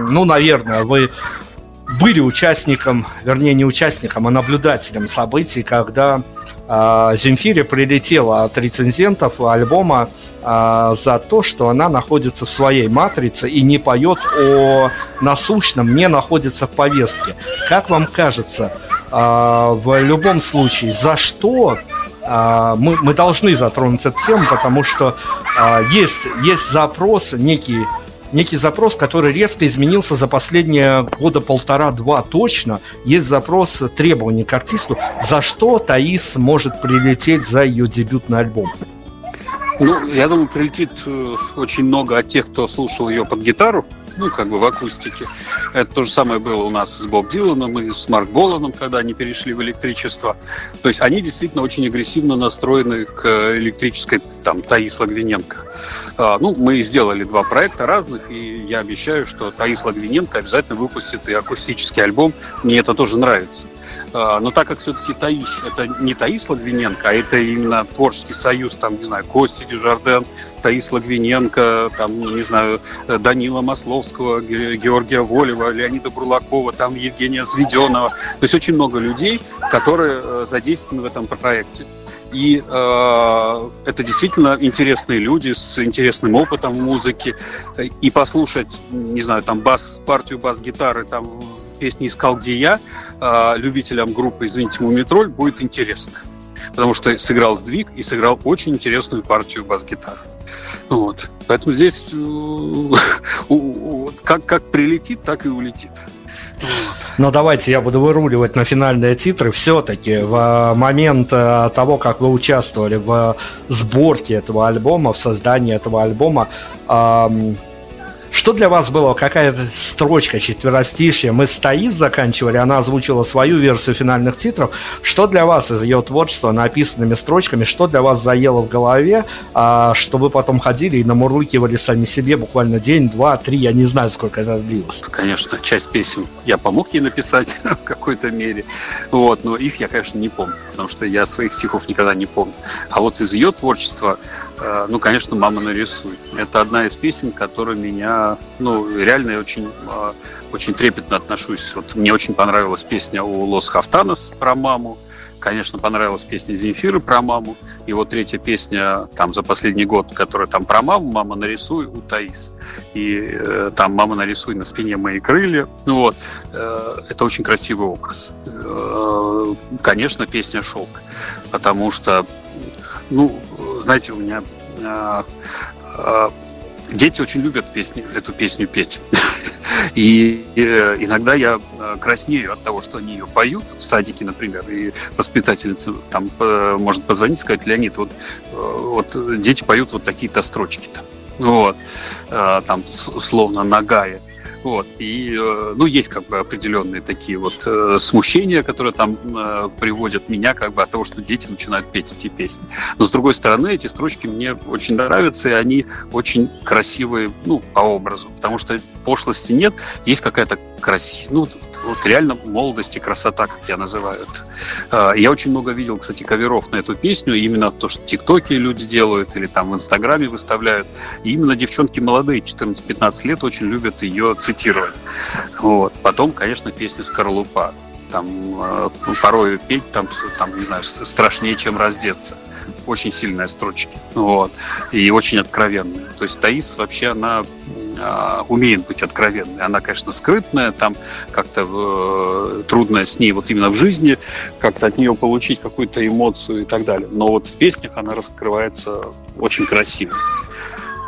ну, наверное, вы были участником, вернее, не участником, а наблюдателем событий, когда э, Земфире прилетела от рецензентов альбома э, за то, что она находится в своей матрице и не поет о насущном, не находится в повестке. Как вам кажется, э, в любом случае, за что мы, мы должны затронуть эту тему, потому что есть, есть запрос некий некий запрос, который резко изменился за последние года полтора-два точно. Есть запрос требований к артисту, за что Таис может прилететь за ее дебютный альбом. Ну, я думаю, прилетит э, очень много от тех, кто слушал ее под гитару, ну, как бы в акустике. Это то же самое было у нас с Боб Диланом и с Марк Боланом, когда они перешли в электричество. То есть они действительно очень агрессивно настроены к электрической, там, Таис Лагвиненко. А, ну, мы сделали два проекта разных, и я обещаю, что Таис Лагвиненко обязательно выпустит и акустический альбом. Мне это тоже нравится. А, но так как все-таки Таис, это не Таис Лагвиненко, а это именно творческий союз, там, не знаю, Кости Дюжарден, Таис Лагвиненко, там, не знаю, Данила Масловского, Георгия Волева, Леонида Бурлакова, там, Евгения Зведенова. То есть очень много людей, которые э, задействованы в этом проекте. И э, это действительно интересные люди с интересным опытом в музыке. И послушать, не знаю, там бас, партию бас-гитары, там песни «Искал, где я», э, любителям группы «Извините, Мумитроль» будет интересно. Потому что сыграл сдвиг и сыграл очень интересную партию бас-гитары. Вот. Поэтому здесь э, как, как прилетит, так и улетит. Но давайте я буду выруливать на финальные титры. Все-таки в момент э, того, как вы участвовали в сборке этого альбома, в создании этого альбома, что для вас было? Какая-то строчка, четверостишья? Мы с Таис заканчивали, она озвучила свою версию финальных титров. Что для вас из ее творчества написанными строчками, что для вас заело в голове, а, что вы потом ходили и намурлыкивали сами себе буквально день, два, три, я не знаю, сколько это длилось? Конечно, часть песен я помог ей написать в какой-то мере, вот, но их я, конечно, не помню, потому что я своих стихов никогда не помню. А вот из ее творчества ну, конечно, «Мама нарисуй». Это одна из песен, которая меня, ну, реально я очень, э, очень трепетно отношусь. Вот мне очень понравилась песня у Лос Хафтанос про маму. Конечно, понравилась песня Земфиры про маму. Вот третья песня там за последний год, которая там про маму, «Мама нарисуй» у Таис. И э, там «Мама нарисуй на спине мои крылья». Ну вот, э, это очень красивый образ. Э, конечно, песня «Шелк», потому что ну, знаете, у меня э, э, дети очень любят песни, эту песню петь. И э, иногда я э, краснею от того, что они ее поют в садике, например, и воспитательница там э, может позвонить и сказать, Леонид, вот, э, вот дети поют вот такие-то строчки-то. Вот, там словно нагая. Вот. И, э, ну, есть как бы определенные такие вот э, смущения, которые там э, приводят меня как бы от того, что дети начинают петь эти песни. Но, с другой стороны, эти строчки мне очень нравятся, и они очень красивые, ну, по образу, потому что пошлости нет, есть какая-то красивая, ну, вот реально молодость и красота, как я называю это. А, я очень много видел, кстати, каверов на эту песню, именно то, что тиктоки люди делают или там в Инстаграме выставляют. И именно девчонки молодые, 14-15 лет, очень любят ее цитировать. Вот. Потом, конечно, песня «Скорлупа». Там э, порой петь, там, там, не знаю, страшнее, чем раздеться очень сильные строчки. Вот. И очень откровенные. То есть Таис вообще, она а, умеет быть откровенной. Она, конечно, скрытная, там как-то э, трудно с ней вот именно в жизни как-то от нее получить какую-то эмоцию и так далее. Но вот в песнях она раскрывается очень красиво.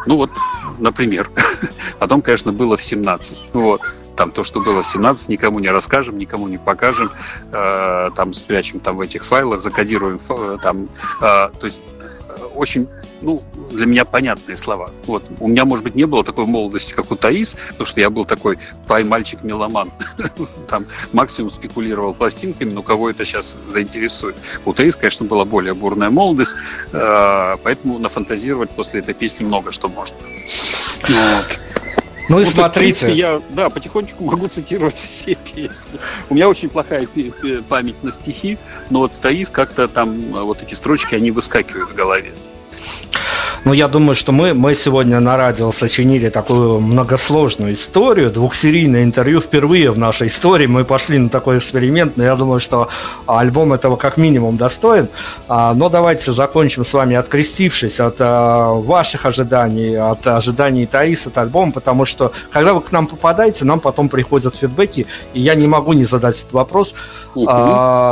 Ну вот, например. Потом, конечно, было в 17. Вот. Там то, что было в 17, никому не расскажем, никому не покажем. Э, там спрячем там в этих файлах, закодируем э, там. Э, то есть очень, ну, для меня понятные слова. Вот. У меня, может быть, не было такой молодости, как у Таис, потому что я был такой пай-мальчик-меломан. Там максимум спекулировал пластинками, но кого это сейчас заинтересует. У Таис, конечно, была более бурная молодость, э, поэтому нафантазировать после этой песни много что можно. Вот. Ну и вот, смотрите. принципе, я, да, потихонечку могу цитировать все песни. У меня очень плохая память на стихи, но вот стоит как-то там вот эти строчки, они выскакивают в голове. Ну, я думаю, что мы, мы сегодня на радио сочинили такую многосложную историю, двухсерийное интервью впервые в нашей истории. Мы пошли на такой эксперимент, но я думаю, что альбом этого как минимум достоин. А, но давайте закончим с вами, открестившись от а, ваших ожиданий, от ожиданий Таис от альбома, потому что когда вы к нам попадаете, нам потом приходят фидбэки, и я не могу не задать этот вопрос. Угу.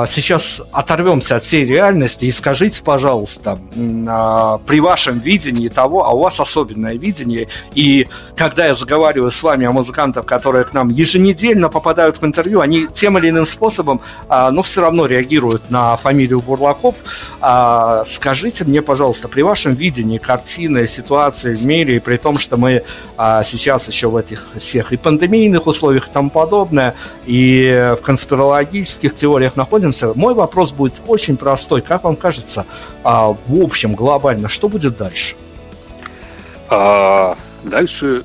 Сейчас оторвемся от всей реальности и скажите, пожалуйста, при вашем виде видении того, а у вас особенное видение. И когда я заговариваю с вами о музыкантах, которые к нам еженедельно попадают в интервью, они тем или иным способом, а, но все равно реагируют на фамилию Бурлаков. А, скажите мне, пожалуйста, при вашем видении картины, ситуации в мире, при том, что мы а, сейчас еще в этих всех и пандемийных условиях и тому подобное, и в конспирологических теориях находимся, мой вопрос будет очень простой. Как вам кажется, в общем, глобально, что будет дальше? А, Дальше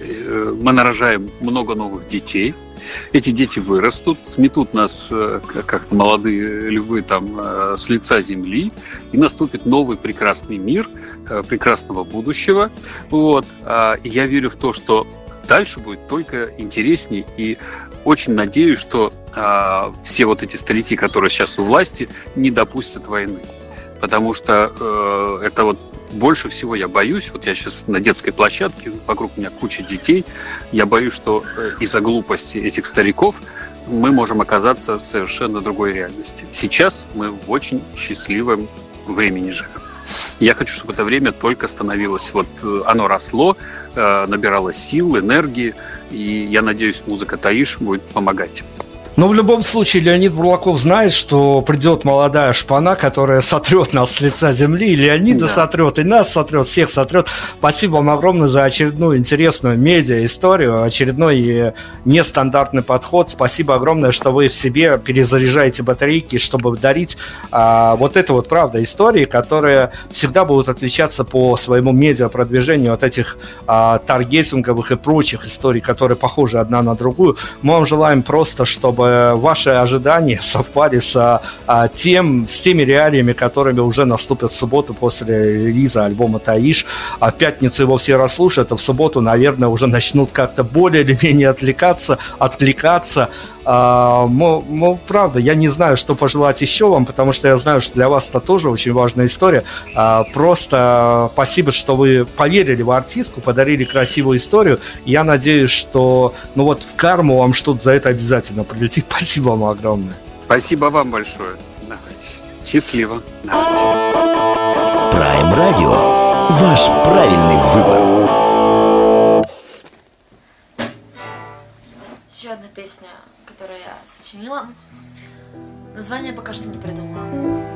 э, мы нарожаем много новых детей. Эти дети вырастут, сметут нас, э, как-то молодые львы, там, э, с лица земли, и наступит новый прекрасный мир прекрасного будущего. Вот. А, и я верю в то, что дальше будет только интересней. И очень надеюсь, что а, все вот эти старики, которые сейчас у власти, не допустят войны. Потому что э, это вот больше всего я боюсь, вот я сейчас на детской площадке, вокруг меня куча детей, я боюсь, что э, из-за глупости этих стариков мы можем оказаться в совершенно другой реальности. Сейчас мы в очень счастливом времени живем. Я хочу, чтобы это время только становилось, вот э, оно росло, э, набирало сил, энергии, и я надеюсь, музыка Таиш будет помогать. Но в любом случае Леонид Бурлаков знает, что придет молодая шпана, которая сотрет нас с лица земли. И Леонида да. сотрет, и нас сотрет, всех сотрет. Спасибо вам огромное за очередную интересную медиа-историю, очередной нестандартный подход. Спасибо огромное, что вы в себе перезаряжаете батарейки, чтобы дарить а, вот это вот правда истории, которые всегда будут отличаться по своему медиа-продвижению от этих а, таргетинговых и прочих историй, которые похожи одна на другую. Мы вам желаем просто, чтобы чтобы ваши ожидания совпали с а, тем, с теми реалиями, которыми уже наступят в субботу после релиза альбома «Таиш». А в пятницу его все расслушают, а в субботу, наверное, уже начнут как-то более или менее отвлекаться, откликаться. А, ну, ну, правда, я не знаю, что пожелать еще вам, потому что я знаю, что для вас это тоже очень важная история. А, просто спасибо, что вы поверили в артистку, подарили красивую историю. Я надеюсь, что ну вот в карму вам что-то за это обязательно прилетит летит. Спасибо вам огромное. Спасибо вам большое. Давайте. Счастливо. Давайте. Прайм Радио. Ваш правильный выбор. Еще одна песня, которую я сочинила. Название пока что не придумала.